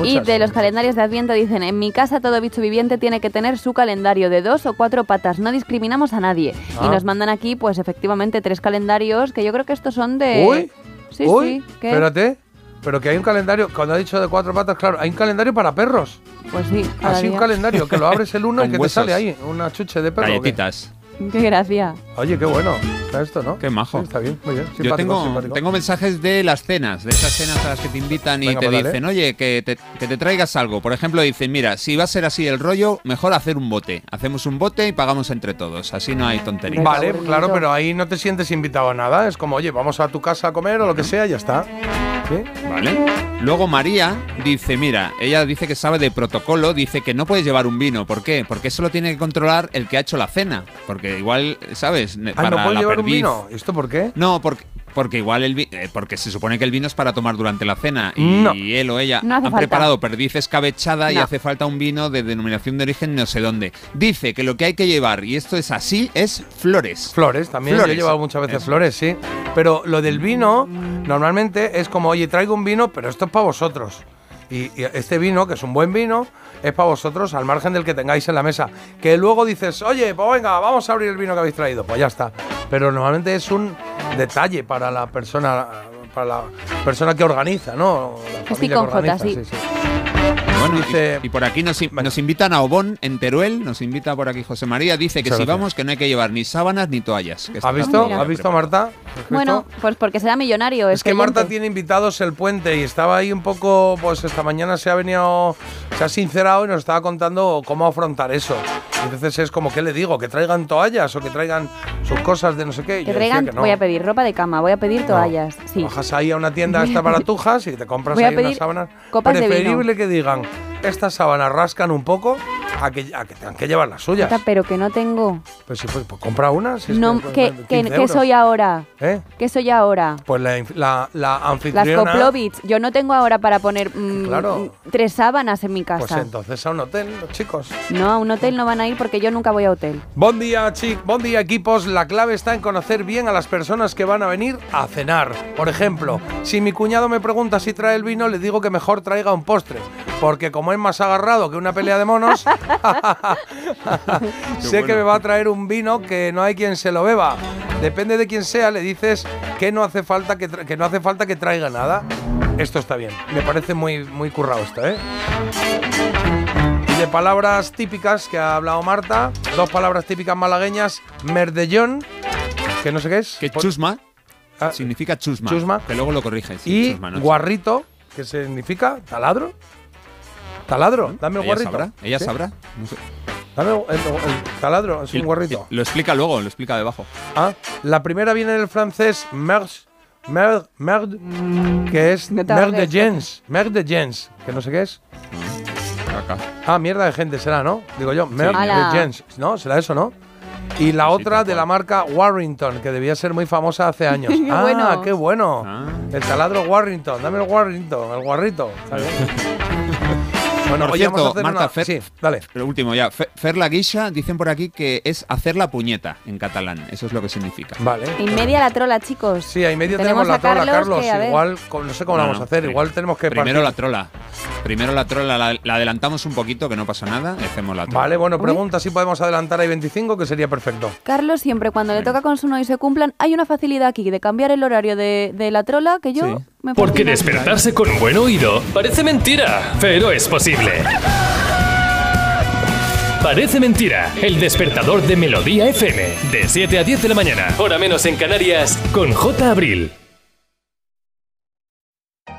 Y de los calendarios de Adviento dicen, en mi casa todo bicho viviente tiene que tener su calendario de dos o cuatro patas, no discriminamos a nadie. Ah. Y nos mandan aquí, pues efectivamente, tres calendarios, que yo creo que estos son de... Uy, Sí, uy, sí, ¿qué? espérate. Pero que hay un calendario, cuando ha dicho de cuatro patas, claro, hay un calendario para perros. Pues sí, Así un día. calendario, que lo abres el uno y que huesos. te sale ahí, una chuche de perro. Galletitas. Qué gracia. Oye, qué bueno. Está esto, ¿no? Qué majo. Sí, está bien, muy bien. Yo Simpático, tengo, simpático. tengo mensajes de las cenas, de esas cenas a las que te invitan y Venga, te pues dale. dicen, oye, que te, que te traigas algo. Por ejemplo, dicen, mira, si va a ser así el rollo, mejor hacer un bote. Hacemos un bote y pagamos entre todos. Así no hay tonterías. Vale, claro, pero ahí no te sientes invitado a nada. Es como, oye, vamos a tu casa a comer o lo que sea, y ya está. ¿Sí? Vale. Luego María dice, mira, ella dice que sabe de protocolo, dice que no puedes llevar un vino. ¿Por qué? Porque eso lo tiene que controlar el que ha hecho la cena. Porque igual, ¿sabes? Ah, ¿no puedes la llevar un vino? ¿Esto por qué? No, porque, porque igual el vi- eh, porque se supone que el vino es para tomar durante la cena y No. él o ella No han falta. preparado perdiz escabechada y hace falta un vino de denominación de origen no sé dónde. Dice que lo que hay que llevar, y esto es así, es flores. Flores, también. Flores. Yo he llevado muchas veces Eso. flores, sí. Pero lo del vino, normalmente es como, oye, traigo un vino, pero esto es para vosotros. Y, y este vino, que es un buen vino, es para vosotros, al margen del que tengáis en la mesa. Que luego dices, oye, pues venga, vamos a abrir el vino que habéis traído. Pues ya está. Pero normalmente es un detalle para la persona, para la persona que organiza, ¿no? La familia con sí. Bueno, y- Dice- y, por aquí nos, nos invitan a Obón, en Teruel, nos invita por aquí José María, dice que Muchas si gracias. vamos que no hay que llevar ni sábanas ni toallas. que ¿Has visto? ¿Has visto, Marta? Bueno, pues porque será millonario. Es que oyente. Marta tiene invitados el puente y estaba ahí un poco, pues esta mañana se ha venido, se ha sincerado y nos estaba contando cómo afrontar eso. Y entonces es como, ¿qué le digo? ¿Que traigan toallas o que traigan sus cosas de no sé qué? Y Que traigan, que no. voy a pedir ropa de cama, voy a pedir toallas. Sí. Bajas ahí a una tienda esta baratujas y te compras voy a ahí unas sábanas. copas de vino. Preferible que digan, estas sábanas rascan un poco a que, a que tengan que llevar las suyas. Pero que no tengo. Pues sí, pues, pues compra una. si no, que, ¿qué, pues, qué- 15 qué euros. soy ahora? ¿Eh? ¿Qué soy ahora? Pues la, la, la Las anfitriona... Koplovits. Yo no tengo ahora para poner mm, Claro. mm, tres sábanas en mi Pues casa. entonces a un hotel, los chicos. no, a un hotel no van a ir porque yo nunca voy a hotel. Buen día, chicos. Buen día, equipos. La clave está en conocer bien a las personas que van a venir a cenar. Por ejemplo, si mi cuñado me pregunta si trae el vino, le digo que mejor traiga un postre. Porque como es más agarrado que una pelea de monos, sé que me va a traer un vino que no hay quien se lo beba. Depende de quién sea, le dices que no hace falta que, no hace falta que traiga nada. Esto está bien. Me parece muy, muy currado esto, ¿eh? Y de palabras típicas que ha hablado Marta, dos palabras típicas malagueñas, merdellón, que no sé qué es. Que chusma Ah, significa chusma. chusma. Que luego lo corriges. sí, y chusma, no guarrito, que significa taladro. Taladro, dame el Ella guarrito. sabrá, ella ¿Sí? sabrá. No sé. Dame el, el taladro, es un guarrito. y Lo explica luego, lo explica debajo. Ah, la primera viene del francés merde, merde, merde, que es merde de gens, merde de gens, que no sé qué es. Acá. Ah, mierda de gente será, ¿no? Digo yo, merde Ala. de gens, ¿no? Será eso, ¿no? Y la Sí, otra de la marca Warrington, que debía ser muy famosa hace años. Qué ah, bueno. qué bueno. Ah. El taladro Warrington, dame el Warrington, el guarrito. Bien. bueno, Por oye, a cierto, hacer Marta, una- Fer, Sí, dale. Lo último ya. Fe- Fer la guisa, dicen por aquí que es hacer la puñeta en catalán. Eso es lo que significa. Vale. En media la trola, chicos. Sí, ahí medio tenemos, Tenemos la a trola, Carlos, Carlos. que, a ver. igual, con- no sé cómo No, la vamos no, a hacer. Igual tenemos que Primero la trola. Primero la trola, la, la adelantamos un poquito, que no pasa nada, y hacemos la trola. Vale, bueno, pregunta si podemos adelantar ahí 25, que sería perfecto. Carlos, siempre cuando le toca consumo y se cumplan, hay una facilidad aquí de cambiar el horario de, de la trola que yo Sí. Me Porque despertarse con buen oído parece mentira, pero es posible. Parece mentira. El despertador de Melodía FM. De 7 a 10 de la mañana. Hora menos en Canarias. Con J. Abril.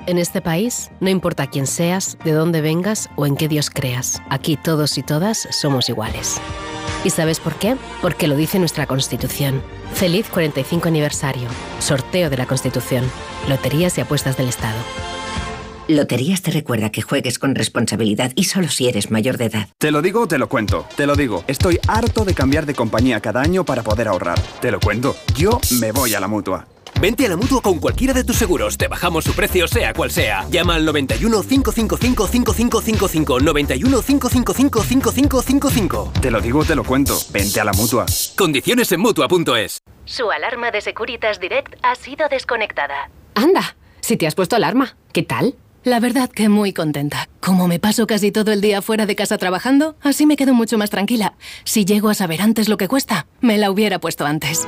En este país, no importa quién seas, de dónde vengas o en qué Dios creas, aquí todos y todas somos iguales. ¿Y sabes por qué? Porque lo dice nuestra Constitución. Feliz 45 aniversario. Sorteo de la Constitución. Loterías y apuestas del Estado. Loterías te recuerda que juegues con responsabilidad y solo si eres mayor de edad. Te lo digo, te lo cuento. Te lo digo. Estoy harto de cambiar de compañía cada año para poder ahorrar. Te lo cuento. Yo me voy a la mutua. Vente a la mutua con cualquiera de tus seguros. Te bajamos su precio, sea cual sea. Llama al 91 555 5555. 91 555 5555. Te lo digo, te lo cuento. Vente a la mutua. Condiciones en mutua.es. Su alarma de Securitas Direct ha sido desconectada. Anda, si te has puesto alarma, ¿qué tal? La verdad que muy contenta. Como me paso casi todo el día fuera de casa trabajando, así me quedo mucho más tranquila. Si llego a saber antes lo que cuesta, me la hubiera puesto antes.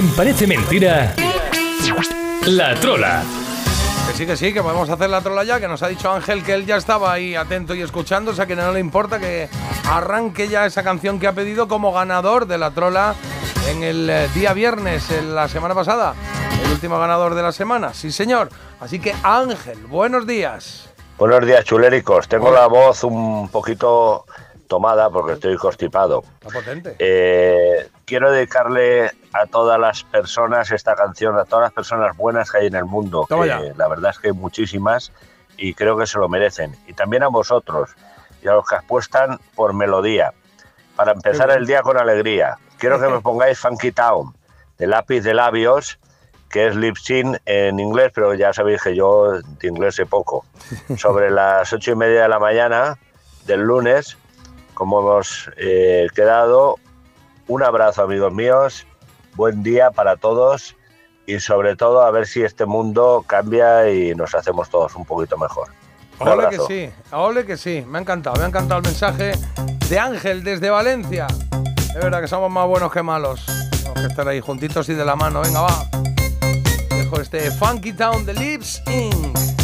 En Parece Mentira, La Trola. Que sí, que sí, que podemos hacer la trola ya, que nos ha dicho Ángel que él ya estaba ahí atento y escuchando, o sea que no le importa que arranque ya esa canción que ha pedido como ganador de la trola en el eh, día viernes, en la semana pasada. El último ganador de la semana, sí señor. Así que Ángel, buenos días. Buenos días, chuléricos. Tengo la voz un poquito tomada porque estoy constipado. Está potente. Eh, quiero dedicarle a todas las personas esta canción, a todas las personas buenas que hay en el mundo. Que la verdad es que hay muchísimas y creo que se lo merecen. Y también a vosotros y a los que apuestan por melodía. Para empezar el día con alegría, quiero que me pongáis Funky Town, de lápiz de labios, que es lip sync en inglés, pero ya sabéis que yo de inglés sé poco. Sobre las ocho y media de la mañana del lunes, como hemos eh, quedado, un abrazo amigos míos, buen día para todos y sobre todo a ver si este mundo cambia y nos hacemos todos un poquito mejor. Ole que sí, ole que sí. Me ha encantado, me ha encantado el mensaje de Ángel desde Valencia. Es verdad que somos más buenos que malos. Tenemos que estar ahí juntitos y de la mano. Venga, va. Dejo este Funky Town de Lips Inc.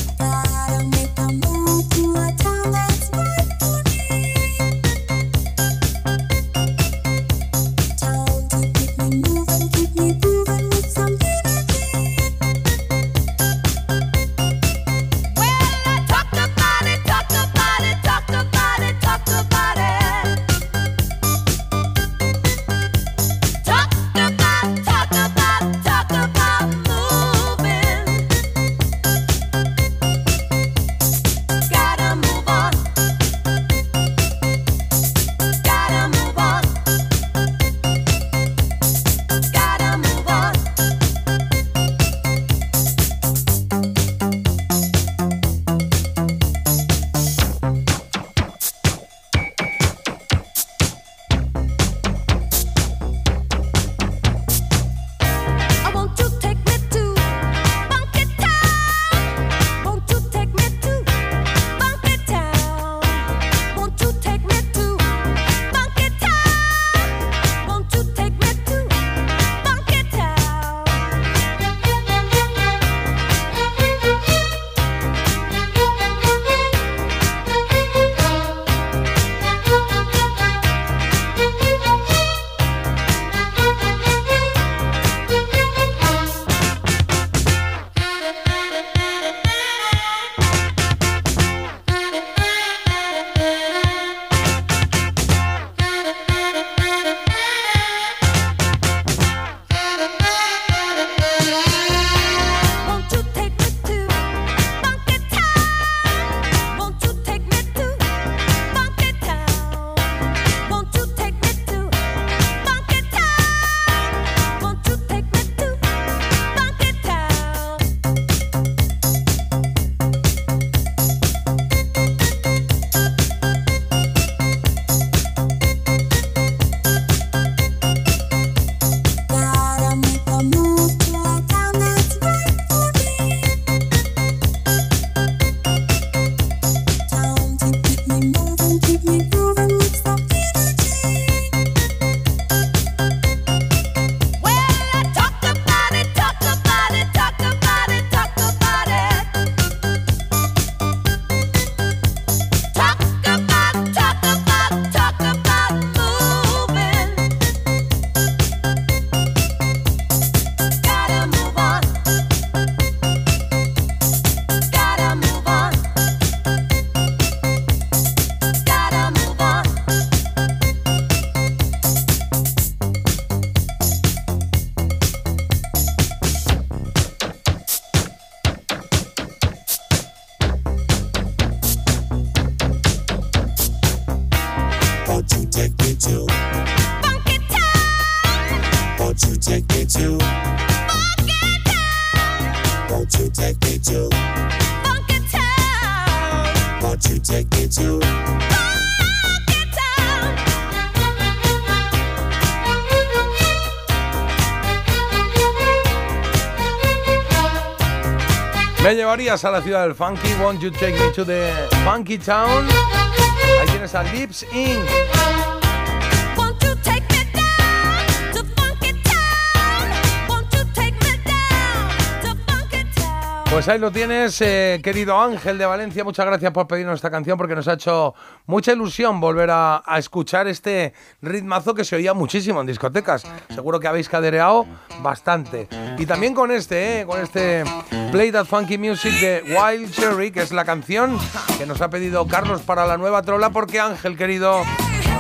¿Me llevarías a la ciudad del funky? Won't you take me to the funky town? Ahí tienes a Lips Inc. Pues ahí lo tienes, eh, querido Ángel de Valencia. Muchas gracias por pedirnos esta canción porque nos ha hecho mucha ilusión volver a, a escuchar este ritmazo que se oía muchísimo en discotecas. Seguro que habéis cadereado bastante. Y también con este, eh, con este Play That Funky Music de Wild Cherry, que es la canción que nos ha pedido Carlos para la nueva trola porque Ángel, querido,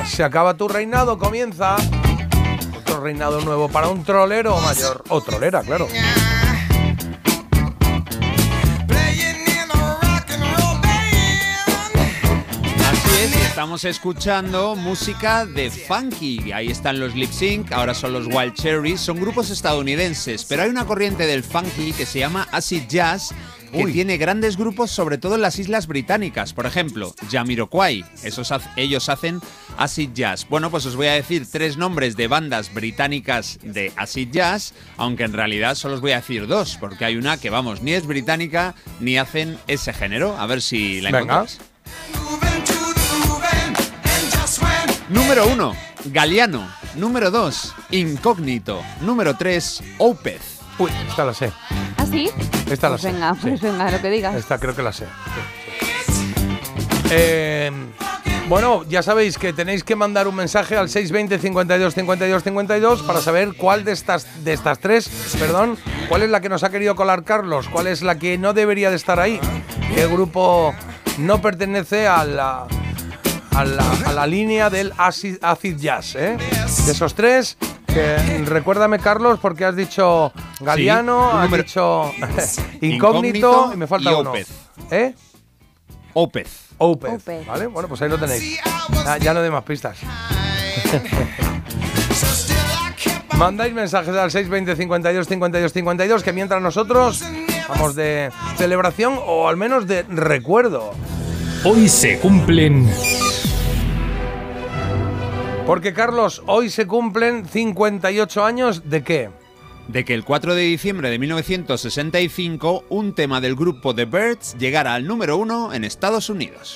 se acaba tu reinado, comienza otro reinado nuevo para un trolero mayor. O trolera, claro. Y estamos escuchando música de funky. Ahí están los Lip Sync, ahora son los Wild Cherries. Son grupos estadounidenses, pero hay una corriente del funky que se llama acid jazz que Uy. tiene grandes grupos sobre todo en las islas británicas. Por ejemplo, Jamiroquai. Esos, ellos hacen acid jazz. Bueno, pues os voy a decir tres nombres de bandas británicas de acid jazz, aunque en realidad solo os voy a decir dos, porque hay una que, vamos, ni es británica ni hacen ese género. A ver si la encontráis. Número 1, Galeano. Número 2, Incógnito. Número 3, Opeth. Uy, esta la sé. ¿Ah, sí? Esta la Pues sé. venga, sí. pues venga, lo que digas. Esta creo que la sé. sí, sí. Eh, bueno, ya sabéis que tenéis que mandar un mensaje al 620 52 52 52 para saber cuál de estas de estas tres, perdón, cuál es la que nos ha querido colar Carlos, cuál es la que no debería de estar ahí, qué grupo no pertenece a la a la, a la línea del acid, acid jazz, ¿eh? De esos tres, que, recuérdame Carlos porque has dicho Galeano, has número- dicho incógnito, Incógnito y me falta y uno. Opeth. ¿Eh? Opeth. Opeth. Opeth. ¿Vale? Bueno, pues ahí lo tenéis. Ya, ya no de más pistas. Mandáis mensajes al 620 52 52 52 que mientras nosotros vamos de celebración o al menos de recuerdo. Hoy se cumplen Porque Carlos, hoy se cumplen 58 años de qué? De que el 4 de diciembre de 1965 un tema del grupo The Birds llegara al número 1 en Estados Unidos.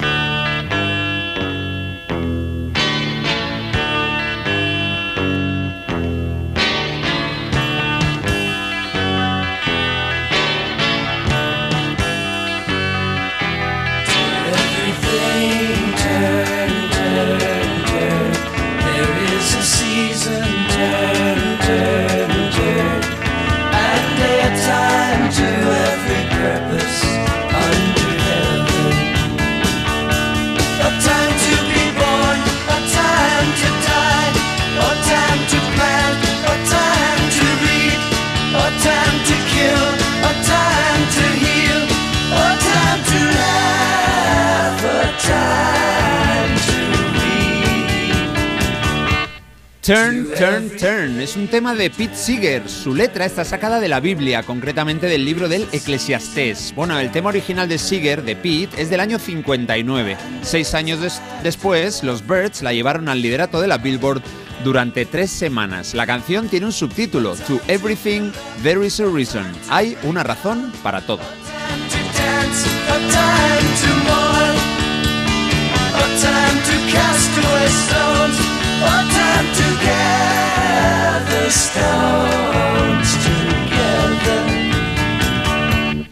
Turn, Turn, Turn es un tema de Pete Seeger. Su letra está sacada de la Biblia, concretamente del libro del Eclesiastés. Bueno, el tema original de Seeger, de Pete, es del año 59. Seis años des- después, los Birds la llevaron al liderato de la Billboard durante tres semanas. La canción tiene un subtítulo, To Everything There Is a Reason. Hay una razón para todo. a time to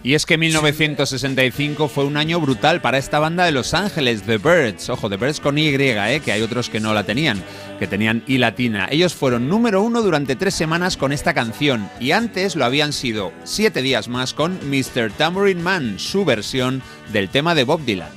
Y es que 1965 fue un año brutal para esta banda de Los Ángeles, The Birds. Ojo, The Birds con Y, ¿eh? que hay otros que no la tenían, que tenían I latina. Ellos fueron número uno durante tres semanas con esta canción y antes lo habían sido siete días más con Mr. Tambourine Man, su versión del tema de Bob Dylan.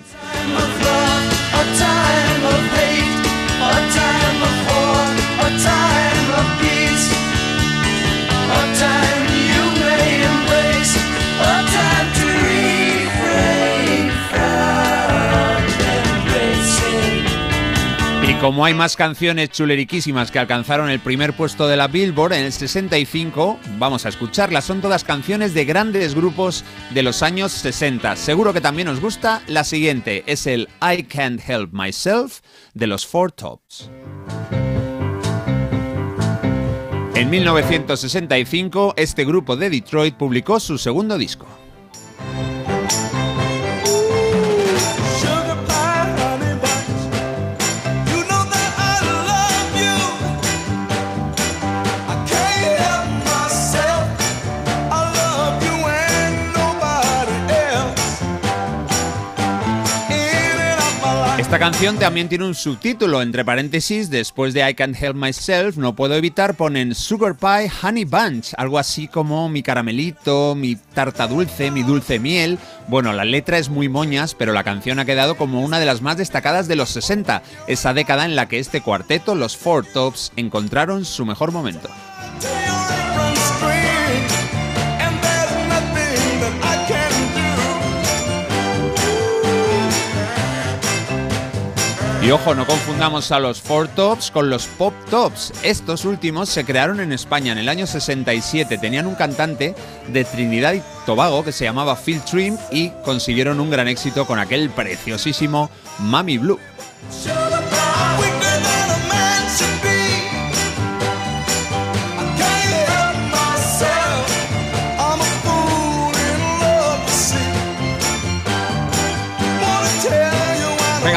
Como hay más canciones chuleriquísimas que alcanzaron el primer puesto de la Billboard en el 65, vamos a escucharlas. Son todas canciones de grandes grupos de los años 60. Seguro que también os gusta. La siguiente es el I Can't Help Myself de los Four Tops. En 1965, este grupo de Detroit publicó su segundo disco. Esta canción también tiene un subtítulo, entre paréntesis, después de I Can't Help Myself, no puedo evitar, ponen Sugar Pie Honey Bunch, algo así como mi caramelito, mi tarta dulce, mi dulce miel. Bueno, la letra es muy moñas, pero la canción ha quedado como una de las más destacadas de los 60, esa década en la que este cuarteto, los Four Tops, encontraron su mejor momento. Y ojo, no confundamos a los Four Tops con los Pop Tops. Estos últimos se crearon en España en el año 67. Tenían un cantante de Trinidad y Tobago que se llamaba Phil Trim y consiguieron un gran éxito con aquel preciosísimo Mami Blue.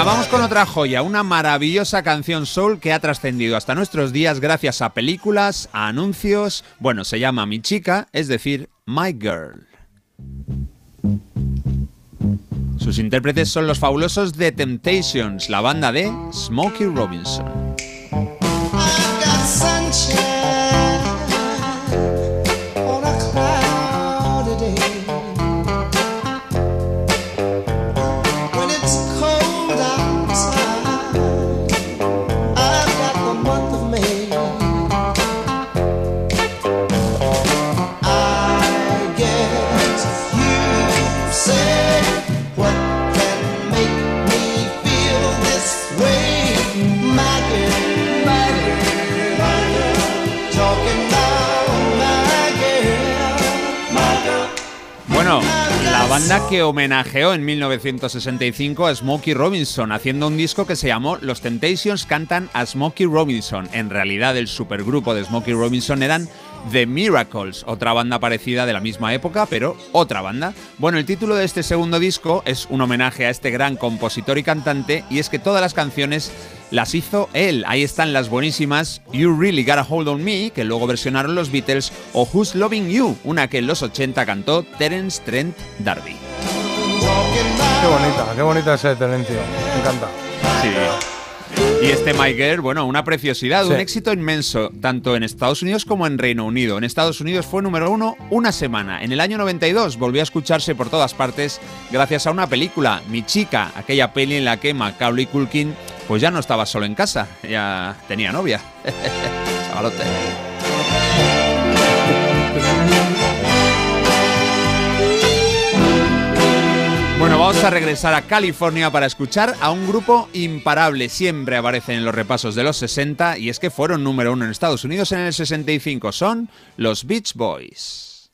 Vamos con otra joya, una maravillosa canción soul que ha trascendido hasta nuestros días gracias a películas, a anuncios. Bueno, se llama Mi Chica, es decir, My Girl. Sus intérpretes son los fabulosos The Temptations, la banda de Smokey Robinson. Banda que homenajeó en 1965 a Smokey Robinson, haciendo un disco que se llamó Los Temptations cantan a Smokey Robinson. En realidad, el supergrupo de Smokey Robinson eran The Miracles, otra banda parecida de la misma época, pero otra banda. Bueno, el título de este segundo disco es un homenaje a este gran compositor y cantante, y es que todas las canciones las hizo él. Ahí están las buenísimas You Really Got a Hold on Me, que luego versionaron los Beatles, o Who's Loving You, una que en los 80 cantó Terence Trent D'Arby. Qué bonita, qué bonita ese Terencio. Me encanta. Sí. Y este My Girl, bueno, una preciosidad, Sí. un éxito inmenso, tanto en Estados Unidos como en Reino Unido. En Estados Unidos fue número uno una semana. En el año 92 volvió a escucharse por todas partes gracias a una película, Mi Chica, aquella peli en la que Macaulay Culkin pues ya no estaba solo en casa, ya tenía novia. Chavalote. Bueno, vamos a regresar a California para escuchar a un grupo imparable. Siempre aparecen en los repasos de los 60 y es que fueron número uno en Estados Unidos en el 65. Son los Beach Boys.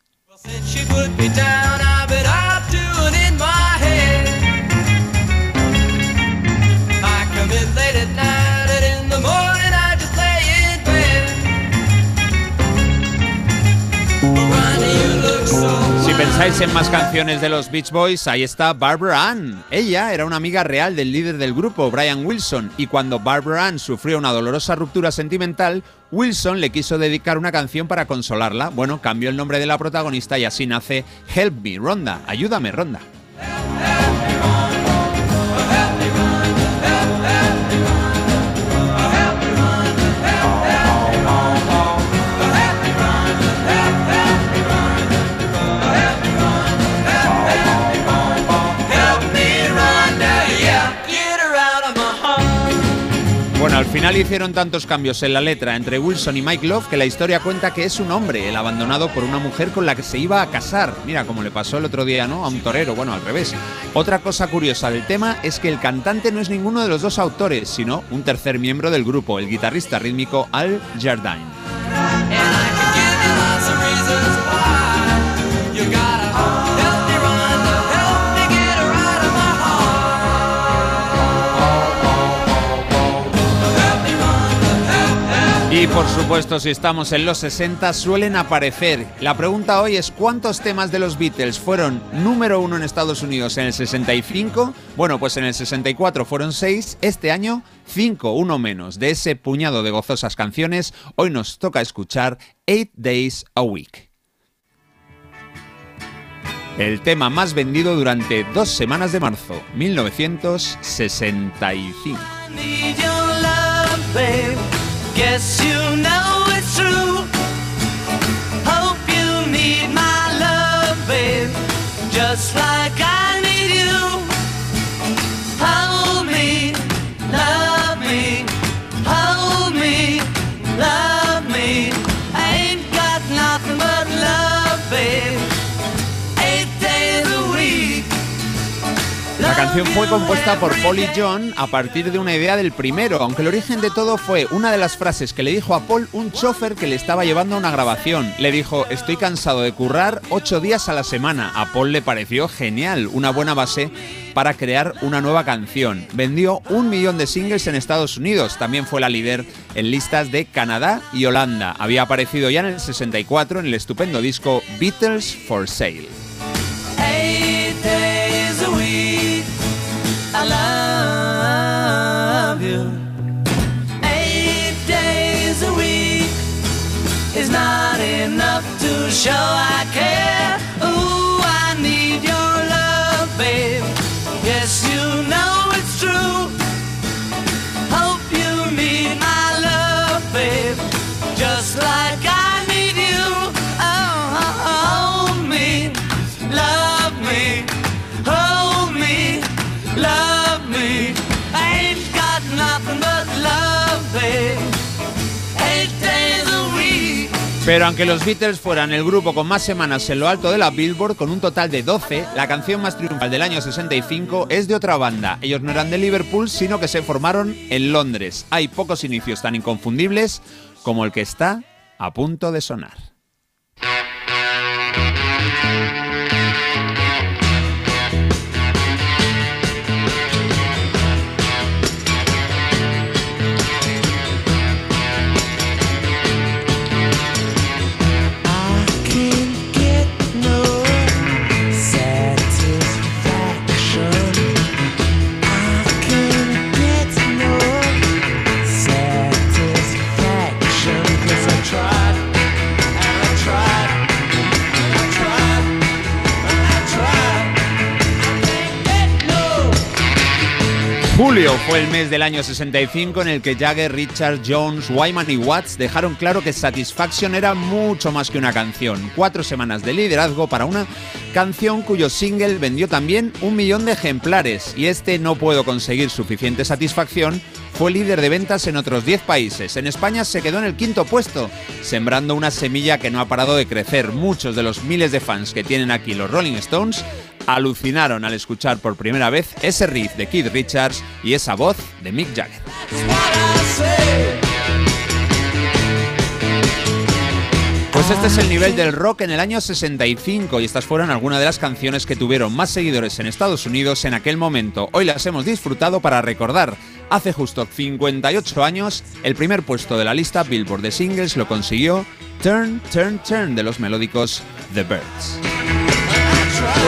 I come in late at night and in the morning I just lay in bed. Ronnie, you look so Si pensáis en más canciones de los Beach Boys, ahí está Barbara Ann. Ella era una amiga real del líder del grupo, Brian Wilson, y cuando Barbara Ann sufrió una dolorosa ruptura sentimental, Wilson le quiso dedicar una canción para consolarla. Bueno, cambió el nombre de la protagonista y así nace Help Me, Ronda. Ayúdame, Ronda. Bueno, al final hicieron tantos cambios en la letra entre Wilson y Mike Love que la historia cuenta que es un hombre, el abandonado por una mujer con la que se iba a casar. Mira, como le pasó el otro día, ¿no? A un torero, bueno, al revés. Otra cosa curiosa del tema es que el cantante no es ninguno de los dos autores, sino un tercer miembro del grupo, el guitarrista rítmico Al Jardine. Y por supuesto, si estamos en los 60, suelen aparecer. La pregunta hoy es ¿cuántos temas de los Beatles fueron número uno en Estados Unidos en el 65? Bueno, pues en el 64 fueron seis, este año cinco, uno menos. De ese puñado de gozosas canciones, hoy nos toca escuchar Eight Days a Week. El tema más vendido durante dos semanas de marzo, 1965. Guess you know it's true. Hope you need my love, babe. Just like I canción fue compuesta por Paul y John a partir de una idea del primero, aunque el origen de todo fue una de las frases que le dijo a Paul un chofer que le estaba llevando a una grabación. Le dijo, estoy cansado de currar ocho días a la semana. A Paul le pareció genial, una buena base para crear una nueva canción. Vendió un millón de singles en Estados Unidos, también fue la líder en listas de Canadá y Holanda. Había aparecido ya en el 64 en el estupendo disco Beatles for Sale. Love. Eight days a week is not enough to show I care. Ooh, I need your love, babe. Yes, you know it's true. Pero aunque los Beatles fueran el grupo con más semanas en lo alto de la Billboard, con un total de 12, la canción más triunfal del año 65 es de otra banda. Ellos no eran de Liverpool, sino que se formaron en Londres. Hay pocos inicios tan inconfundibles como el que está a punto de sonar. Julio fue el mes del año 65 en el que Jagger, Richard, Jones, Wyman y Watts dejaron claro que Satisfaction era mucho más que una canción. Cuatro semanas de liderazgo para una canción cuyo single vendió también un millón de ejemplares y este No puedo conseguir suficiente satisfacción fue líder de ventas en otros 10 países. En España se quedó en el quinto puesto, sembrando una semilla que no ha parado de crecer. Muchos de los miles de fans que tienen aquí los Rolling Stones alucinaron al escuchar por primera vez ese riff de Keith Richards y esa voz de Mick Jagger. Pues este es el nivel del rock en el año 65 y estas fueron algunas de las canciones que tuvieron más seguidores en Estados Unidos en aquel momento. Hoy las hemos disfrutado para recordar. Hace justo 58 años, el primer puesto de la lista Billboard de singles lo consiguió Turn, Turn, Turn de los melódicos The Birds.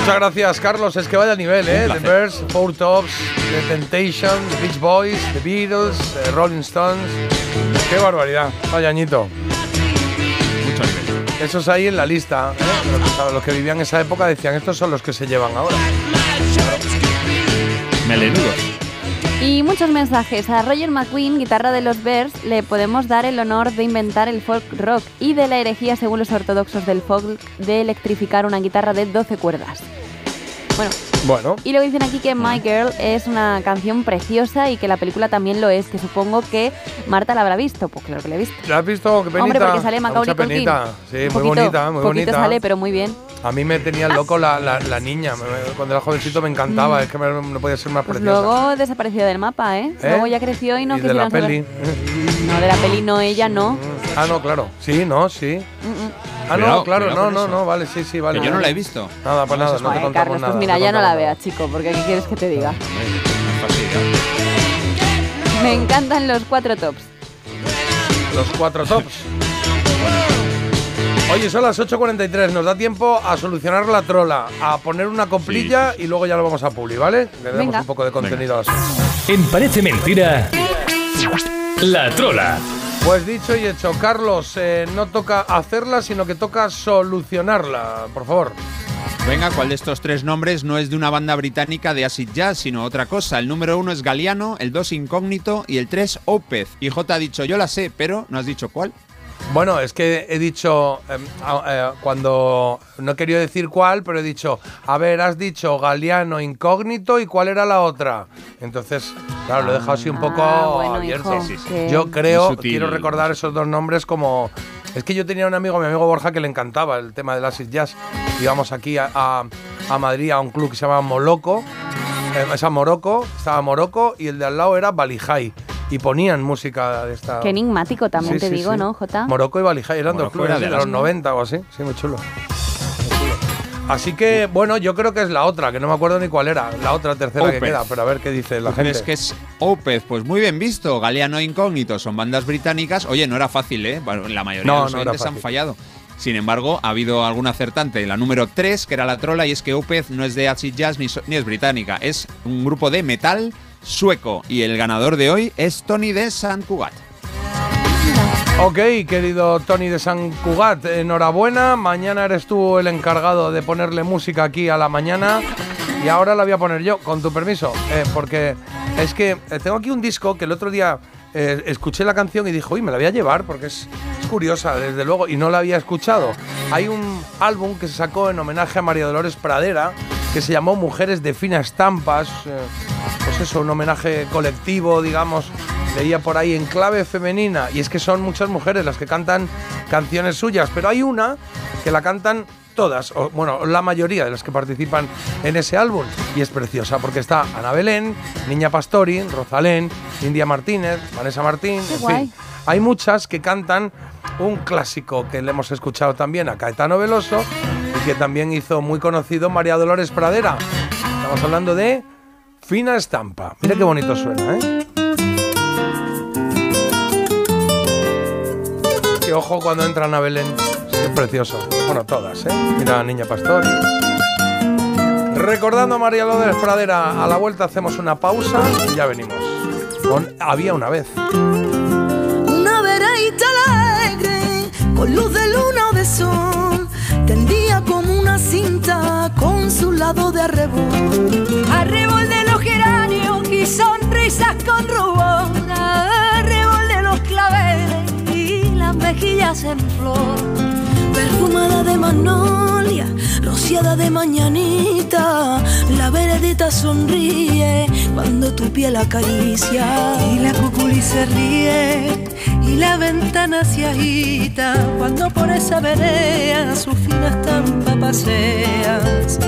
Muchas gracias, Carlos. Es que vaya nivel, ¿eh? The Birds, Four Tops, The Temptation, The Beach Boys, The Beatles, eh, Rolling Stones. Qué barbaridad. Vaya añito. Mucho nivel. Esos ahí en la lista. ¿eh? Los, que, los que vivían esa época decían, estos son los que se llevan ahora. Melenudos. Y muchos mensajes. A Roger McQueen, guitarra de los Bears, le podemos dar el honor de inventar el folk rock y de la herejía, según los ortodoxos del folk, de electrificar una guitarra de 12 cuerdas. Bueno, Bueno, y luego dicen aquí que My Girl es una canción preciosa y que la película también lo es, que supongo que Marta la habrá visto. Pues claro que la he visto. ¿la has visto? Qué penita. Hombre, porque sale Da Macaulay Culkin. penita. Sí, Un muy poquito- bonita, muy poquito bonita. sale, pero muy bien. A mí me tenía loco la, la, la niña. Cuando era jovencito me encantaba. Mm. Es que me- no podía ser más Pues preciosa. luego desapareció del mapa, ¿eh? ¿Eh? Luego ya creció y no y de la peli. No, de la peli no, ella no. Ah, no, claro. Sí, no, sí. Mm, mm. Ah, no, Cuidado, claro, cuidado no, no, no, vale, sí, sí, vale. Que yo no la he visto. Nada, pues No, nada, no te contamos Carlos, nada. pues mira, ya no la contamos veas, chico, porque ¿qué quieres que te diga? Me encantan los cuatro tops. Los cuatro tops. Oye, son las 8.43, nos da tiempo a solucionar la trola, a poner una coplilla y luego ya lo vamos a publi, ¿vale? Le damos Venga. un poco de contenido a las En Parece Mentira, La Trola. Pues dicho y hecho, Carlos, eh, no toca hacerla, sino que toca solucionarla, por favor. Venga, ¿cuál de estos tres nombres no es de una banda británica de acid jazz, sino otra cosa? El número uno es Galeano, el dos Incógnito y el tres Opez. Y J ha dicho, yo la sé, pero no has dicho cuál. Bueno, es que he dicho, em, eh, cuando, no he querido decir cuál, pero he dicho, a ver, has dicho Galeano, Incógnito y cuál era la otra. Entonces, claro, lo he dejado así un poco Ah, bueno, abierto. hijo, Sí, sí, sí. que- Yo creo, sutil. quiero recordar esos dos nombres como... Es que yo tenía un amigo, mi amigo Borja, que le encantaba el tema del acid jazz. Íbamos aquí a, a- a Madrid a un club que se llama Moloco, eh, es a Morocco, estaba Morocco y el de al lado era Balijay. Y ponían música de esta... Qué enigmático también Sí, te sí, digo, sí. ¿no, Jota? Morocco y Balijay eran dos clubes era de de los las, ¿no? 90 o así. Sí, muy chulo. Así que, bueno, yo creo que es la otra, que no me acuerdo ni cuál era, la otra tercera que Opeth. queda, pero a ver qué dice la ¿Tú gente. crees que es Opez? Pues muy bien visto. Galeano Incógnito son bandas británicas. Oye, no era fácil, ¿eh? Bueno, la mayoría No, de los no oyentes han fallado. Sin embargo, ha habido algún acertante. La número 3, que era la trola, y es que Opez no es de acid jazz ni, so- ni es británica. Es un grupo de metal sueco. Y el ganador de hoy es Tony de San Cugat. Ok, querido Tony de San Cugat, enhorabuena. Mañana eres tú el encargado de ponerle música aquí a la mañana. Y ahora la voy a poner yo, con tu permiso. eh, porque es que eh, tengo aquí un disco que el otro día eh, escuché la canción y dije, uy, me la voy a llevar porque es, curiosa, desde luego, y no la había escuchado. Hay un álbum que se sacó en homenaje a María Dolores Pradera que se llamó Mujeres de Fina Estampas. eh, pues eso, un homenaje colectivo, digamos, leía por ahí en clave femenina, y es que son muchas mujeres las que cantan canciones suyas, pero hay una que la cantan todas, o bueno, la mayoría de las que participan en ese álbum, y es preciosa porque está Ana Belén, Niña Pastori, Rosalén, India Martínez, Vanessa Martín, en guay. fin, hay muchas que cantan un clásico que le hemos escuchado también a Caetano Veloso y que también hizo muy conocido María Dolores Pradera. Estamos hablando de Fina Estampa. Mira qué bonito suena, ¿eh? Que ojo cuando entran a Belén. Precioso. Bueno, todas, ¿eh? Mira Niña Pastor. Recordando a María Dolores Pradera, a la vuelta hacemos una pausa y ya venimos. Había una vez. Una veredita alegre, con luz de luna o de sol, tendía como una cinta con su lado de arrebol. Arrebol de los geranios y sonrisas con rubor, arrebol de los claveles y las mejillas en flor. Perfumada de magnolia, rociada de mañanita, la veredita sonríe cuando tu piel acaricia. Y la cuculi se ríe y la ventana se agita cuando por esa vereda su fina estampa paseas.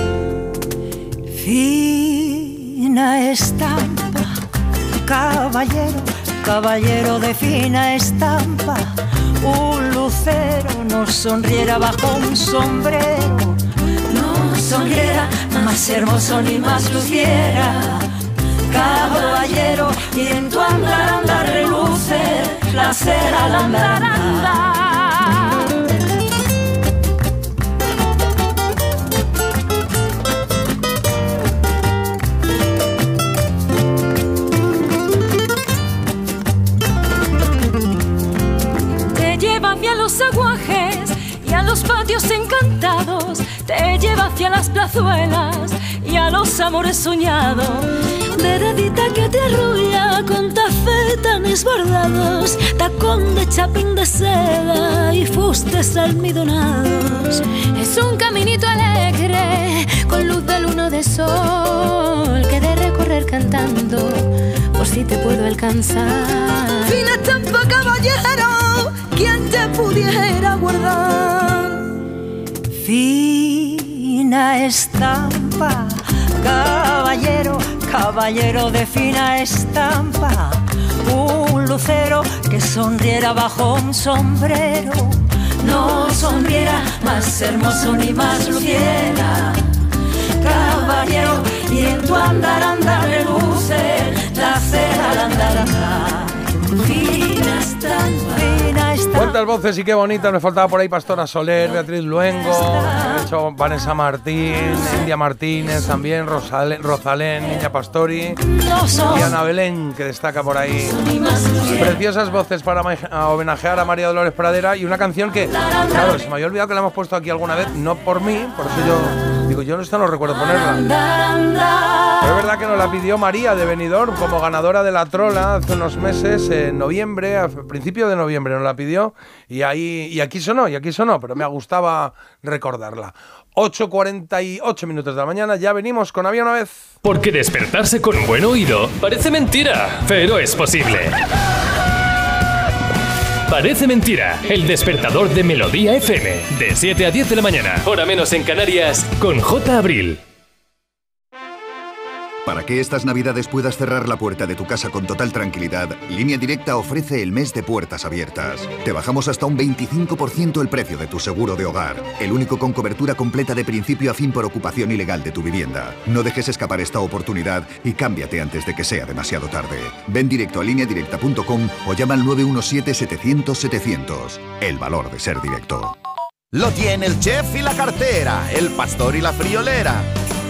Fina estampa, caballero, caballero de fina estampa. Un lucero nos sonriera bajo un sombrero. No sonriera más hermoso ni más luciera. Caballero, y en tu andar reluce placer al andar patios encantados. Te lleva hacia las plazuelas y a los amores soñados. Veredita que te arrulla con tafetanes bordados, tacón de chapín de seda y fustes almidonados. Es un caminito alegre, con luz de luna de sol que de recorrer cantando, por si te puedo alcanzar. Fina estampa, caballero, quien te pudiera guardar. Fina estampa, caballero, caballero de fina estampa. Un lucero que sonriera bajo un sombrero. No sonriera más hermoso ni más luciera. Caballero, y en tu andar andar reluce la cera andar andar. ¿Cuántas voces y qué bonitas? Me faltaba por ahí Pastora Soler, Beatriz Luengo, de Vanessa Martín, India Martínez también, Rosalén, Niña Pastori y Ana Belén, que destaca por ahí. Preciosas voces para homenajear a María Dolores Pradera y una canción que, claro, se me había olvidado que la hemos puesto aquí alguna vez, no por mí, por eso yo digo, yo esto no recuerdo ponerla. Es verdad que nos la pidió María de Benidorm como ganadora de la trola hace unos meses, en noviembre, a principio de noviembre nos la pidió y ahí y aquí sonó, y aquí sonó, pero me gustaba recordarla. 8.48 minutos de la mañana, ya venimos con Había una vez. Porque despertarse con un buen oído parece mentira, pero es posible. Parece mentira, el despertador de Melodía FM, de 7 a 10 de la mañana, hora menos en Canarias, con J. Abril. Para que estas navidades puedas cerrar la puerta de tu casa con total tranquilidad, Línea Directa ofrece el mes de puertas abiertas. Te bajamos hasta un 25% el precio de tu seguro de hogar, el único con cobertura completa de principio a fin por ocupación ilegal de tu vivienda. No dejes escapar esta oportunidad y cámbiate antes de que sea demasiado tarde. Ven directo a lineadirecta.com o llama al 917-700-700. El valor de ser directo. Lo tiene el chef y la cartera, el pastor y la friolera.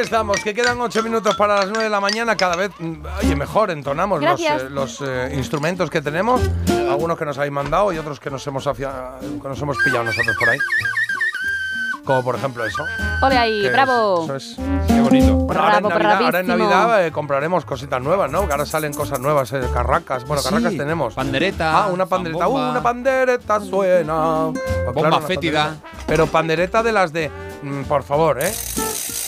Estamos, que quedan ocho minutos para las 9 de la mañana. Cada vez, mm, oye, mejor entonamos los, Gracias. eh, los, eh, instrumentos que tenemos. Algunos que nos habéis mandado y otros que nos hemos, afia- que nos hemos pillado nosotros por ahí. Como por ejemplo eso. Ole ahí, que bravo. Eso es. Qué bonito. Bueno, ahora, en Bravo, Navidad, ahora en. Navidad, eh, compraremos cositas nuevas, ¿no? Que ahora salen cosas nuevas, eh, carracas. Bueno, Sí, carracas tenemos. pandereta, Ah, una pandereta. Uh, una pandereta suena. Pues Bomba una fétida. pandereta. Pero pandereta de las de. mm, por favor, ¿eh?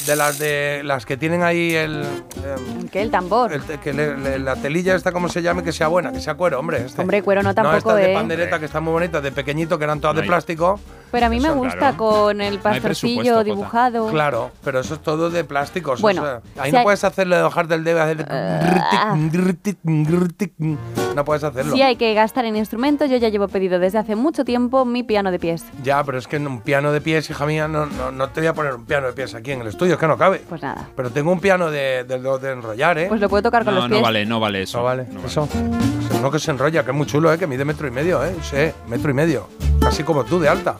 De las de. Las que tienen ahí el. em, ¿Qué? El tambor. el te- que le- le- la telilla esta, como se llame, que sea buena, que sea cuero, hombre. Este. Hombre, cuero no No, tampoco, estas de ¿eh? pandereta que están muy bonitas, de pequeñito, que eran todas de hay- plástico. Pero a mí me gusta claro. con el pastorcillo dibujado. Claro, pero eso es todo de plástico. eso Bueno, es, eh, ahí si no hay- puedes hacerle de bajar del dedo, hacer Ah. no puedes hacerlo. Si hay que gastar en instrumentos, yo ya llevo pedido desde hace mucho tiempo mi piano de pies. Ya, pero es que en un piano de pies, hija mía, no, no, no te voy a poner un piano de pies aquí en el estudio, es que no cabe. Pues nada. Pero tengo un piano de, de, de- de enrollar, ¿eh? Pues lo puedo tocar con No, los no pies. vale, no vale eso. No vale, eso. Es Uno que se enrolla, que es muy chulo, ¿eh? Que mide metro y medio, ¿eh? Sí, metro y medio. Casi como tú, de alta.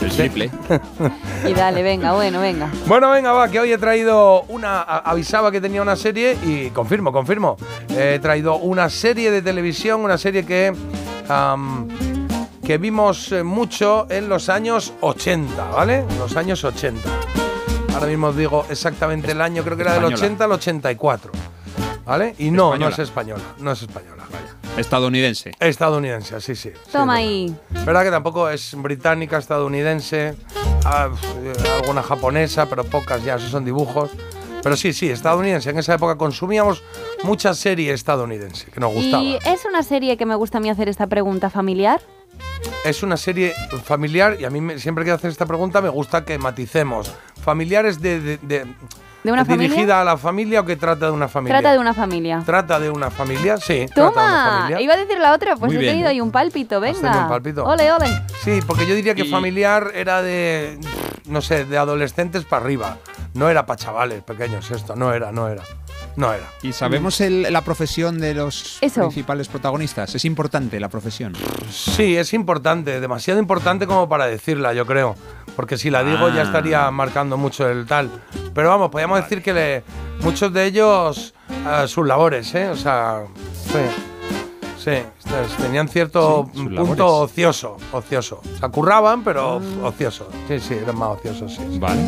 El triple. Y dale, venga, bueno, venga. Bueno, venga, va, que hoy he traído una. Avisaba que tenía una serie y confirmo, confirmo. He traído una serie de televisión, una serie que. que vimos eh, mucho en los años 80, ¿vale? En los años 80. Ahora mismo os digo exactamente el año, creo que era del Española. 80 al 84. ¿Vale? Y no, no Española. es española, no es española. Estadounidense. Estadounidense, sí, sí. sí, Toma es ahí. verdad. Verdad que tampoco es británica, estadounidense, ah, eh, alguna japonesa, pero pocas ya, esos son dibujos. Pero sí, sí, estadounidense. En esa época consumíamos mucha serie estadounidense, que nos gustaba. ¿Y es una serie que me gusta a mí hacer esta pregunta familiar? Es una serie familiar y a mí me- siempre que hacer esta pregunta me gusta que maticemos. ¿Familiares de, de, de- ¿De una dirigida familia? a la familia o que trata de una familia? Trata de una familia. ¿Trata de una familia? Sí. trata de una ¡Toma! familia. Iba a decir la otra, pues Muy he bien. tenido ahí un pálpito, venga. un pálpito. Ole, ole. Sí, porque yo diría que Y- familiar era de, no sé, de adolescentes para arriba. No era para chavales pequeños esto, no era, no era. No era. ¿Y sabemos el- la profesión de los Eso. principales protagonistas? Es importante la profesión. Sí, es importante, demasiado importante como para decirla, yo creo. Porque si la digo ya Ah. estaría marcando mucho el tal. Pero vamos, podríamos decir que le- muchos de ellos eh, sus labores, ¿eh? O sea, sí. Sí, tenían cierto Sí, punto labores. ocioso, ocioso. O sea, curraban, pero ocioso. Sí, sí, eran más ociosos, sí. Vale.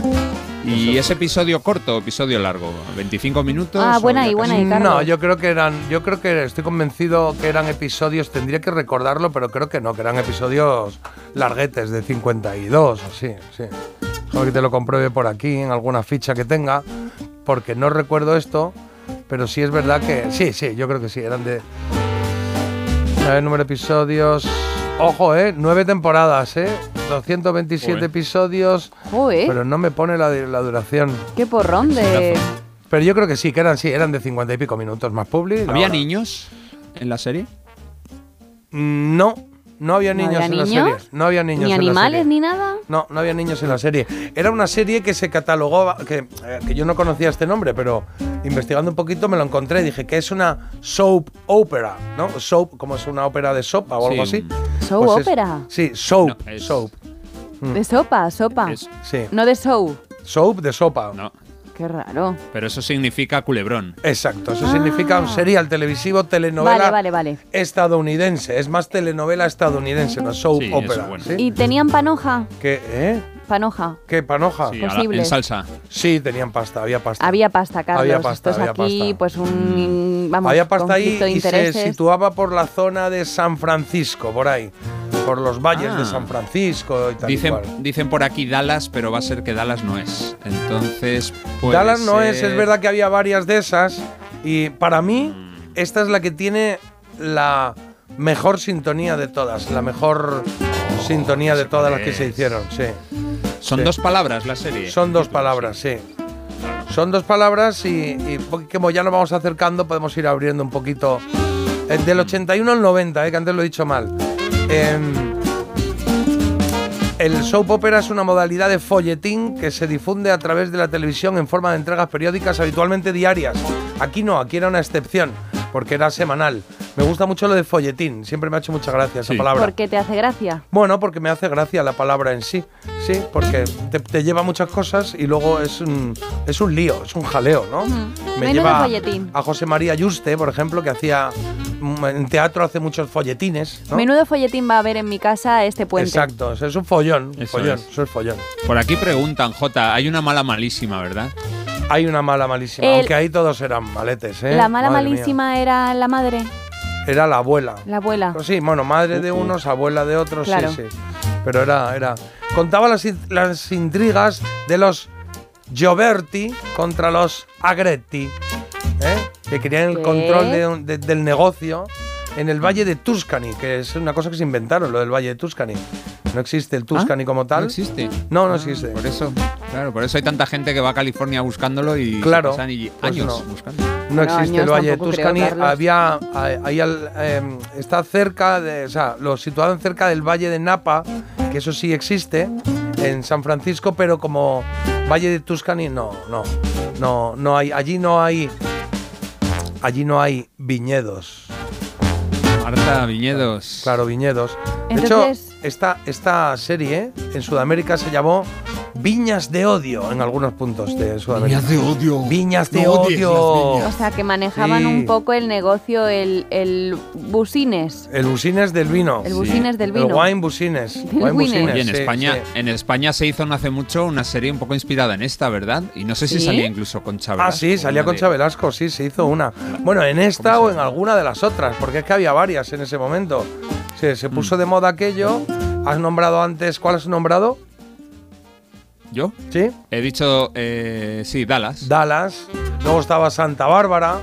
¿Y ese episodio corto o episodio largo? ¿25 minutos? Ah, buena casi? buena ahí, Carlos. No, yo creo que eran, yo creo que estoy convencido que eran episodios, tendría que recordarlo, pero creo que no, que eran episodios larguetes de 52 o sí, sí. Solo que te lo compruebe por aquí en alguna ficha que tenga, porque no recuerdo esto, pero sí es verdad que sí, sí, yo creo que sí, eran de a ver, número de episodios. Ojo, eh, nueve temporadas, eh, 227 Joder. episodios, Joder, pero no me pone la, la duración. qué porrón de... Pero yo creo que sí, que eran sí, eran de 50 y pico minutos más publi. la ¿Había niños en la serie? Mm, No, no había ¿No niños había en la serie. No había niños Ni en la animales serie. ni nada. No, no había niños en la serie. Era una serie que se catalogó, que, eh, que yo no conocía este nombre, pero investigando un poquito me lo encontré. Dije que es una soap opera, ¿no? Soap, como es una ópera de sopa o algo Sí, así. Soap Pues es- opera. sí, soap, No, es- soap. Mm. De sopa, sopa. Es- Sí, No de show. soap de sopa. no, Qué raro. pero eso significa culebrón. Exacto, eso Ah. significa un serial televisivo, telenovela Vale, vale, vale. estadounidense. Es más telenovela estadounidense, no soap Sí, opera. es bueno. ¿sí? ¿Y tenían panoja? ¿Qué? ¿Eh? Panoja. ¿Qué panoja? Sí, Posible. en salsa. Sí, tenían pasta, había pasta. Había pasta, Carlos. Había pasta, Esto es había aquí, pasta. pues un... Vamos, había pasta ahí y se situaba por la zona de San Francisco, por ahí. Por los valles Ah. de San Francisco y tal. Dicen, dicen por aquí Dallas, pero va a ser que Dallas no es. Entonces, puede Dallas no es, es verdad que había varias de esas. Y para mí, esta es la que tiene la mejor sintonía de todas. La mejor sintonía de todas las que se hicieron, sí. Son Sí. dos palabras la serie. Son dos palabras, sí. Son dos palabras y, como ya nos vamos acercando, podemos ir abriendo un poquito. Eh, del 81 al 90, eh, que antes lo he dicho mal. Em, el soap opera es una modalidad de folletín que se difunde a través de la televisión en forma de entregas periódicas habitualmente diarias. Aquí no, aquí era una excepción, porque era semanal. Me gusta mucho lo de folletín, siempre me ha hecho mucha gracia esa palabra. ¿Por qué te hace gracia? Bueno, porque me hace gracia la palabra en sí. Sí, porque te, te lleva muchas cosas y luego es un, es un lío, es un jaleo, ¿no? Me Menudo lleva folletín. a José María Yuste, por ejemplo, que hacía mm, en teatro hace muchos folletines, ¿no? Menudo folletín va a haber en mi casa este puente. Exacto, es un follón, un Eso follón, es. eso es follón. Por aquí preguntan, Jota, hay una mala malísima, ¿verdad? Hay una mala malísima, El- aunque ahí todos eran maletes, ¿eh? La mala Madre mía. malísima era la madre, Era la abuela. la abuela. Pues sí, bueno, madre de unos, abuela de otros, Claro. sí, sí. Pero era, era. Contaba las, las intrigas de los Gioberti contra los Agretti, ¿eh? que querían el ¿Qué? control de un- de- del negocio en el Valle de Tuscany, que es una cosa que se inventaron, lo del Valle de Tuscany. No existe el Tuscany como tal. ¿No existe? No, no existe. Por eso, claro, por eso hay tanta gente que va a California buscándolo y Claro, pasan y- pues años no. buscando. No Bueno, existe el Valle de creo, Tuscany. Había ahí- ahí al- em, está cerca de, o sea, lo situaban cerca del Valle de Napa, que eso sí existe en San Francisco, pero como Valle de Tuscany no, no, no, no hay, allí no hay, allí no hay viñedos. Marta Viñedos. Claro, viñedos. De Entonces- hecho, esta, esta serie en Sudamérica se llamó Viñas de Odio en algunos puntos de Sudamérica. Viñas de odio. Viñas de No odies las odio. O sea, que manejaban Sí. un poco el negocio, el, el busines. El busines del vino. El busines del vino. El wine busines. Wine Oye, en sí, España, sí. en España se hizo no hace mucho una serie un poco inspirada en esta, ¿verdad? Y no sé si ¿Sí? salía incluso con Chávez. Ah, sí, salía con Velasco, sí, se hizo una. Bueno, en esta o en alguna de las otras, porque es que había varias en ese momento. Se, se Mm. puso de moda aquello. Has nombrado antes, ¿cuál has nombrado? ¿Yo? Sí. He dicho, eh, sí, Dallas. Dallas. Luego estaba Santa Bárbara.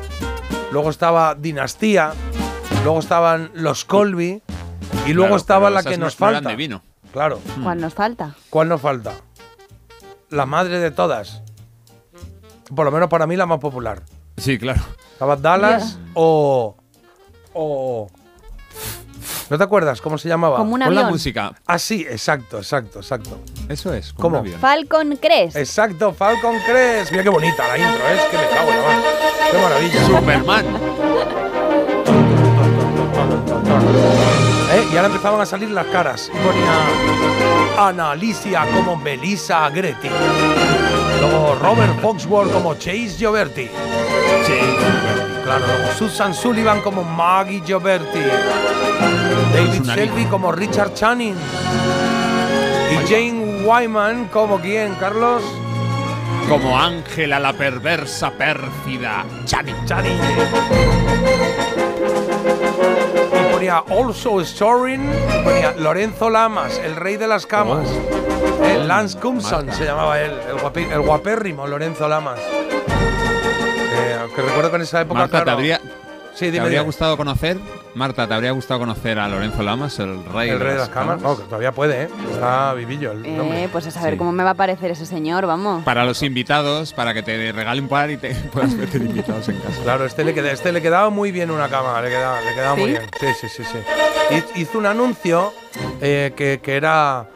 Luego estaba Dinastía. Luego estaban los Colby. Y luego Claro, estaba la que no nos falta. de vino. Claro. ¿Cuál nos falta? ¿Cuál nos falta? La madre de todas. Por lo menos para mí la más popular. Sí, claro. Estaba Dallas o. o. ¿No te acuerdas cómo se llamaba? Como un Con la música. Ah, sí, exacto, exacto, exacto. Eso es. como ¿Cómo? un avión. Falcon Crest. Exacto, Falcon Crest. Mira qué bonita la intro, ¿eh? es que me cago en la mar. Qué maravilla. Superman. ¿Eh? Y ahora empezaban a salir las caras. Y ponía Ana Alicia como Melissa Agretti. Luego Robert Foxworth como Chase Gioberti. Claro, Susan Sullivan como Maggie Gioberti. David una Shelby como Richard Channing. Y Jane Wyman como quién, Carlos? Como Ángela la perversa pérfida. Chani. Channing. Y ponía Also Starring, ponía Lorenzo Lamas, el rey de las camas. Oh. Eh, Lance Cumson se llamaba él, el, guapi- el guapérrimo Lorenzo Lamas. Que recuerdo que en esa época. Marta, ¿te claro, habría, Sí, ¿te dime, habría dime. gustado conocer? Marta, ¿te habría gustado conocer a Lorenzo Lamas, el rey, El rey de las camas. No, que todavía puede, ¿eh? Está vivillo el nombre. Eh, pues a saber Sí. cómo me va a parecer ese señor, vamos. Para los invitados, para que te regale un par y te puedas meter invitados en casa. Claro, este le, queda, este le quedaba muy bien una cama, le quedaba, le quedaba muy ¿Sí? bien. Sí, sí, sí, sí. Hiz- Hizo un anuncio eh, que, que era.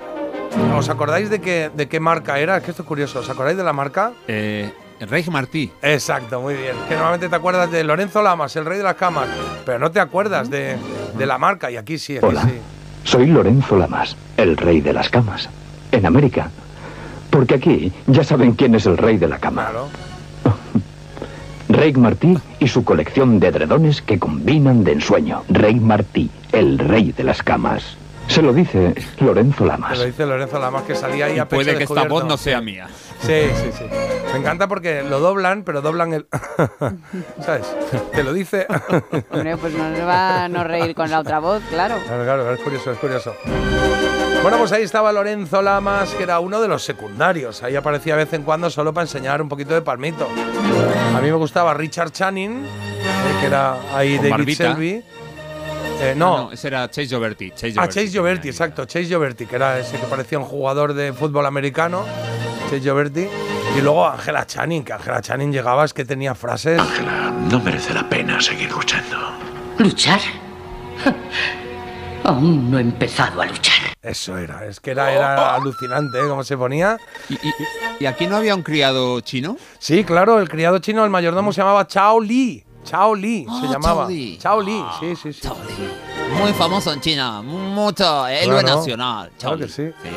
¿Os acordáis de qué, de qué marca era? Es que esto es curioso. ¿Os acordáis de la marca? Eh, Rey Martí. Exacto, muy bien. Que normalmente te acuerdas de Lorenzo Lamas, el rey de las camas, pero no te acuerdas de, de la marca. Y aquí sí, aquí Hola. sí. Soy Lorenzo Lamas, el rey de las camas. En América. Porque aquí ya saben quién es el rey de la cama. Claro. Rey Martí y su colección de edredones que combinan de ensueño. Rey Martí, el rey de las camas. Se lo dice Lorenzo Lamas. lo dice Lorenzo Lamas, que salía ahí Y a pecho puede que esta voz no sea mía. Sí, sí, sí. Me encanta porque lo doblan, pero doblan el. ¿Sabes? Te lo dice. Hombre, pues no le va a no reír con la otra voz, claro. Claro, claro, es curioso, es curioso. Bueno, pues ahí estaba Lorenzo Lamas, que era uno de los secundarios. Ahí aparecía de vez en cuando solo para enseñar un poquito de palmito. A mí me gustaba Richard Channing, eh, que era ahí Con David barbita. Shelby. Eh, Ah, no, ese era Chase Gioberti. Chase Ah, Gioberti. Chase Gioberti, exacto, Chase Gioberti, que era ese que parecía un jugador de fútbol americano, Chase Gioberti. Y luego Angela Channing, que Angela Channing llegaba, es que tenía frases. No merece la pena seguir luchando. ¿Luchar? Aún no he empezado a luchar. Eso era, es que era, era alucinante, ¿eh? Cómo se ponía. ¿Y, y, y aquí no había un criado chino? Sí, claro, el criado chino, el mayordomo se llamaba Chao Li. Chao Li se Ah, llamaba. Chao Li. Chao Li, sí, sí, sí. Muy famoso en China, mucho, héroe Claro, nacional. claro que Chauli. sí.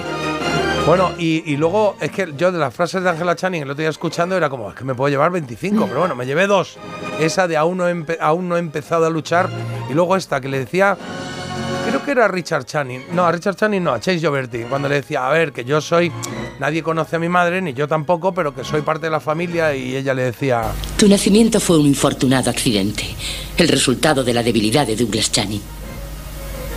Bueno, y, y luego es que yo de las frases de Angela Channing el otro día escuchando era como, es que me puedo llevar 25, pero bueno, me llevé dos. Esa de aún no, he aún no he empezado a luchar y luego esta que le decía, era a Richard Channing, no, a Richard Channing no, a Chase Gioberti, cuando le decía, a ver, que yo soy, nadie conoce a mi madre, ni yo tampoco, pero que soy parte de la familia y ella le decía, Tu nacimiento fue un infortunado accidente, el resultado de la debilidad de Douglas Channing.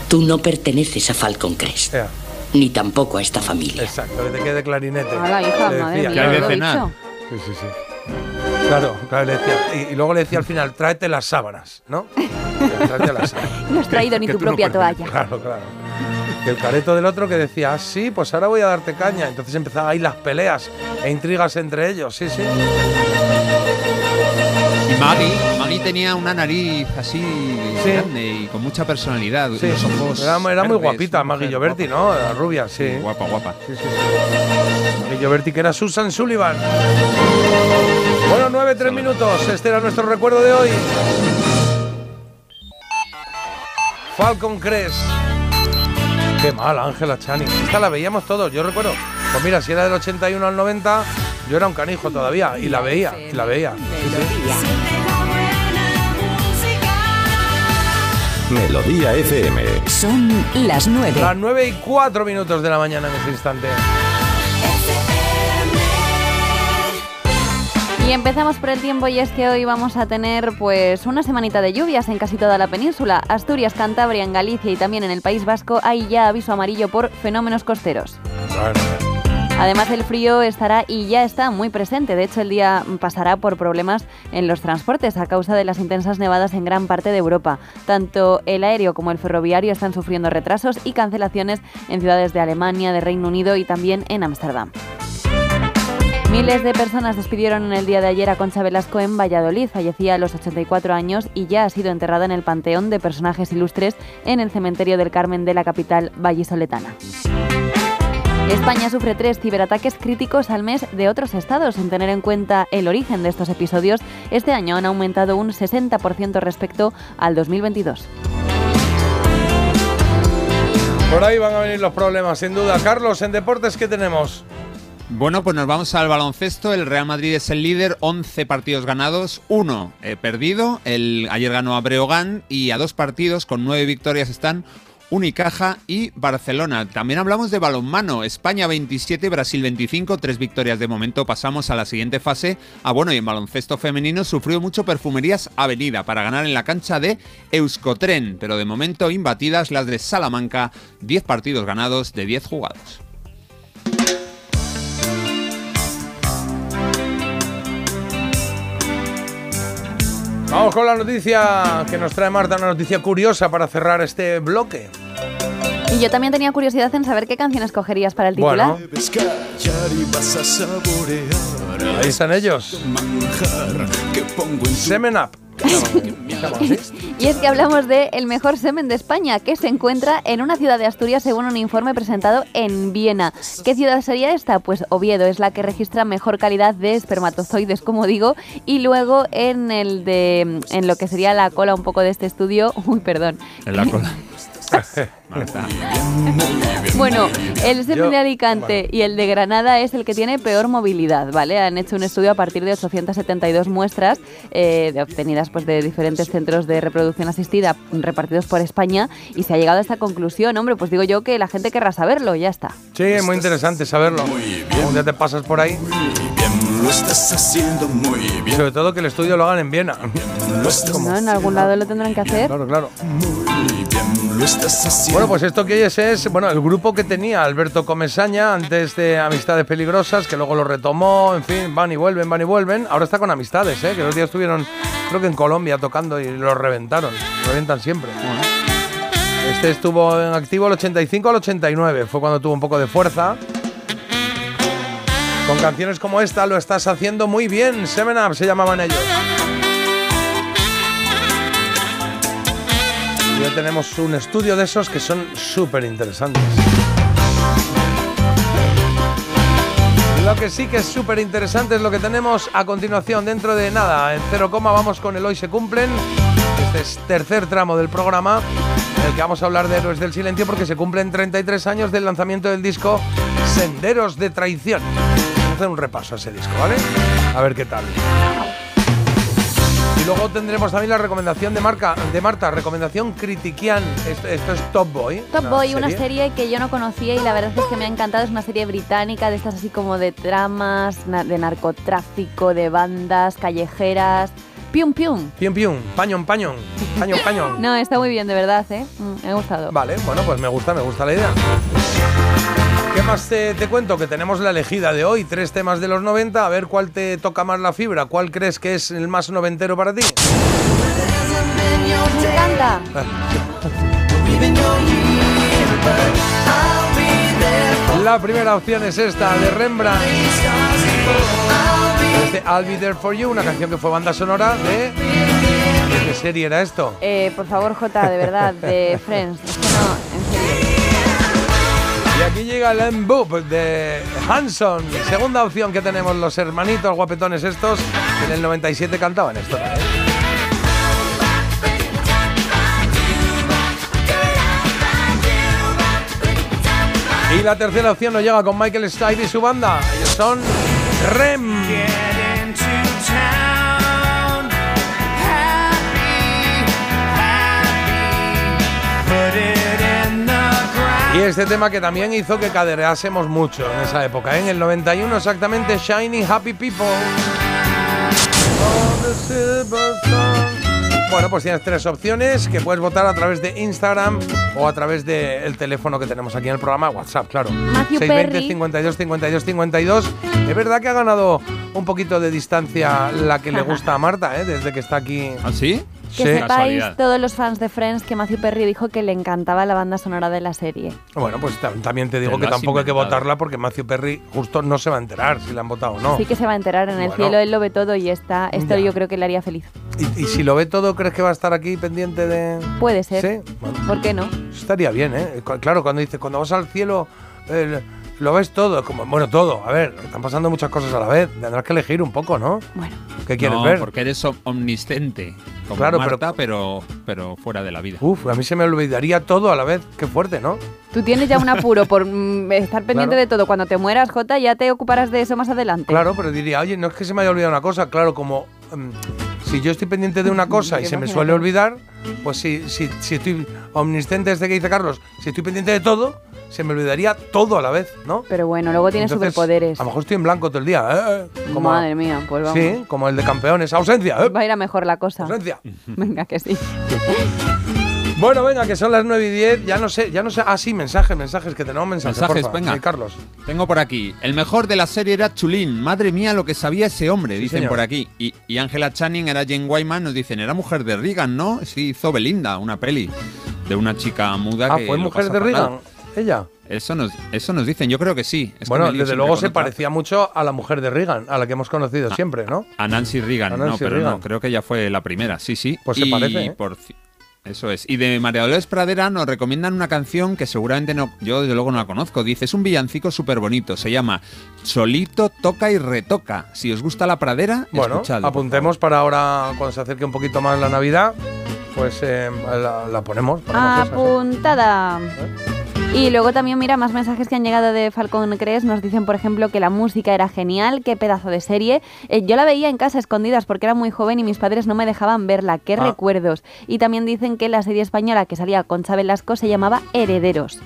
Tú no perteneces a Falcon Crest, "Ea, ni tampoco a esta familia. exacto, que te quede clarinete. Hala, hija, Le madre decía, mía, "Que hay de cenar". Sí, sí, sí. Claro, claro, le decía, y, y luego le decía al final, tráete las sábanas, ¿no? Tráete las sábanas. No has traído ni Que tu no propia toalla. Claro, claro. Y el careto del otro que decía, ah, sí, pues ahora voy a darte caña. Entonces empezaban ahí las peleas e intrigas entre ellos, sí, sí. Y Maggie, Maggie tenía una nariz así grande y con mucha personalidad. Sí, los ojos era, era muy guapita Maggie Gioberti, ¿no? La rubia, sí. Guapa, guapa. Sí, sí, sí. Maggie Gioberti, que era Susan Sullivan. Bueno, nueve, tres minutos. Este era nuestro recuerdo de hoy. Falcon Crest. Qué mal, Ángela Channing. Esta la veíamos todos, yo recuerdo. Pues mira, si era del 81 al 90, yo era un canijo todavía y la veía, y la veía. Sí, sí. Melodía FM. Son las 9. Las 9 y 4 minutos de la mañana en ese instante. Y empezamos por el tiempo y es que hoy vamos a tener pues una semanita de lluvias en casi toda la península. Asturias, Cantabria, en Galicia y también en el País Vasco hay ya aviso amarillo por fenómenos costeros. Además el frío estará y ya está muy presente. De hecho el día pasará por problemas en los transportes a causa de las intensas nevadas en gran parte de Europa. Tanto el aéreo como el ferroviario están sufriendo retrasos y cancelaciones en ciudades de Alemania, de Reino Unido y también en Ámsterdam. Miles de personas despidieron en el día de ayer a Concha Velasco en Valladolid. Fallecía a los 84 años y ya ha sido enterrada en el Panteón de Personajes Ilustres en el Cementerio del Carmen de la capital vallisoletana. España sufre tres ciberataques críticos al mes de otros estados. Sin tener en cuenta el origen de estos episodios, este año han aumentado un 60% respecto al 2022. Por ahí van a venir los problemas, sin duda. Carlos, en deportes, ¿qué tenemos? Bueno, pues nos vamos al baloncesto. El Real Madrid es el líder, 11 partidos ganados, uno eh, perdido. El, ayer ganó a Breogán y a dos partidos con nueve victorias están Unicaja y Barcelona. También hablamos de balonmano. España 27, Brasil 25, tres victorias de momento. Pasamos a la siguiente fase. Ah, bueno, y en baloncesto femenino sufrió mucho Perfumerías Avenida para ganar en la cancha de Euskotren, pero de momento imbatidas las de Salamanca, 10 partidos ganados de 10 jugados. Vamos con la noticia que nos trae Marta, una noticia curiosa para cerrar este bloque. Y yo también tenía curiosidad en saber qué canciones cogerías para el titular. Bueno. Ahí están ellos. Semen Up. Y es que hablamos de el mejor semen de España, que se encuentra en una ciudad de Asturias según un informe presentado en Viena. ¿Qué ciudad sería esta? Pues Oviedo es la que registra mejor calidad de espermatozoides, como digo, y luego en el de en lo que sería la cola un poco de este estudio, uy, perdón. En la cola. Bueno, el Yo- de Alicante y el de Granada es el que tiene peor movilidad, ¿vale? Han hecho un estudio a partir de 872 muestras eh, obtenidas pues, de diferentes centros de reproducción asistida repartidos por España y se ha llegado a esta conclusión. Hombre, pues digo yo que la gente querrá saberlo, ya está. Sí, es muy interesante saberlo. Un día te pasas por ahí. bien, lo estás haciendo muy bien. sobre todo que el estudio lo hagan en Viena. ¿No? En algún lado lo tendrán que hacer. Claro, claro. muy bien, lo estás haciendo. Bueno, pues esto que oyes es bueno, el grupo que tenía Alberto Comesaña antes de Amistades Peligrosas, que luego lo retomó, en fin, van y vuelven, van y vuelven. Ahora está con Amistades, ¿eh? que los días estuvieron, creo que en Colombia tocando y lo reventaron. Lo reventan siempre. Este estuvo en activo al 85 al 89, fue cuando tuvo un poco de fuerza. Con canciones como esta lo estás haciendo muy bien. Seven Up se llamaban ellos. Y hoy tenemos un estudio de esos que son súper interesantes. Lo que sí que es súper interesante es lo que tenemos a continuación. Dentro de nada, en cero coma vamos con el Hoy se cumplen. Este es tercer tramo del programa. en el que vamos a hablar de Héroes del Silencio porque se cumplen 33 años del lanzamiento del disco Senderos de Traición. Vamos a hacer un repaso a ese disco, ¿vale? A ver qué tal. Y luego tendremos también la recomendación de, marca, de Marta, recomendación Critiquian. Esto, esto es Top Boy. Top Boy, una serie que yo no conocía y la verdad es que me ha encantado. Es una serie británica de estas así como de tramas, de narcotráfico, de bandas callejeras. Pium, pium. Pium, pium, pañón, pañón, pañón, pañón. No, está muy bien, de verdad, ¿eh? Mm, me ha gustado. Vale, bueno, pues me gusta, me gusta la idea. ¿Qué más te, te cuento? Que tenemos la elegida de hoy, tres temas de los 90, a ver cuál te toca más la fibra, cuál crees que es el más noventero para ti. Me encanta. La primera opción es esta, de Rembrandt. Este I'll Be There For You, una canción que fue banda sonora de... ¿De qué serie era esto? Eh, por favor, Jota, de verdad, de Friends. Es que no, en serio. Y aquí llega el Boop de Hanson. Segunda opción que tenemos los hermanitos guapetones estos. que En el 97 cantaban esto. Y la tercera opción nos llega con Michael Stipe y su banda. Ellos son Rem. Y este tema que también hizo que cadereásemos mucho en esa época. ¿eh? En el 91 exactamente, Shiny Happy People. Bueno, pues tienes tres opciones que puedes votar a través de Instagram o a través del teléfono que tenemos aquí en el programa, WhatsApp, claro. Matthew 620 Perry. 52 52 52. Es verdad que ha ganado un poquito de distancia la que le gusta a Marta, ¿eh? desde que está aquí. ¿Ah, sí? Que sepáis todos los fans de Friends que Matthew Perry dijo que le encantaba la banda sonora de la serie. Bueno, pues tam- también te digo Te que tampoco hay que votarla porque Matthew Perry justo no se va a enterar si la han votado o no. Sí que se va a enterar en el cielo, él lo ve todo y está, esto Ya. yo creo que le haría feliz. ¿Y, y si lo ve todo, crees que va a estar aquí pendiente de...? Puede ser. Sí, bueno, ¿Por qué no? estaría bien, ¿eh? Claro, cuando dice, cuando vas al cielo, eh, lo ves todo, como, bueno, todo. A ver, están pasando muchas cosas a la vez. Tendrás que elegir un poco, ¿no? Bueno. ¿Qué quieres no, ver? porque eres om- omnisciente. Como Claro, pero- Marta, pero, pero fuera de la vida. Uf, a mí se me olvidaría todo a la vez. Qué fuerte, ¿no? Tú tienes ya un apuro por mm, estar pendiente Claro. de todo. Cuando te mueras, Jota, ya te ocuparás de eso más adelante. Claro, pero diría, oye, no es que se me haya olvidado una cosa. Claro, como mm, si yo estoy pendiente de una cosa y se me suele olvidar, pues si, si, si estoy omnisciente este que dice Carlos, si estoy pendiente de todo, se me olvidaría todo a la vez, ¿no? Pero bueno, luego tienes Entonces, superpoderes. A lo mejor estoy en blanco todo el día. ¿eh? Como- Madre mía, pues vamos. Sí, como el de campeones. Ausencia. ¿eh? Va a ir a mejor la cosa. Ausencia. Venga, que sí. Bueno, venga, que son las 9 y 10. Ya no sé, ya no sé. Ah, sí, mensajes, mensajes, que tenemos mensajes. Mensajes, porfa. venga. Sí, Carlos. Tengo por aquí. El mejor de la serie era Chulín. Madre mía, lo que sabía ese hombre, dicen señor. por aquí. Y, Angela Channing era Jane Wyman. Nos dicen, era mujer de Reagan, ¿no? Sí, hizo Belinda, una peli de una chica muda Ah, que. fue mujer de. Reagan. Ella. Eso nos, eso nos dicen, yo creo que sí. Es bueno, desde luego se parecía mucho a la mujer de Reagan, a la que hemos conocido siempre, ¿no? A Nancy Reagan, A no, pero Reagan. no, creo que ella fue la primera, sí, sí. Pues se Y parece, ¿eh? por eso es. Y de María Dolores Pradera nos recomiendan una canción que seguramente no, yo desde luego no la conozco. Dice, es un villancico súper bonito. Se llama Solito toca y retoca. Si os gusta la pradera, Bueno, escuchadlo, apuntemos para ahora, cuando se acerque un poquito más la Navidad, pues eh, la, la ponemos. ponemos esa, sí. Apuntada. Y luego también, mira, más mensajes que han llegado de Falcon Crest. Nos dicen, por ejemplo, que la música era genial, qué pedazo de serie. Eh, yo la veía en casa escondidas porque era muy joven y mis padres no me dejaban verla. Qué Ah. recuerdos. Y también dicen que la serie española que salía con Concha Velasco se llamaba Herederos.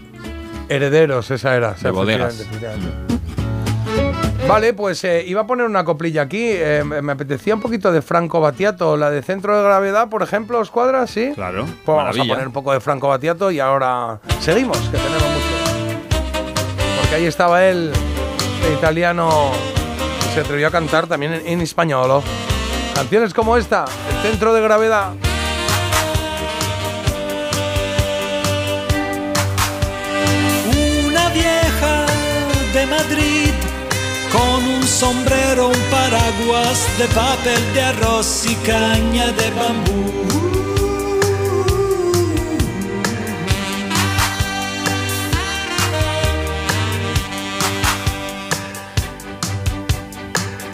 Herederos, esa era. De bodegas. Vale, pues eh, iba a poner una coplilla aquí. eh, me apetecía un poquito de Franco Battiato, la de centro de gravedad, por ejemplo, ¿os cuadra? ¿Sí? Claro, Pues vamos a poner un poco de Franco Battiato y ahora seguimos, que tenemos mucho. Porque ahí estaba él, este italiano, que se atrevió a cantar también en, en español. Canciones como esta, El centro de gravedad. Una vieja de Madrid con un sombrero, un paraguas de papel de arroz y caña de bambú.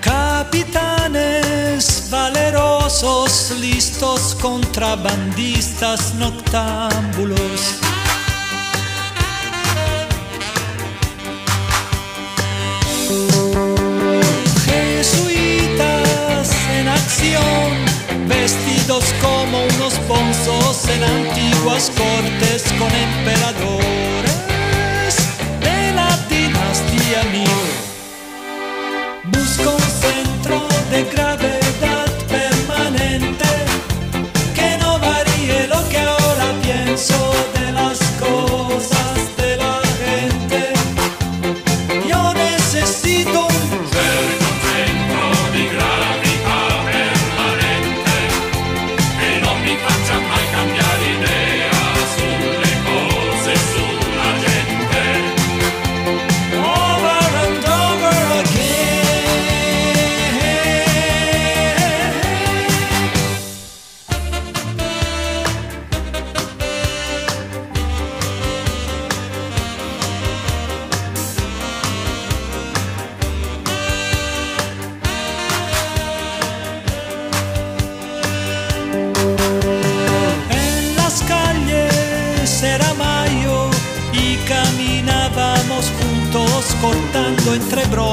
Capitanes valerosos, listos contrabandistas noctámbulos. Jesuitas en acción, vestidos como unos bonzos en antiguas cortes con emperadores de la dinastía Ming.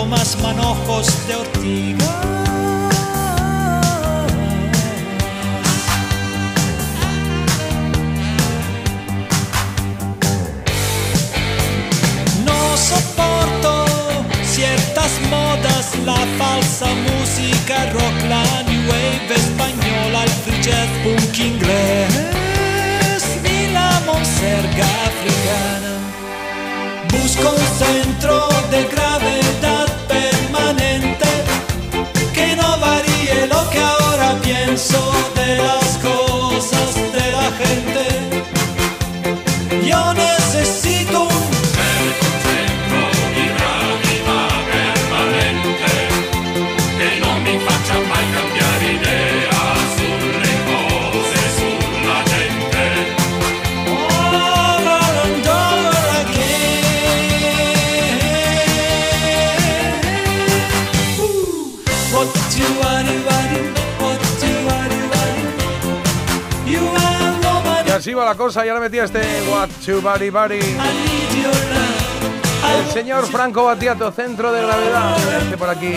Bromas manojos de ortiga. No soporto ciertas modas, la falsa música rock, la new wave española, el free jazz punk inglés y la monserga africana. Busco un centro de gravedad que no varíe lo que ahora pienso de las cosas de la gente. Y la cosa, ya le metí este What to Body Body. El señor Franco Batiato, centro de gravedad. Este por aquí.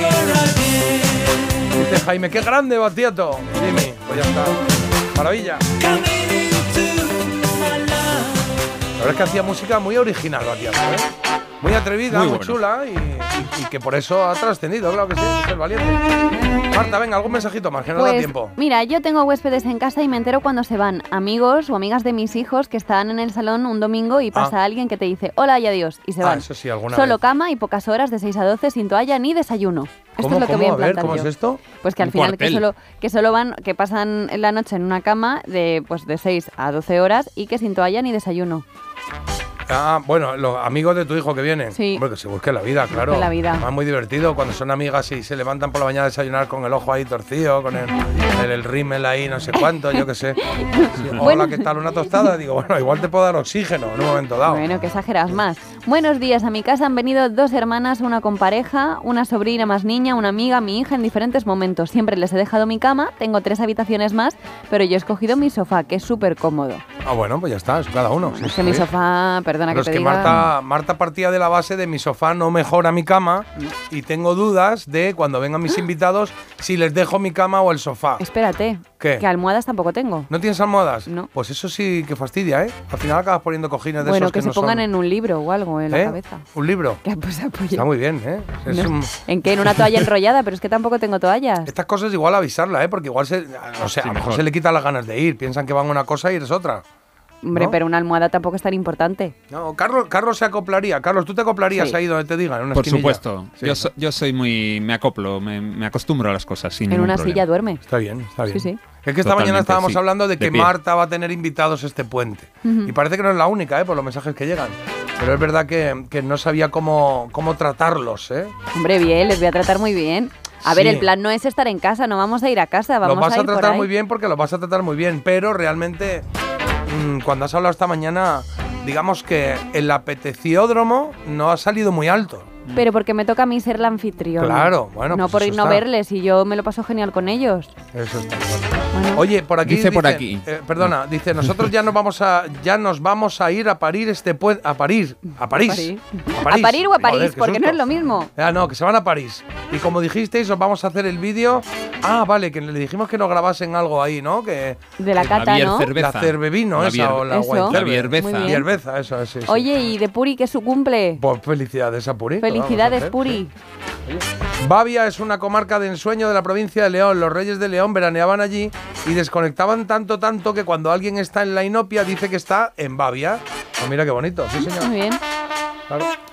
Dice Jaime, qué grande Batiato. Jimmy, pues ya está. Maravilla. La verdad es que hacía música muy original Batiato, ¿eh? Muy atrevida, Muy muy, bueno. chula y, y- y que por eso ha trascendido, claro que sí, es el valiente. Marta, venga, algún mensajito más, que no da Pues, tiempo. Mira, yo tengo huéspedes en casa y me entero cuando se van amigos o amigas de mis hijos que están en el salón un domingo y pasa Ah. alguien que te dice hola y adiós y se Ah, van. eso sí, alguna Solo vez. cama y pocas horas de 6 a 12 sin toalla ni desayuno. Esto ¿Cómo, es lo que cómo? voy a A ver, ¿cómo yo. es esto? Pues que al Un final que solo, que solo van, que pasan la noche en una cama de pues de 6 a 12 horas y que sin toalla ni desayuno. Ah, bueno, los amigos de tu hijo que vienen. Sí. Hombre, que se busquen la vida, claro. La vida. Es muy divertido cuando son amigas y se levantan por la mañana a desayunar con el ojo ahí torcido, con el, el, el rímel ahí no sé cuánto, yo qué sé. Sí, Hola, Bueno. ¿qué tal? Una tostada. Digo, bueno, igual te puedo dar oxígeno en un momento dado. Bueno, que exageras más. Buenos días, a mi casa han venido dos hermanas, una con pareja, una sobrina más niña, una amiga, mi hija en diferentes momentos. Siempre les he dejado mi cama, tengo tres habitaciones más, pero yo he escogido mi sofá, que es súper cómodo. Ah, bueno, pues ya está, es cada uno. sí, Es que mi sofá, perdona Pero que es que diga... Marta, Marta partía de la base de mi sofá no mejora mi cama y tengo dudas de cuando vengan mis invitados si les dejo mi cama o el sofá. Espérate, ¿Qué? que almohadas tampoco tengo. ¿No tienes almohadas? No. Pues eso sí que fastidia, ¿eh? Al final acabas poniendo cojines de Bueno, esos que, que, se no pongan son- en un libro o algo en la ¿Eh? cabeza. ¿Un libro? Que pues apoye. Está muy bien, ¿eh? Es No, un- ¿En qué? En una toalla enrollada, pero es que tampoco tengo toallas. Estas cosas igual avisarla, ¿eh? Porque igual se, o sea, a lo mejor mejor. se le quitan las ganas de ir. Piensan que van a una cosa y eres otra. Hombre, ¿no? pero una almohada tampoco es tan importante. No, Carlos, Carlos se acoplaría. Carlos, ¿tú te acoplarías Sí. ahí donde te digan? En una Por esquinilla? supuesto. Sí, yo, so- yo soy muy. Me acoplo, me, me acostumbro a las cosas sin en ningún una problema. silla duerme. Está bien, está bien. Sí, sí. Es que esta mañana Totalmente, estábamos sí. hablando de De que pie. Marta va a tener invitados este puente. Ujú. Y parece que no es la única, ¿eh? Por los mensajes que llegan. Pero es verdad que, que no sabía cómo, cómo tratarlos, ¿eh? Hombre, bien, les voy a tratar muy bien. A ver, Sí. el plan no es estar en casa, no vamos a ir a casa, vamos Los vas a a, ir por tratar ahí. muy bien porque los vas a tratar muy bien, pero realmente cuando has hablado esta mañana, digamos que el apeteciódromo no ha salido muy alto. Pero porque me toca a mí ser la anfitriona. Claro, bueno, No pues por eso ir no está. verles y yo me lo paso genial con ellos. Eso está bueno. Oye, por aquí Dice por aquí. eh, perdona, dice, nosotros ya nos vamos a ya nos vamos a ir a parir este pue- a París, a París. ¿A parir o a París? Joder, porque no es lo mismo. Ah, no, que se van a París. Y como dijisteis, os vamos a hacer el vídeo. Ah, vale, que le dijimos que nos grabasen algo ahí, ¿no? Que De la cata, ¿no? La cervevino La esa o la Eso. La es. Oye, y de Puri, que es su cumple. Pues felicidades a Puri. ¿qué vamos a Felicidades? Puri. Bavia es una comarca de ensueño de la provincia de León. Los reyes de León veraneaban allí y desconectaban tanto, tanto que cuando alguien está en la inopia dice que está en Bavia. Pues mira qué bonito, sí señor. Muy bien.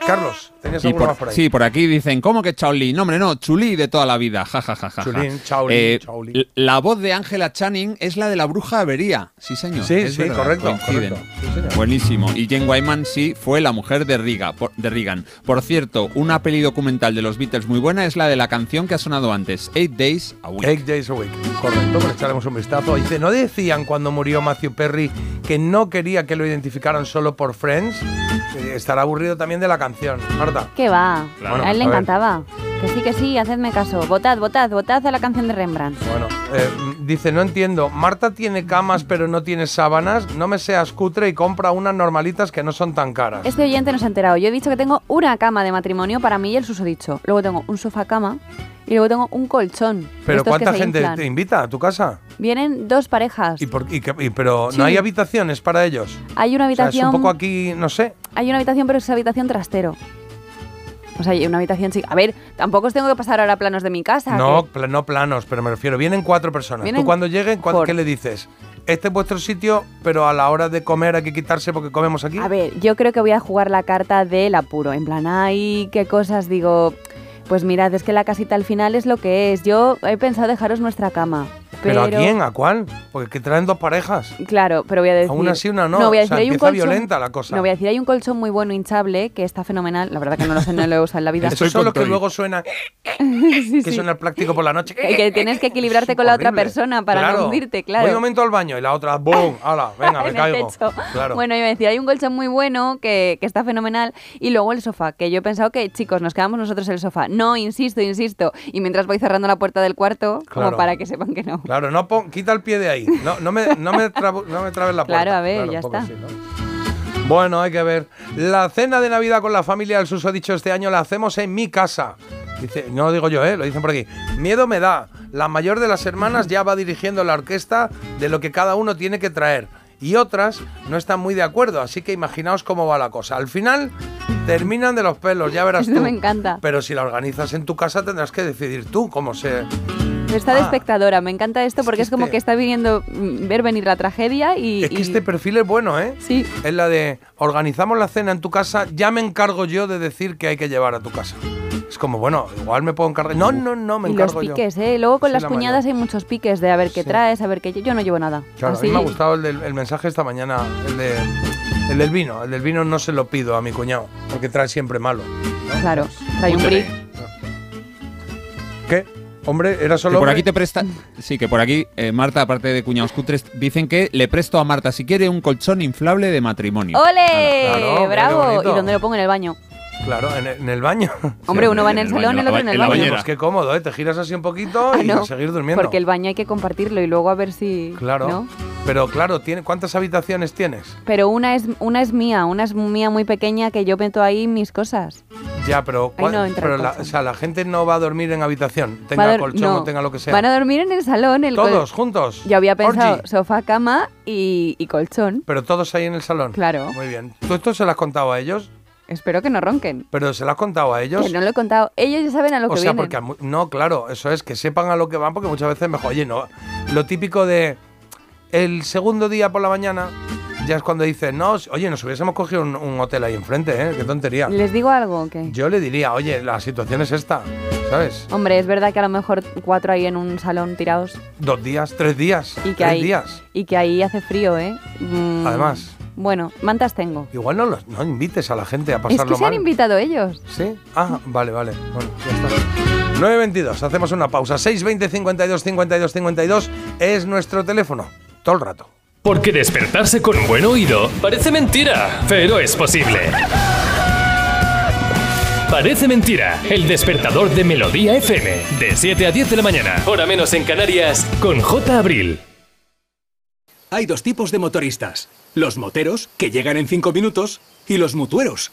Carlos, ¿tenías Y por, más por ahí? sí, por aquí dicen, ¿cómo que Chaolí? No, hombre, no, Chulí de toda la vida. Ja, ja, ja, ja. Chulín, Chaolí, Eh, La voz de Ángela Channing es la de la bruja Avería. Sí, señor. Sí, es sí, verdad, correcto, coinciden. correcto. Sí, señor. Buenísimo. Y Jane Wyman sí fue la mujer de, Riga, por- de Reagan. Por cierto, una peli documental de los Beatles muy buena es la de la canción que ha sonado antes, Eight Days a Week. Eight Days a Week. Correcto, pues echaremos un vistazo. Dice, ¿no decían cuando murió Matthew Perry que no quería que lo identificaran solo por Friends? Eh, Estará aburrido también de la canción. Marta. ¿Qué va? Claro. a él le A encantaba. Que sí, que sí, hacedme caso. Votad, votad, votad a la canción de Rembrandt. Bueno, eh, dice, no entiendo. Marta tiene camas pero no tiene sábanas. No me seas cutre y compra unas normalitas que no son tan caras. Este oyente no se ha enterado. Yo he dicho que tengo una cama de matrimonio para mí y el susodicho. Luego tengo un sofá cama y luego tengo un colchón. Pero ¿cuánta gente inflan. te invita a tu casa? Vienen dos parejas. ¿Y por, y que- y- pero Sí. no hay habitaciones para ellos. Hay una O sea, habitación. es un poco aquí, no sé. Hay una habitación, pero es habitación trastero. O sea, hay una habitación chica. A ver, tampoco os tengo que pasar ahora planos de mi casa. No, pla- no planos, pero me refiero, vienen cuatro personas. Vienen Tú cuando lleguen, ¿cuál- por- ¿qué le dices? Este es vuestro sitio, pero a la hora de comer hay que quitarse porque comemos aquí. A ver, yo creo que voy a jugar la carta del apuro. En plan, ay, qué cosas digo. Pues mirad, es que la casita al final es lo que es. Yo he pensado dejaros nuestra cama. ¿Pero Pero, a quién? ¿A cuál? Porque que traen dos parejas. Claro, pero voy a decir. Aún así una no. voy a O decir, sea, hay un empieza colchón. violenta la cosa. No, voy a decir, hay un colchón muy bueno hinchable que está fenomenal. La verdad que no lo sé, no lo he usado en la vida. Eso son los que luego suena, Sí, que sí. suena el práctico por la noche. Que- que tienes que equilibrarte con la otra persona para Claro. no hundirte, claro. Voy un momento al baño y la otra, ¡boom! ¡Hala! Venga, me caigo. Claro. Bueno, iba a decir, hay un colchón muy bueno que, que está fenomenal y luego el sofá, que yo he pensado que, chicos, nos quedamos nosotros en el sofá. No, insisto, insisto. Y mientras voy cerrando la puerta del cuarto, Claro. como para que sepan que no. Claro, no pon- quita el pie de ahí. No, no me, no me, trabo- no me trabes la puerta. Claro, a ver, ya está. así, ¿no? Bueno, hay que ver. La cena de Navidad con la familia del susodicho este año la hacemos en mi casa. Dice, no lo digo yo, ¿eh? lo dicen por aquí. Miedo me da. La mayor de las hermanas ya va dirigiendo la orquesta de lo que cada uno tiene que traer. Y otras no están muy de acuerdo, así que imaginaos cómo va la cosa. Al final terminan de los pelos, ya verás Esto tú. me encanta. Pero si la organizas en tu casa tendrás que decidir tú cómo se... Está de Ah. espectadora, me encanta esto porque es, como este- que está viniendo mm, ver venir la tragedia y... Es que y- este perfil es bueno, ¿eh? Sí. Es la de organizamos la cena en tu casa, ya me encargo yo de decir que hay que llevar a tu casa. Es como, bueno, igual me puedo encargar. No, no, no, me y los encargo yo. piques, ¿eh? Luego con Sí, las la cuñadas hay muchos piques de a ver qué Sí. traes, a ver qué... Yo no llevo nada. Claro, Así- a mí me ha gustado el, del, el mensaje esta mañana, el, de, el del vino. El del vino no se lo pido a mi cuñado, porque trae siempre malo. Claro, trae un brick. ¿Qué? Hombre, era Que solo. por hombre? aquí te presta. Sí, que por aquí, eh, Marta, aparte de cuñados cutres, dicen que le presto a Marta, si quiere, un colchón inflable de matrimonio. ¡Ole! Claro, ¡Bravo! ¿Y dónde lo pongo en el baño? Claro, en el, en el baño. Hombre, uno va en el salón y el otro en el baño. Pues qué cómodo, ¿eh? Te giras así un poquito Ah, y no, seguir durmiendo. Porque el baño hay que compartirlo y luego a ver si... Claro. ¿no? Pero claro, tiene, ¿cuántas habitaciones tienes? Pero una es, una es mía, una es mía muy pequeña que yo meto ahí mis cosas. Ya, pero, Ahí ¿cuál- no entra pero el la, colchón. o sea, la gente no va a dormir en habitación, Va a tenga dor- colchón no, o tenga lo que sea. Van a dormir en el salón. El col- Todos juntos. Yo había pensado Orgy. sofá, cama y, y colchón. Pero todos ahí en el salón. Claro. Muy bien. ¿Tú esto se lo has contado a ellos? Espero que no ronquen. ¿Pero se lo has contado a ellos? Que no lo he contado. Ellos ya saben a lo o que sea, vienen. porque a mu- no, claro, eso es que sepan a lo que van, porque muchas veces mejor. Oye, no. Lo típico de el segundo día por la mañana ya es cuando dicen, no, oye, nos hubiésemos cogido un, un hotel ahí enfrente, ¿eh? Qué tontería. ¿Les digo algo o qué? Yo le diría, oye, la situación es esta, ¿sabes? Hombre, es verdad que a lo mejor cuatro ahí en un salón tirados Dos días, tres días, y que, tres ahí, días. y que ahí hace frío, ¿eh? Mm, Además. Bueno, mantas tengo. Igual no, los, no invites a la gente a Es pasarlo que se han mal. invitado ellos. ¿Sí? Ah, vale, vale. Bueno, ya está. 9.22, hacemos una pausa. 620 52 52 52 es nuestro teléfono. Todo el rato. Porque despertarse con buen oído parece mentira, pero es posible. Parece mentira, el despertador de Melodía FM, de 7 a 10 de la mañana, hora menos en Canarias, con J. Abril. Hay dos tipos de motoristas. Los moteros, que llegan en 5 minutos, y los mutueros,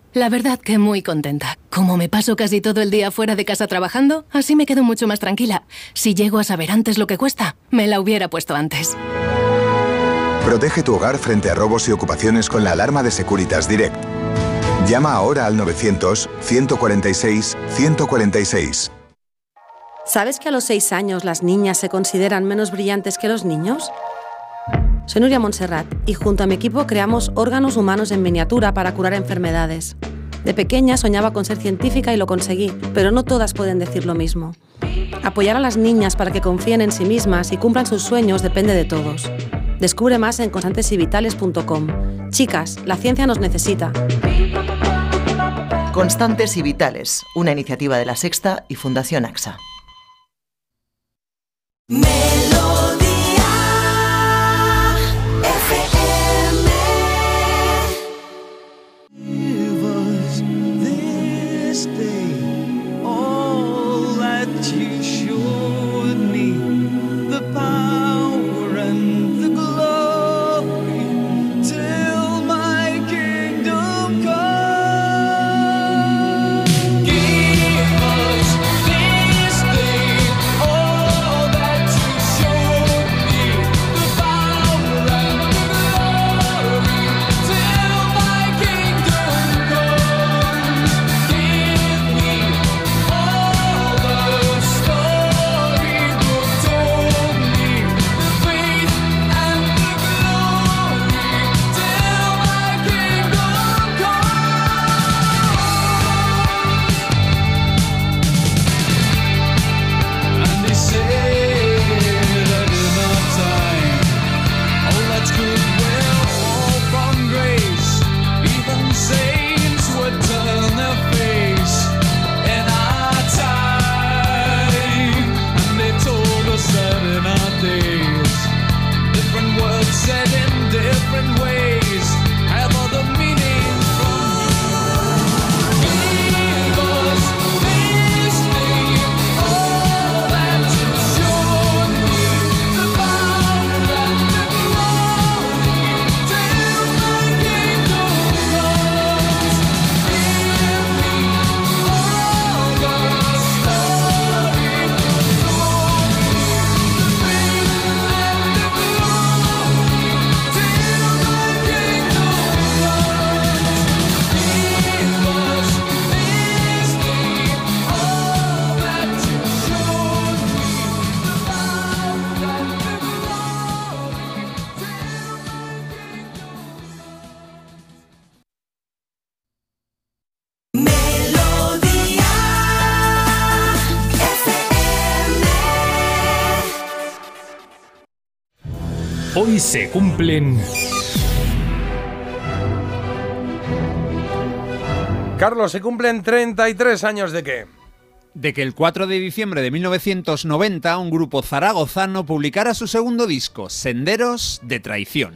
La verdad que muy contenta. Como me paso casi todo el día fuera de casa trabajando, así me quedo mucho más tranquila. Si llego a saber antes lo que cuesta, me la hubiera puesto antes. Protege tu hogar frente a robos y ocupaciones con la alarma de Securitas Direct. Llama ahora al 900-146-146. ¿Sabes que a los 6 años las niñas se consideran menos brillantes que los niños? Soy Nuria Montserrat y junto a mi equipo creamos órganos humanos en miniatura para curar enfermedades. De pequeña soñaba con ser científica y lo conseguí, pero no todas pueden decir lo mismo. Apoyar a las niñas para que confíen en sí mismas y cumplan sus sueños depende de todos. Descubre más en constantesyvitales.com. Chicas, la ciencia nos necesita. Constantes y Vitales, una iniciativa de la Sexta y Fundación AXA. Se cumplen... Carlos, se cumplen 33 años de qué? De que el 4 de diciembre de 1990 un grupo zaragozano publicara su segundo disco, Senderos de Traición.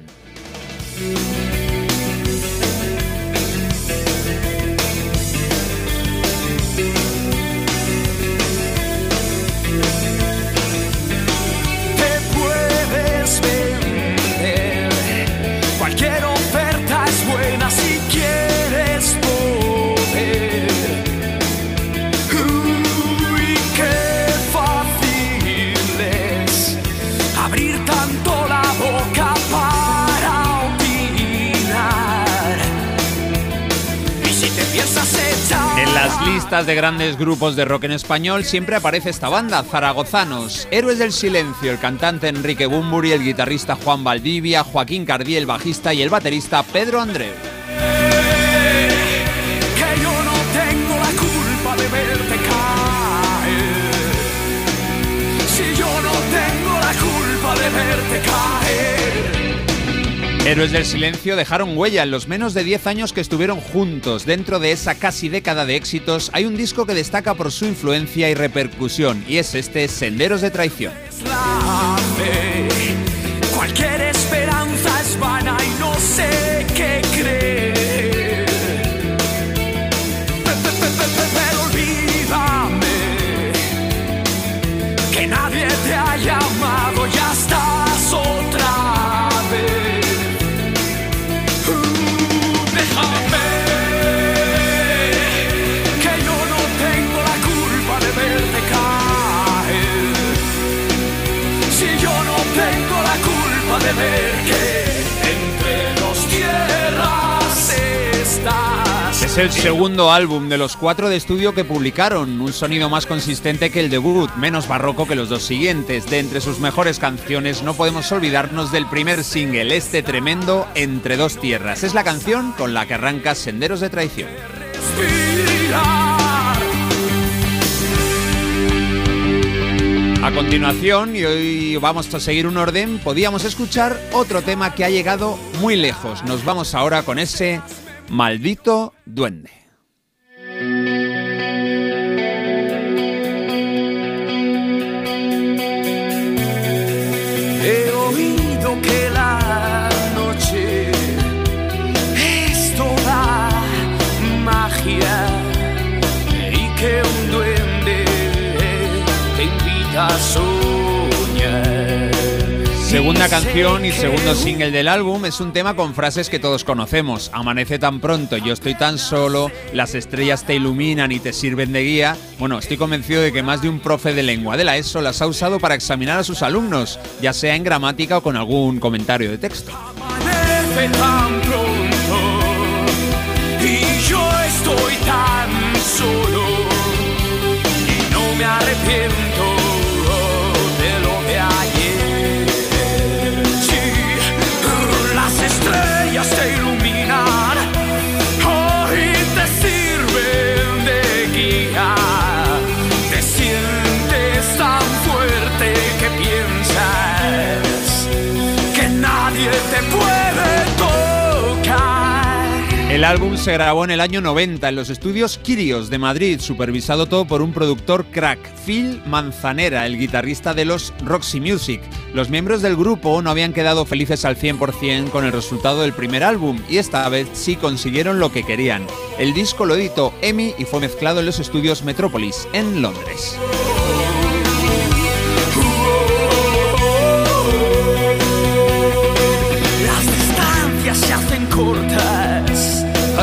Listas de grandes grupos de rock en español siempre aparece esta banda, Zaragozanos, Héroes del Silencio, el cantante Enrique Bumburi, el guitarrista Juan Valdivia, Joaquín Cardí, el bajista y el baterista Pedro Andreu. Héroes del Silencio dejaron huella en los menos de 10 años que estuvieron juntos. Dentro de esa casi década de éxitos hay un disco que destaca por su influencia y repercusión, y es este Senderos de Traición. Cualquier esperanza es vana y no sé qué creer. Pe- pe- pe- pe- pe- Pero olvídame que nadie te ha llamado, ya estás Es el segundo álbum de los cuatro de estudio que publicaron, un sonido más consistente que el debut, menos barroco que los dos siguientes. De entre sus mejores canciones no podemos olvidarnos del primer single, este tremendo Entre dos tierras. Es la canción con la que arranca Senderos de Traición. A continuación, y hoy vamos a seguir un orden, podíamos escuchar otro tema que ha llegado muy lejos. Nos vamos ahora con ese maldito duende. Segunda canción y segundo single del álbum es un tema con frases que todos conocemos. Amanece tan pronto, yo estoy tan solo, las estrellas te iluminan y te sirven de guía. Bueno, estoy convencido de que más de un profe de lengua de la ESO las ha usado para examinar a sus alumnos, ya sea en gramática o con algún comentario de texto. Amanece tan pronto y yo estoy tan solo y no me arrepiento estrellas te álbum se grabó en el año 90 en los estudios Kirios de Madrid, supervisado todo por un productor crack, Phil Manzanera, el guitarrista de los Roxy Music. Los miembros del grupo no habían quedado felices al 100% con el resultado del primer álbum y esta vez sí consiguieron lo que querían. El disco lo editó EMI y fue mezclado en los estudios Metropolis, en Londres.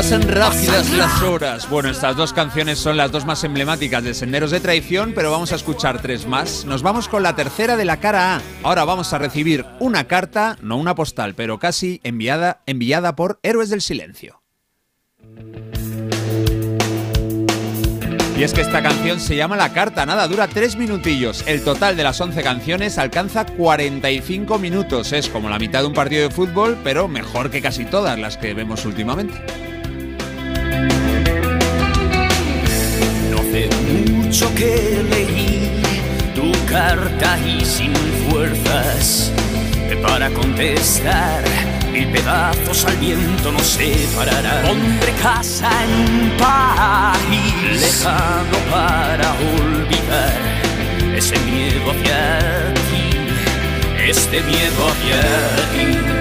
Pasan rápidas las horas. Bueno, estas dos canciones son las dos más emblemáticas de Senderos de Traición, pero vamos a escuchar tres más. Nos vamos con la tercera de la cara A. Ahora vamos a recibir una carta, no una postal, pero casi enviada, enviada por Héroes del Silencio. Y es que esta canción se llama La Carta, nada, dura tres minutillos. El total de las 11 canciones alcanza 45 minutos. Es como la mitad de un partido de fútbol, pero mejor que casi todas las que vemos últimamente. Mucho que leí tu carta y sin fuerzas para contestar. Mil pedazos al viento nos separarán. Pondré casa en un país lejano para olvidar ese miedo hacia ti, este miedo hacia ti.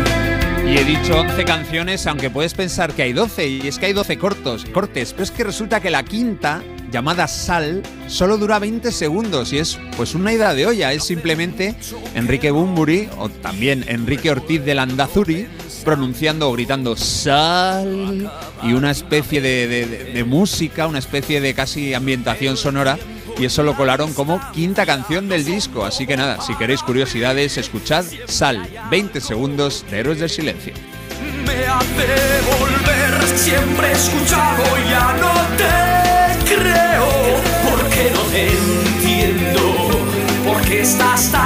Y he dicho 11 canciones, aunque puedes pensar que hay 12, y es que hay 12 cortos, cortes, pero es que resulta que la quinta, llamada Sal, solo dura 20 segundos y es pues una ida de olla, es simplemente Enrique Bumburi o también Enrique Ortiz de Landazuri pronunciando o gritando Sal y una especie de- de música, una especie de casi ambientación sonora y eso lo colaron como quinta canción del disco, así que nada, si queréis curiosidades, escuchad Sal, 20 segundos de Héroes del Silencio. me hace volver. Siempre escuchado, ya no te creo. Porque no te entiendo. Porque estás tan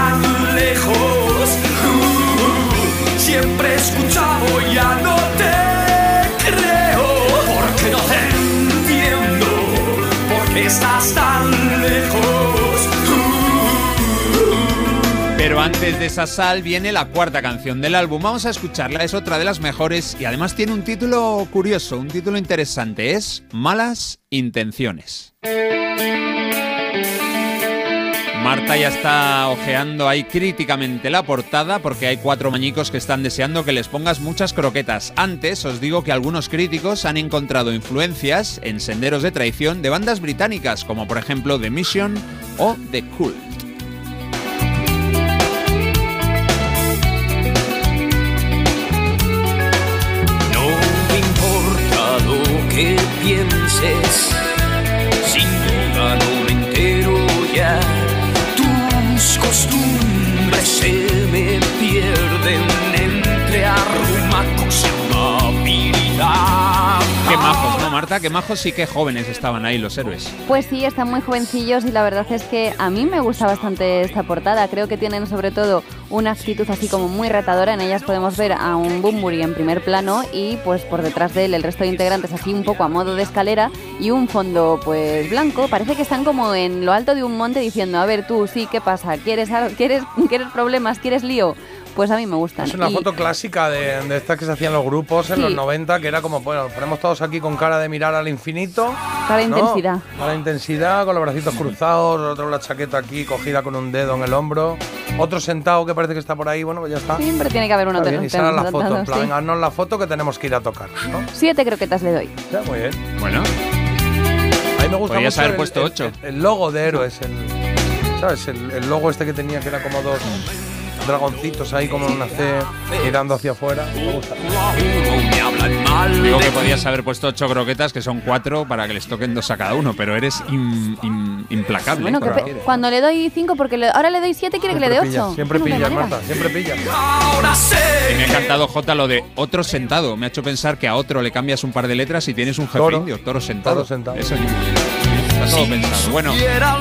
estás tan lejos. Pero antes Noches de Sasal viene la cuarta canción del álbum. Vamos a escucharla, es otra de las mejores y además tiene un título curioso, un título interesante. Es Malas Intenciones. Marta ya está ojeando ahí críticamente la portada porque hay cuatro mañicos que están deseando que les pongas muchas croquetas. Antes os digo que algunos críticos han encontrado influencias en senderos de traición de bandas británicas como por ejemplo The Mission o The Cult. Que pienses, sin duda no me entero ya. Tus costumbres se me pierden entre arrumacos y amabilidad. Qué majos, ¿no, Marta? Qué majos y qué jóvenes estaban ahí los héroes. Pues sí, están muy jovencillos y la verdad es que a mí me gusta bastante esta portada. Creo que tienen sobre todo una actitud así como muy retadora. En ellas podemos ver a un Bumburi en primer plano y pues por detrás de él el resto de integrantes así un poco a modo de escalera y un fondo pues blanco. Parece que están como en lo alto de un monte diciendo, a ver tú, sí, ¿qué pasa? ¿Quieres, quieres, ¿quieres problemas? ¿Quieres lío? Pues a mí me gustan. Es una Y- foto clásica de, de estas que se hacían los grupos en Sí. los 90, que era como, bueno, nos ponemos todos aquí con cara de mirar al infinito. Cara de ¿no? intensidad. Cara de intensidad, con los bracitos cruzados, otro la chaqueta aquí cogida con un dedo en el hombro, otro sentado que parece que está por ahí, bueno, pues ya está. Siempre tiene que haber uno bien, y los sale la de- foto, en sí. plan, haznos la foto que tenemos que ir a tocar, ¿no? Siete croquetas le doy. Ya, muy bien. Bueno. A mí me gusta Podrías mucho haber el, puesto el- ocho. El, el logo de Héroes, el, ¿sabes? El, el logo este que tenía que era como dos dragoncitos ahí como una C mirando hacia afuera. Me gusta. Digo que podías haber puesto ocho croquetas, que son cuatro, para que les toquen dos a cada uno, pero eres im- im- implacable. Bueno, que Para- pe- cuando le doy cinco, porque le- ahora le doy siete, quiere que le dé ocho. siempre manera. Marta, siempre pillas. Y me ha encantado, Jota, lo de otro sentado. Me ha hecho pensar que a otro le cambias un par de letras y tienes un jefe Toro. indio, toro sentado. Toro sentado. Eso está todo pensado. Bueno,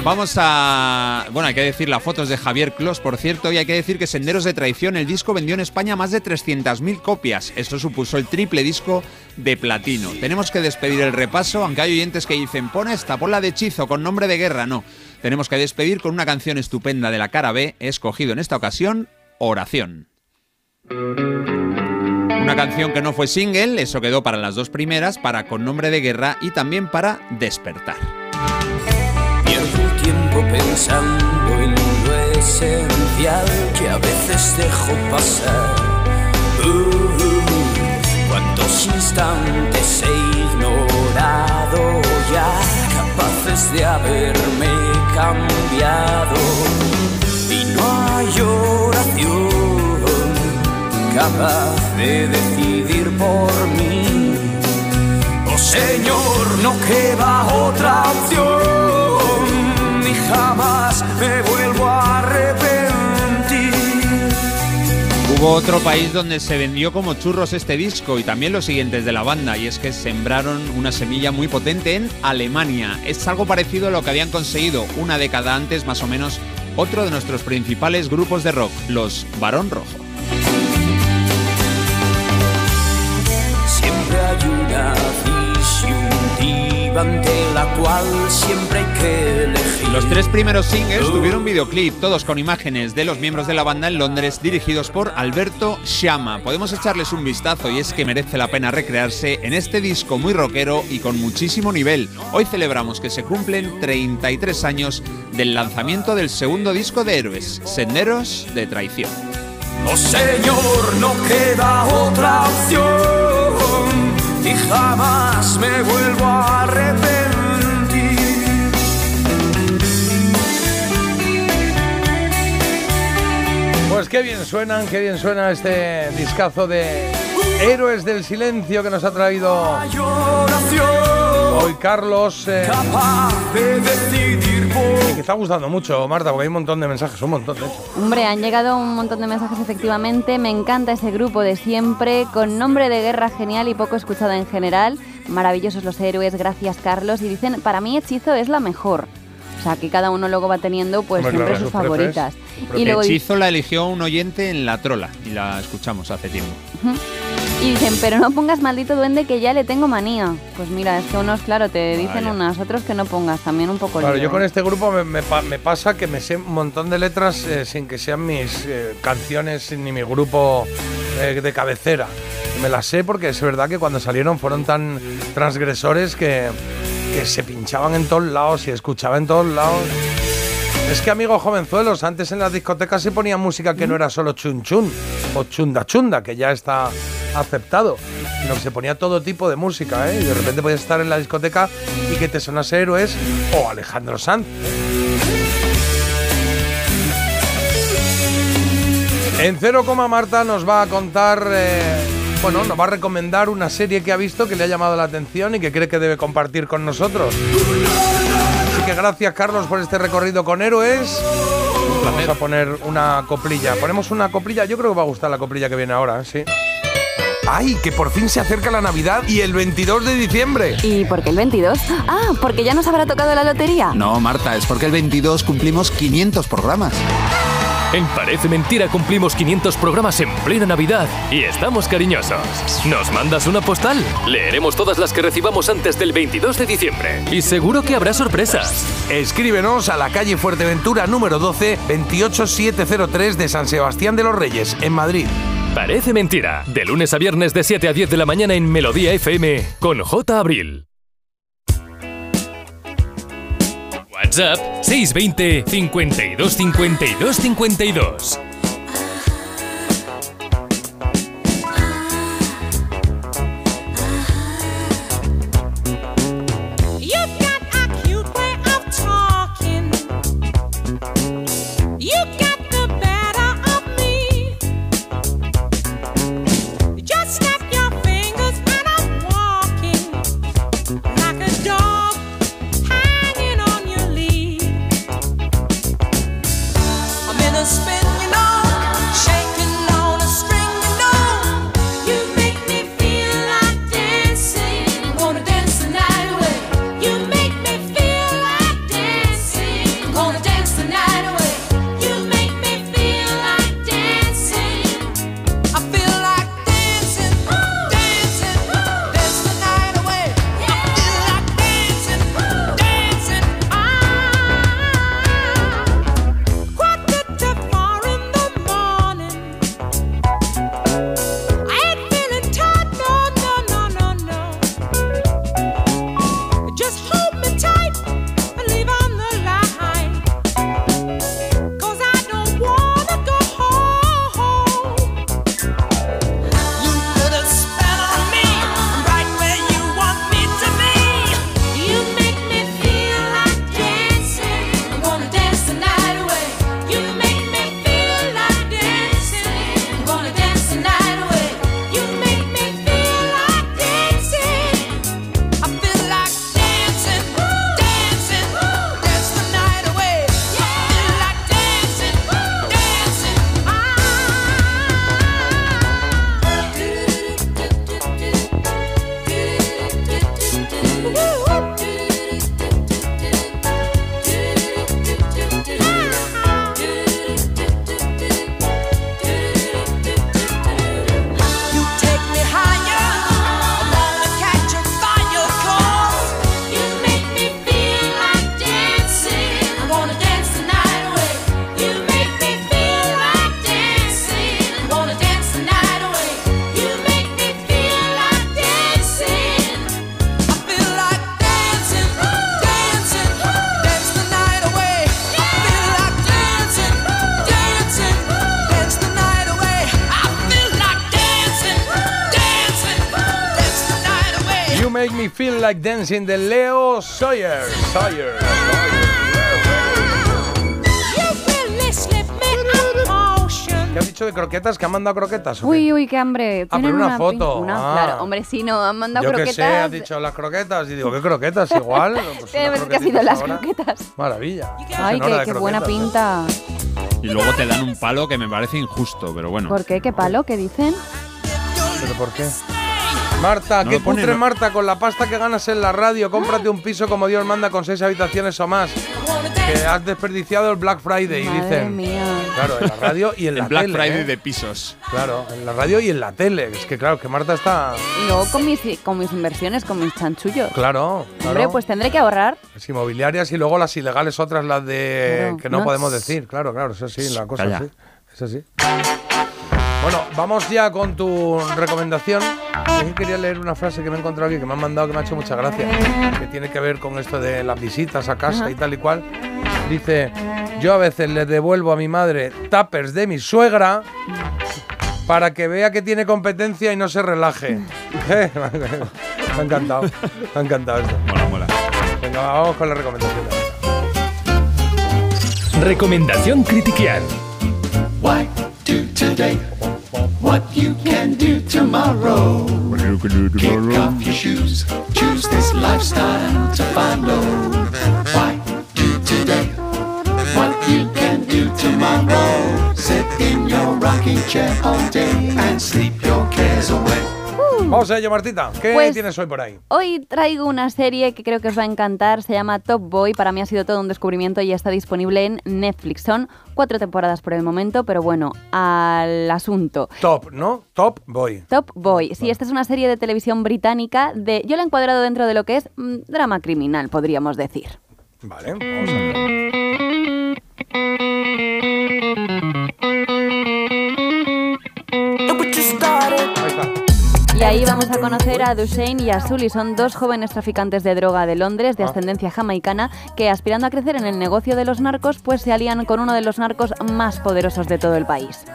vamos a. Bueno, hay que decir las fotos de Javier Clos, por cierto, y hay que decir que Senderos de Traición, el disco vendió en España más de 300.000 copias. Esto supuso el triple disco de platino. Tenemos que despedir el repaso, aunque hay oyentes que dicen, pon esta, pon la de hechizo con nombre de guerra. No. Tenemos que despedir con una canción estupenda de la cara B, he escogido en esta ocasión Oración. Una canción que no fue single, eso quedó para las dos primeras, para Con nombre de guerra y también para Despertar. Pierdo el tiempo pensando en lo esencial que a veces dejo pasar. Uh, cuántos instantes he ignorado ya, capaces de haberme cambiado. Y no hay oración capaz de decidir por mí. Señor, no queda otra opción y jamás me vuelvo a arrepentir. Hubo otro país donde se vendió como churros este disco y también los siguientes de la banda, y es que sembraron una semilla muy potente en Alemania. Es algo parecido a lo que habían conseguido una década antes, más o menos, otro de nuestros principales grupos de rock, los Barón Rojo. Siempre hay una ante la cual siempre hay que elegir. Los tres primeros singles tuvieron videoclip, todos con imágenes de los miembros de la banda en Londres, dirigidos por Alberto Shama. Podemos echarles un vistazo y es que merece la pena recrearse en este disco muy rockero y con muchísimo nivel. Hoy celebramos que se cumplen 33 años del lanzamiento del segundo disco de Héroes, Senderos de Traición. Oh Señor, no queda otra opción y jamás me vuelvo a arrepentir. Pues qué bien suenan, qué bien suena este discazo de Héroes del Silencio que nos ha traído hoy Carlos. eh, Capaz de decidir que está gustando mucho, Marta, porque hay un montón de mensajes, un montón, de hecho. Hombre, han llegado un montón de mensajes efectivamente. Me encanta ese grupo de siempre, con nombre de guerra genial y poco escuchado en general. Maravillosos los héroes, gracias Carlos. Y dicen, para mí Hechizo es la mejor. O sea, que cada uno luego va teniendo pues Hombre, siempre claro, sus sus prefes. favoritas. Y luego dice- Hechizo la eligió un oyente en La Trola y la escuchamos hace tiempo. Y dicen, pero no pongas maldito duende que ya le tengo manía. Pues mira, es que unos, claro, te dicen Vaya. unas, otros que no pongas, también un poco Claro, lío, yo con ¿eh? este grupo me, me pa- me pasa que me sé un montón de letras eh, sin que sean mis eh, canciones ni mi grupo eh, de cabecera. Me las sé porque es verdad que cuando salieron fueron tan transgresores que, que se pinchaban en todos lados y escuchaba en todos lados. Es que amigos jovenzuelos, antes en las discotecas se ponía música que no era solo chun chun o chunda chunda, que ya está aceptado, sino que se ponía todo tipo de música, ¿eh? Y de repente podías estar en la discoteca y que te sonase Héroes o Alejandro Sanz. En Cero Coma Marta nos va a contar, eh, bueno, nos va a recomendar una serie que ha visto que le ha llamado la atención y que cree que debe compartir con nosotros. Así que gracias Carlos por este recorrido con héroes. Vamos a poner una coplilla. Ponemos una coplilla, yo creo que va a gustar la coplilla que viene ahora, ¿eh? sí. ¡Ay, que por fin se acerca la Navidad y el 22 de diciembre! ¿Y por qué el 22? Ah, porque ya nos habrá tocado la lotería. No, Marta, es porque el 22 cumplimos 500 programas. En Parece Mentira cumplimos 500 programas en plena Navidad y estamos cariñosos. ¿Nos mandas una postal? Leeremos todas las que recibamos antes del 22 de diciembre. Y seguro que habrá sorpresas. Escríbenos a la calle Fuerteventura número 12, 28703 de San Sebastián de los Reyes, en Madrid. Parece Mentira. De lunes a viernes de 7 a 10 de la mañana en Melodía FM con J. Abril. WhatsApp 620 52 52 52. Like Dancing de Leo Sawyer. Sawyer. ¿Qué has dicho de croquetas? ¿Que han mandado croquetas? Uy, uy, qué hambre. Ah, pero una pin- foto. una- Ah. Claro, hombre, sí, no, han mandado Yo que croquetas. sé, has dicho las croquetas. Y digo, ¿qué croquetas? Igual. Pues unas ser que ha sido las ahora. croquetas. Maravilla. Ay, qué, qué buena pinta. Y luego te dan un palo que me parece injusto, pero bueno. ¿Por qué? ¿Qué palo? ¿Qué dicen? ¿Pero por qué? Marta, No qué no. Marta, con la pasta que ganas en la radio, cómprate un piso como Dios manda con seis habitaciones o más. Que has desperdiciado el Black Friday, Madre dicen. mía. Claro, en la radio y en El la Black tele. Friday ¿eh? de pisos. Claro, en la radio y en la tele. Es que claro, que Marta está. Y luego con mis, con mis inversiones, con mis chanchullos. Claro, claro. Hombre, pues tendré que ahorrar. Las inmobiliarias y luego las ilegales otras, las de Claro, que no, no. podemos decir. Claro, claro, eso sí, la cosa Calla. sí. Es así. Bueno, vamos ya con tu recomendación. Yo quería leer una frase que me he encontrado aquí que me han mandado que me ha hecho mucha gracia, que tiene que ver con esto de las visitas a casa Ajá. y tal y cual. Dice, yo a veces le devuelvo a mi madre tuppers de mi suegra para que vea que tiene competencia y no se relaje. me ha encantado, me ha encantado esto. Mola, mola. Venga, vamos con la recomendación. Recomendación Critiquian. Why do today what you can do tomorrow? Kick off your shoes, choose this lifestyle to follow. Why do today what you can do tomorrow? Sit in your rocking chair all day and sleep your cares away. Vamos a ello, Martita. ¿Qué Pues- tienes hoy por ahí? Hoy traigo una serie que creo que os va a encantar, se llama Top Boy, para mí ha sido todo un descubrimiento y está disponible en Netflix. Son cuatro temporadas por el momento, pero bueno, al asunto. Top, ¿no? Top Boy. Top Boy. Sí, esta es una serie de televisión británica de... Yo la he encuadrado dentro de lo que es mm, drama criminal, podríamos decir. Vale, vamos a ver. Y ahí vamos a conocer a Dushane y a Sully. Son dos jóvenes traficantes de droga de Londres, de Ah. ascendencia jamaicana, que aspirando a crecer en el negocio de los narcos, pues se alían con uno de los narcos más poderosos de todo el país.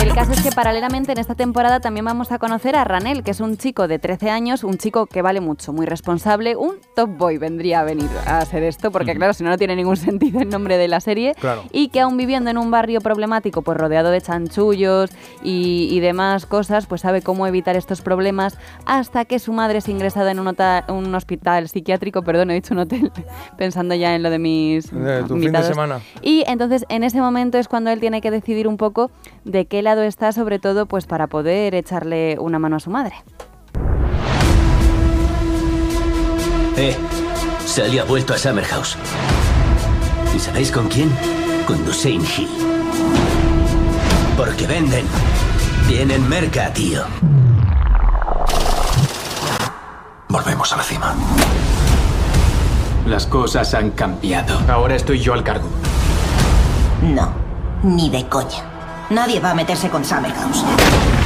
El caso es que paralelamente en esta temporada también vamos a conocer a Ranel, que es un chico de 13 años, un chico que vale mucho, muy responsable, un top boy vendría a venir a ser esto, porque claro, si no, no tiene ningún sentido el nombre de la serie, Claro. y que aún viviendo en un barrio problemático, pues rodeado de chanchullos y, y demás cosas, pues sabe cómo evitar estos problemas hasta que su madre es ingresada en un, un hospital psiquiátrico, perdón, he dicho un hotel, pensando ya en lo de mis De tu fin de semana. Y entonces en ese momento es cuando él tiene que decidir un poco de qué lado está, sobre todo pues para poder echarle una mano a su madre. Eh, Sally ha vuelto a Summer House. ¿Y sabéis con quién? Con Duane Hill. Porque venden. Tienen merca, tío. Volvemos a la cima. Las cosas han cambiado. Ahora estoy yo al cargo. No, ni de coña. Nadie va a meterse con Summerhouse.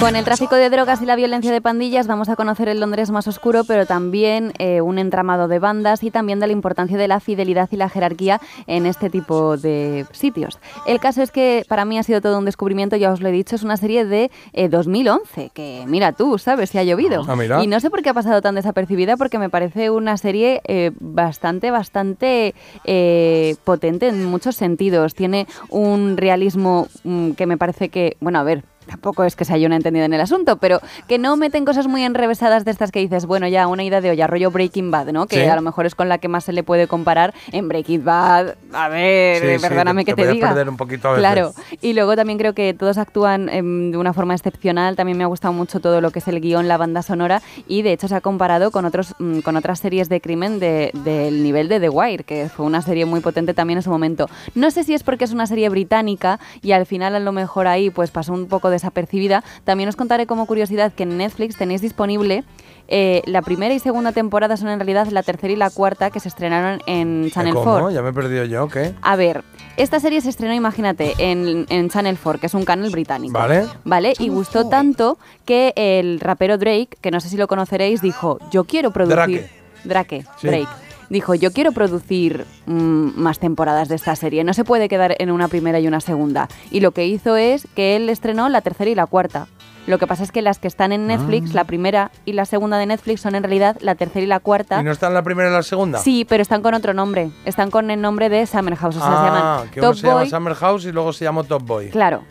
Con el tráfico de drogas y la violencia de pandillas vamos a conocer el Londres más oscuro, pero también eh, un entramado de bandas y también de la importancia de la fidelidad y la jerarquía en este tipo de sitios. El caso es que para mí ha sido todo un descubrimiento, ya os lo he dicho, es una serie de eh, 2011, que mira tú, ¿sabes? Si ha llovido. Ah, mira. Y no sé por qué ha pasado tan desapercibida, porque me parece una serie eh, bastante, bastante eh, potente en muchos sentidos. Tiene un realismo mm, que me parece que, bueno, a ver, tampoco es que sea yo una entendida en el asunto, pero que no meten cosas muy enrevesadas de estas que dices, bueno, ya una idea de olla, rollo Breaking Bad, ¿no? Que Sí. a lo mejor es con la que más se le puede comparar en Breaking Bad. A ver, Sí, eh, sí, perdóname te- que te te, diga. perder un poquito a veces. Claro. Y luego también creo que todos actúan em, de una forma excepcional. También me ha gustado mucho todo lo que es el guion, la banda sonora y de hecho se ha comparado con otros mm, con otras series de crimen de- del nivel de The Wire, que fue una serie muy potente también en su momento. No sé si es porque es una serie británica y al final a lo mejor ahí pues pasó un poco desapercibida. También os contaré como curiosidad que en Netflix tenéis disponible eh, la primera y segunda temporada son en realidad la tercera y la cuarta que se estrenaron en Channel ¿Cómo? 4. Ya me he perdido yo, ¿qué? A ver, esta serie se estrenó, imagínate, en, en Channel 4, que es un canal británico. Vale. Vale, y gustó tanto que el rapero Drake, que no sé si lo conoceréis, dijo, yo quiero producir... Drake. Drake, Sí. Drake. Dijo, yo quiero producir mm, más temporadas de esta serie, no se puede quedar en una primera y una segunda. Y lo que hizo es que él estrenó la tercera y la cuarta. Lo que pasa es que las que están en Netflix, Ah. la primera y la segunda de Netflix, son en realidad la tercera y la cuarta. ¿Y no está en la primera y la segunda? Sí, pero están con otro nombre. Están con el nombre de Summer House. O sea, se ah, llaman que uno Top se llama. Summer House y luego se llama Top Boy. Claro.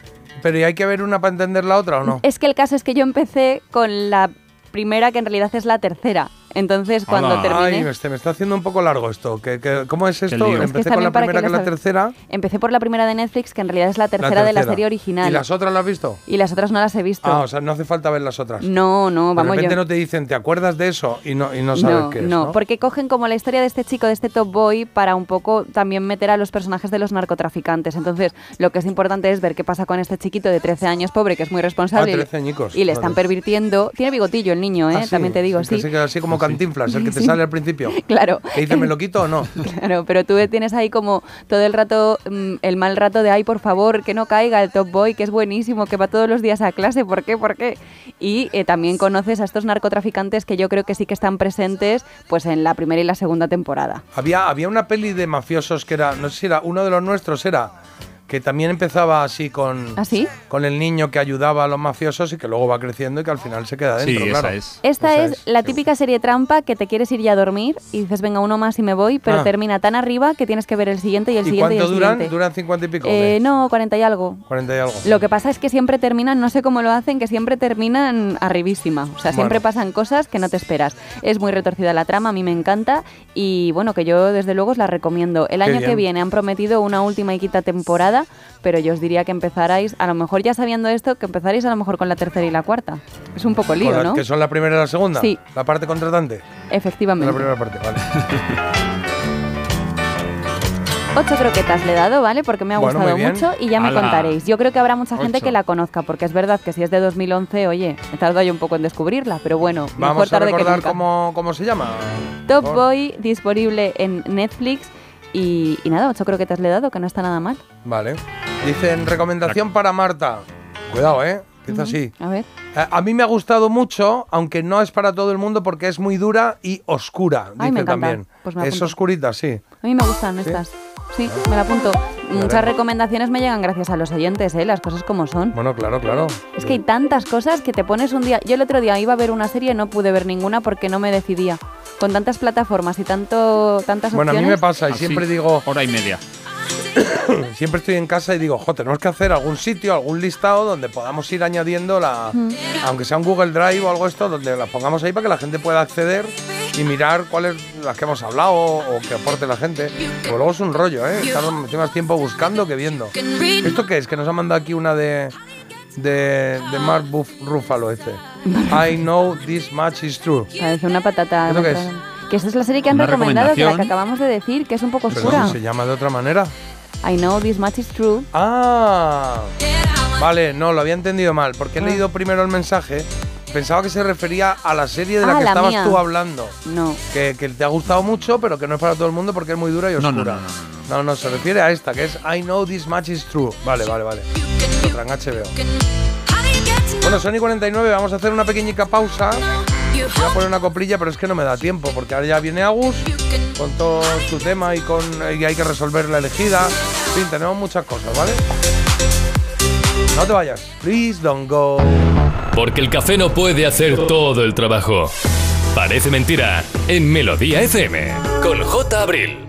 Pero ¿y hay que ver una para entender la otra o no? Es que el caso es que yo empecé con la primera, que en realidad es la tercera. Entonces, cuando Ay, terminé... este, me está haciendo un poco largo esto. ¿Qué, qué- cómo es esto? Es que Empecé también con la que primera que la tercera. Empecé por la primera de Netflix, que en realidad es la la tercera, de la serie original. ¿Y las otras las has visto? Y las otras no las he visto. Ah, o sea, no hace falta ver las otras. no, no, de vamos repente yo. no te dicen, ¿te acuerdas de eso? Y no, y no sabes no, qué es. no, ¿no? porque cogen como la historia de este chico, de este top boy, para un poco también meter a los personajes de los narcotraficantes. Entonces, lo que es importante es ver qué pasa con este chiquito de 13 años, pobre, que es muy responsable. Ah, y le- 13 añicos, Y le están pervirtiendo. Tiene bigotillo el niño, ¿eh? Ah, sí, También te digo, que sí. se queda así como cantinflas, el que te Sí. sale al principio. Claro. Que dice, ¿me lo quito o no? Claro, pero tú tienes ahí como todo el rato, mm, el mal rato de, ay, por favor, que no caiga el top boy, que es buenísimo, que va todos los días a clase, ¿por qué? ¿Por qué? Y eh, también conoces a estos narcotraficantes que yo creo que sí que están presentes pues en la primera y la segunda temporada. Había, había una peli de mafiosos que era, no sé si era uno de los nuestros, era que también empezaba así con, ¿Ah, sí? con el niño que ayudaba a los mafiosos y que luego va creciendo y que al final se queda Sí, dentro, esa claro. es. Esta Esa es, es, la típica serie trampa que te quieres ir ya a dormir y dices, venga, uno más y me voy, pero Ah. termina tan arriba que tienes que ver el siguiente y el ¿Y siguiente y el duran? siguiente. ¿Duran 50 y pico? Eh, no, 40 y algo. 40 y algo. Lo que pasa es que siempre terminan, no sé cómo lo hacen, que siempre terminan arribísima. O sea, siempre pasan cosas que no te esperas. Es muy retorcida la trama, a mí me encanta y bueno, que yo desde luego os la recomiendo. El Qué año que viene han prometido una última y quita temporada, pero yo os diría que empezarais, a lo mejor ya sabiendo esto, que empezaréis a lo mejor con la tercera y la cuarta. Es un poco lío, ¿no? ¿Que son la primera y la segunda? Sí. La parte contratante. Efectivamente. La primera parte, vale. Ocho croquetas le he dado, ¿vale? Porque me ha Bueno, gustado mucho y ya me contaréis. Yo creo que habrá mucha gente Ocho. que la conozca, porque es verdad que si es de 2011, oye, he tardado yo un poco en descubrirla, pero bueno, mejor Vamos a tarde que recordar nunca. cómo, cómo se llama. Top Boy disponible en Netflix y, y nada, ocho croquetas le he dado, que no está nada mal. Vale. Dicen, recomendación para Marta. Cuidado, ¿eh? Empieza así. A ver. A mí me ha gustado mucho, aunque no es para todo el mundo porque es muy dura y oscura, dice me también. Pues me es oscurita, sí. A mí me gustan estas. Sí, me la apunto. Muchas recomendaciones me llegan gracias a los oyentes, ¿eh? Las cosas como son. Bueno, claro, claro. Es que hay tantas cosas que te pones un día. Yo el otro día iba a ver una serie y no pude ver ninguna porque no me decidía. Con tantas plataformas y tanto, tantas Bueno, a mí opciones. me pasa y Así, siempre digo, Hora y media. siempre estoy en casa y digo, jo, tenemos que hacer algún sitio, algún listado donde podamos ir añadiendo la, Mm. aunque sea un Google Drive o algo esto, donde las pongamos ahí para que la gente pueda acceder y mirar cuáles las que hemos hablado o que aporte la gente. Pero luego es un rollo, ¿eh? Estar más tiempo buscando que viendo. ¿Esto qué es? Que nos ha mandado aquí una de de, de Mark Buff- Ruffalo este. I know this much is true. Parece una patata. ¿Esto qué es? Que esa es la serie que han Una recomendado, que la que acabamos de decir, que es un poco Pero oscura. si se llama de otra manera. I know this much is true. Ah, vale, no, lo había entendido mal, porque he Ah. leído primero el mensaje. Pensaba que se refería a la serie de la Ah, que la estabas mía. tú hablando. No. Que, que te ha gustado mucho, pero que no es para todo el mundo porque es muy dura y No, no, oscura. no, no, no, no, se refiere a esta, que es I know this much is true. Vale, vale, vale. Otra en HBO. Bueno, Sony 49, vamos a hacer una pequeñica pausa. Voy a poner una coplilla, pero es que no me da tiempo, porque ahora ya viene Agus con todo su tema y, con, y hay que resolver la elegida. En fin, tenemos muchas cosas, ¿vale? No te vayas. Please don't go. Porque el café no puede hacer todo el trabajo. Parece mentira en Melodía FM con J. Abril.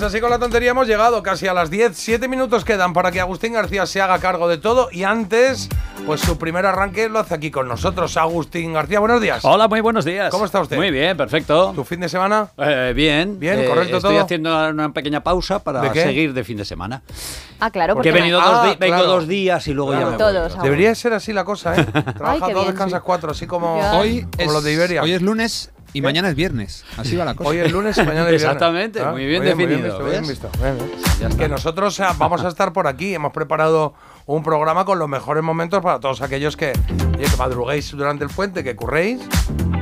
Pues así con la tontería hemos llegado casi a las 10. 7 minutos quedan para que Agustín García se haga cargo de todo. Y antes, pues su primer arranque lo hace aquí con nosotros. Agustín García, buenos días. Hola, muy buenos días. ¿Cómo está usted? Muy bien, perfecto. ¿Tu fin de semana? Eh, bien. Bien, Eh, correcto Estoy todo. haciendo una pequeña pausa para ¿De seguir de fin de semana. Ah, claro, Porque he venido Ah, dos, di- vengo claro. dos días y luego ya Claro. me Todos, voy. Debería ser así la cosa, ¿eh? Trabajas dos, bien, descansas cuatro, así como, Ya. Hoy como es, los de Iberia. Hoy es lunes y mañana es viernes. Así va la cosa. Hoy es lunes y mañana es viernes. Exactamente, muy bien definido, visto, muy bien visto. Bien, bien. Que nosotros eh, vamos a estar por aquí. Hemos preparado un programa con los mejores momentos para todos aquellos que, oye, que madruguéis durante el puente, que curréis.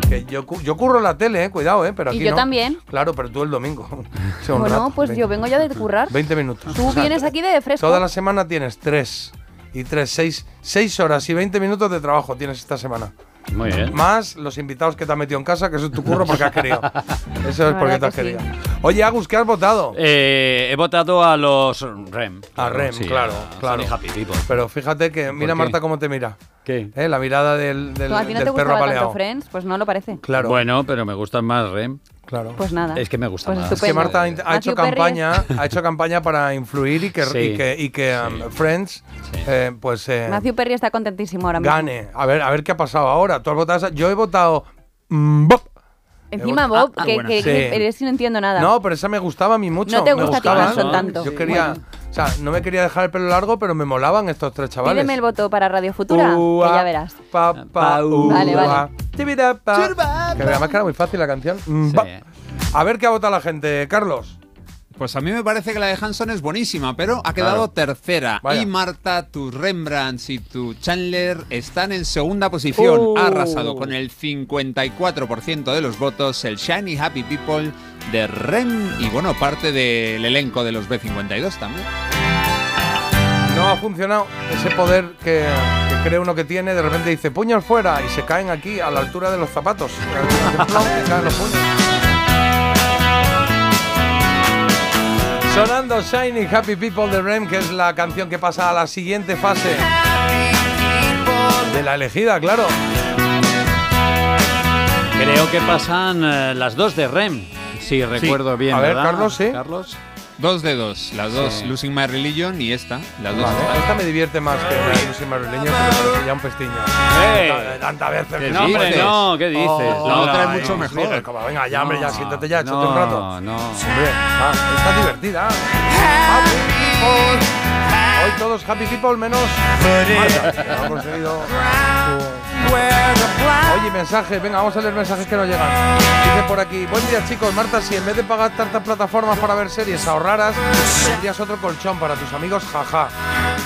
Que yo, yo curro la tele, eh, cuidado, eh, pero Y aquí yo no. también. Claro, pero tú el domingo. Bueno, rato, pues veinte- yo vengo ya de currar. 20 minutos. Tú O sea, vienes aquí de fresco. Toda la semana tienes tres y tres, seis, seis horas y 20 minutos de trabajo tienes esta semana. Muy bien. Más los invitados que te han metido en casa, que eso es tu curro porque has querido. Eso es porque te has que sí. querido. Oye, Agus, ¿qué has votado? Eh, he votado a los REM. A Rem, sí, claro, a claro. Happy People. Pero fíjate que, mira qué? Marta cómo te mira. ¿Qué? ¿Eh? La mirada del, del, ¿Tú a ti no del te perro gustaba apaleado. tanto Friends? Pues no lo parece. Claro, Bueno, pero me gustan más REM. Claro. Pues nada. Es que me gusta Pues más. Es que. Marta ha, hecho campaña, ha hecho campaña para influir y que, Sí. y que, y que, um, Friends, eh, pues eh, Matthew Perry está contentísimo ahora mismo. gane. A ver, a ver qué ha pasado ahora. ¿Tú has votado? Yo he votado. mm, Bob. Encima Ah, Bob, ah, que, bueno. que, Sí. que eres y no entiendo nada. No, pero esa me gustaba a mí mucho. No te me gusta a ti, gustaba. Manson, tanto. Yo quería, o sea, no me quería dejar el pelo largo, pero me molaban estos tres chavales. Pídeme el voto para Radio Futura, Ua, que ya verás. Pa, pa, ua, Vale, vale. Que además que era muy fácil la canción. Mm, ba. A ver qué ha votado la gente, Carlos. Pues a mí me parece que la de Hanson es buenísima, pero ha quedado Claro. tercera. Vaya. Y Marta, tus Rembrandts y tu Chandler están en segunda posición. Uh. Ha arrasado con el 54% de los votos el Shiny Happy People de Rem y bueno, parte del elenco de los B52 también. No ha funcionado ese poder que, que cree uno que tiene. De repente dice puños fuera y se caen aquí a la altura de los zapatos. Caen los puños. Sonando Shiny Happy People de Rem, que es la canción que pasa a la siguiente fase de la elegida, claro. Creo que pasan eh, las dos de REM. Si recuerdo bien. A ver, ¿verdad, Carlos, sí. Carlos. Dos de dos, las dos Sí. Losing My Religion y esta, las dos. Vale, esta me divierte más que la Marleño, que me parece ya un pestiño. ¡Eh! Tanta- Tantas veces. ¿Qué No, hombre, dices? no, ¿qué dices? Oh, La No, otra es no, mucho no. mejor. Como, venga, ya, hombre, ya, No, siéntate ya, échate no, un rato. No, Hombre, ah, está divertida. Happy people. Hoy todos happy people menos Marta, que no ha conseguido su- Oye, mensajes, venga, vamos a leer mensajes que nos llegan. Dice por aquí, buen día chicos, Marta, si en vez de pagar tantas plataformas para ver series ahorraras, tendrías otro colchón para tus amigos, jaja.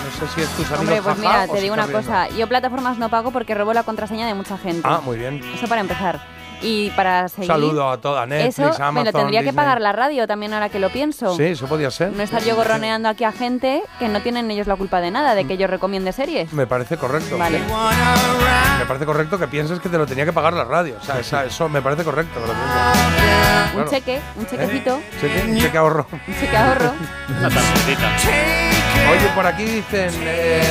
No sé si es tus amigos, Hombre, pues jaja, mira, te digo una cosa. Yo plataformas no pago porque robo la contraseña de mucha gente. Ah, muy bien. Eso para empezar. Y para seguir... Saludo a toda Netflix, Eso me Amazon, lo tendría que pagar la radio también ahora que lo pienso. Sí, eso podía ser. No estar yo gorroneando aquí a gente que no tienen ellos la culpa de nada, de que yo recomiende series. Me parece correcto. Vale. Me parece correcto que pienses que te lo tenía que pagar la radio. O sea, esa- eso me parece correcto. que lo pienses. Un cheque, un chequecito, Cheque, un cheque ahorro. un cheque ahorro. Una tarjetita. Oye, por aquí dicen. eh,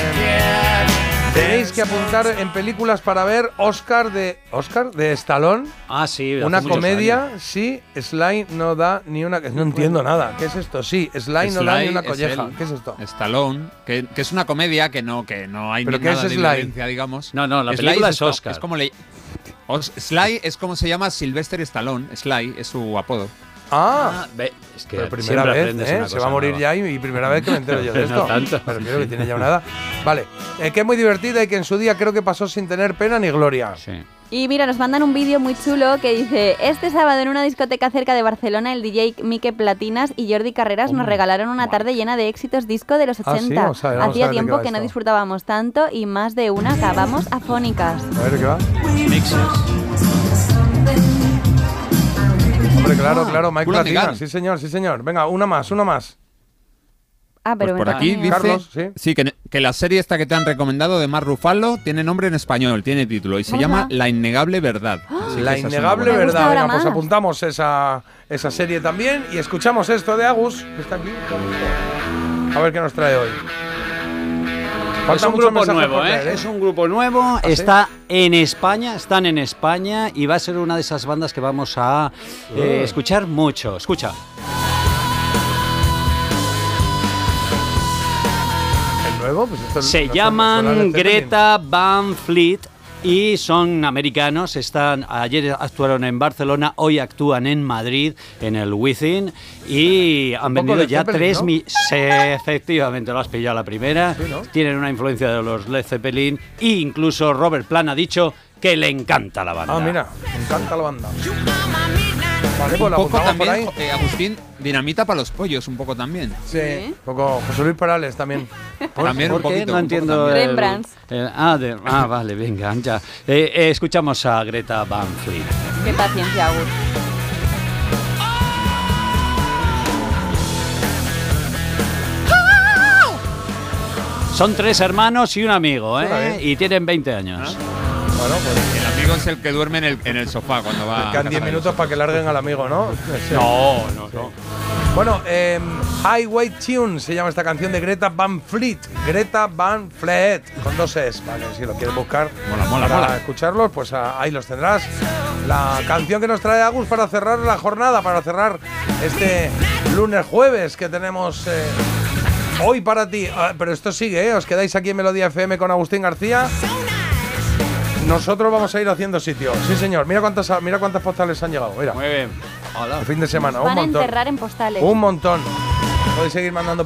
tenéis que apuntar en películas para ver Oscar de. ¿Oscar? De Stallone. Ah, sí. Una comedia, años. sí. Sly no da ni una. No entiendo nada. ¿Qué es esto? Sí, Sly, no da ni una es colleja. el ¿Qué es esto? Stallone, que, que es una comedia que no, que no hay ¿Pero ni qué nada es de Sly? violencia, digamos. No, no, la Sly película es Oscar. Es como le, Os- Sly es como se llama Sylvester Stallone. Sly es su apodo. Ah, Ve, es que pero primera siempre vez, aprendes ¿eh? una Se va a morir nueva. ya y, y primera vez que me entero yo de No esto. tanto. Pero creo que tiene ya una edad. Vale, eh, que es muy divertida y que en su día creo que pasó sin tener pena ni gloria. Sí. Y mira, nos mandan un vídeo muy chulo que dice, este sábado en una discoteca cerca de Barcelona, el DJ Mike Platinas y Jordi Carreras nos regalaron una tarde llena de éxitos disco de los Ah, sí, 80. vamos a ver, vamos a Hacía tiempo que no esto. disfrutábamos tanto y más de una acabamos afónicas. A ver qué va. Mixes. Hombre, claro, claro, Mike Platina. Sí, señor, sí, señor. Venga, una más, una más. Ah, pero Pues por aquí dice Carlos, sí. sí, que, que la serie esta que te han recomendado de Mar Ruffalo tiene nombre en español, tiene título y se ¿Cómo se llama? La innegable verdad. Así La innegable verdad. ahora Venga, pues apuntamos esa, esa serie también y escuchamos esto de Agus, que está aquí. A ver qué nos trae hoy. Es un, grupo nuevo, está en España, están en España y va a ser una de esas bandas que vamos a eh, escuchar mucho. Escucha. ¿El nuevo? Se llaman Greta Van Fleet y son americanos. Están ayer actuaron en Barcelona, hoy actúan en Madrid en el Within y han vendido ya Zeppelin, tres ¿no? mil. efectivamente, lo has pillado la primera. ¿no? Tienen una influencia de los Led Zeppelin e incluso Robert Plant ha dicho que le encanta la banda. Ah, mira, me encanta la banda. Vale, un pues la poco por también, ahí. eh, Agustín, dinamita para los pollos, un poco también. Sí, un poco José Luis Perales también. También un poquito. No un entiendo. Rembrandts. el- ah, de- ah, vale, venga, ya. Eh, eh, escuchamos a Greta Van Fleet. Qué paciencia, Agus. Son tres hermanos y un amigo, ¿eh? ¿eh? Y tienen 20 años. Bueno, pues amigo es el que duerme en el, en el sofá cuando va. quedan casa 10 de minutos para que larguen al amigo, ¿no? No, no, no. Bueno, em, Highway Tune se llama esta canción de Greta Van Fleet. Greta Van Fleet, con dos es, vale, si lo quieres buscar Mola, mola, para mola. escucharlos, pues ah, ahí los tendrás. La canción que nos trae Agus para cerrar la jornada, para cerrar este lunes jueves que tenemos eh, hoy para ti. Ah, pero esto sigue, ¿eh? Os quedáis aquí en Melodía FM con Agustín García. Nosotros vamos a ir haciendo sitio. Sí, señor. Mira cuántas, mira cuántas postales han llegado. Mira, Muy bien. el fin de semana. Van un a montón. enterrar en postales. Un montón. Podéis seguir mandando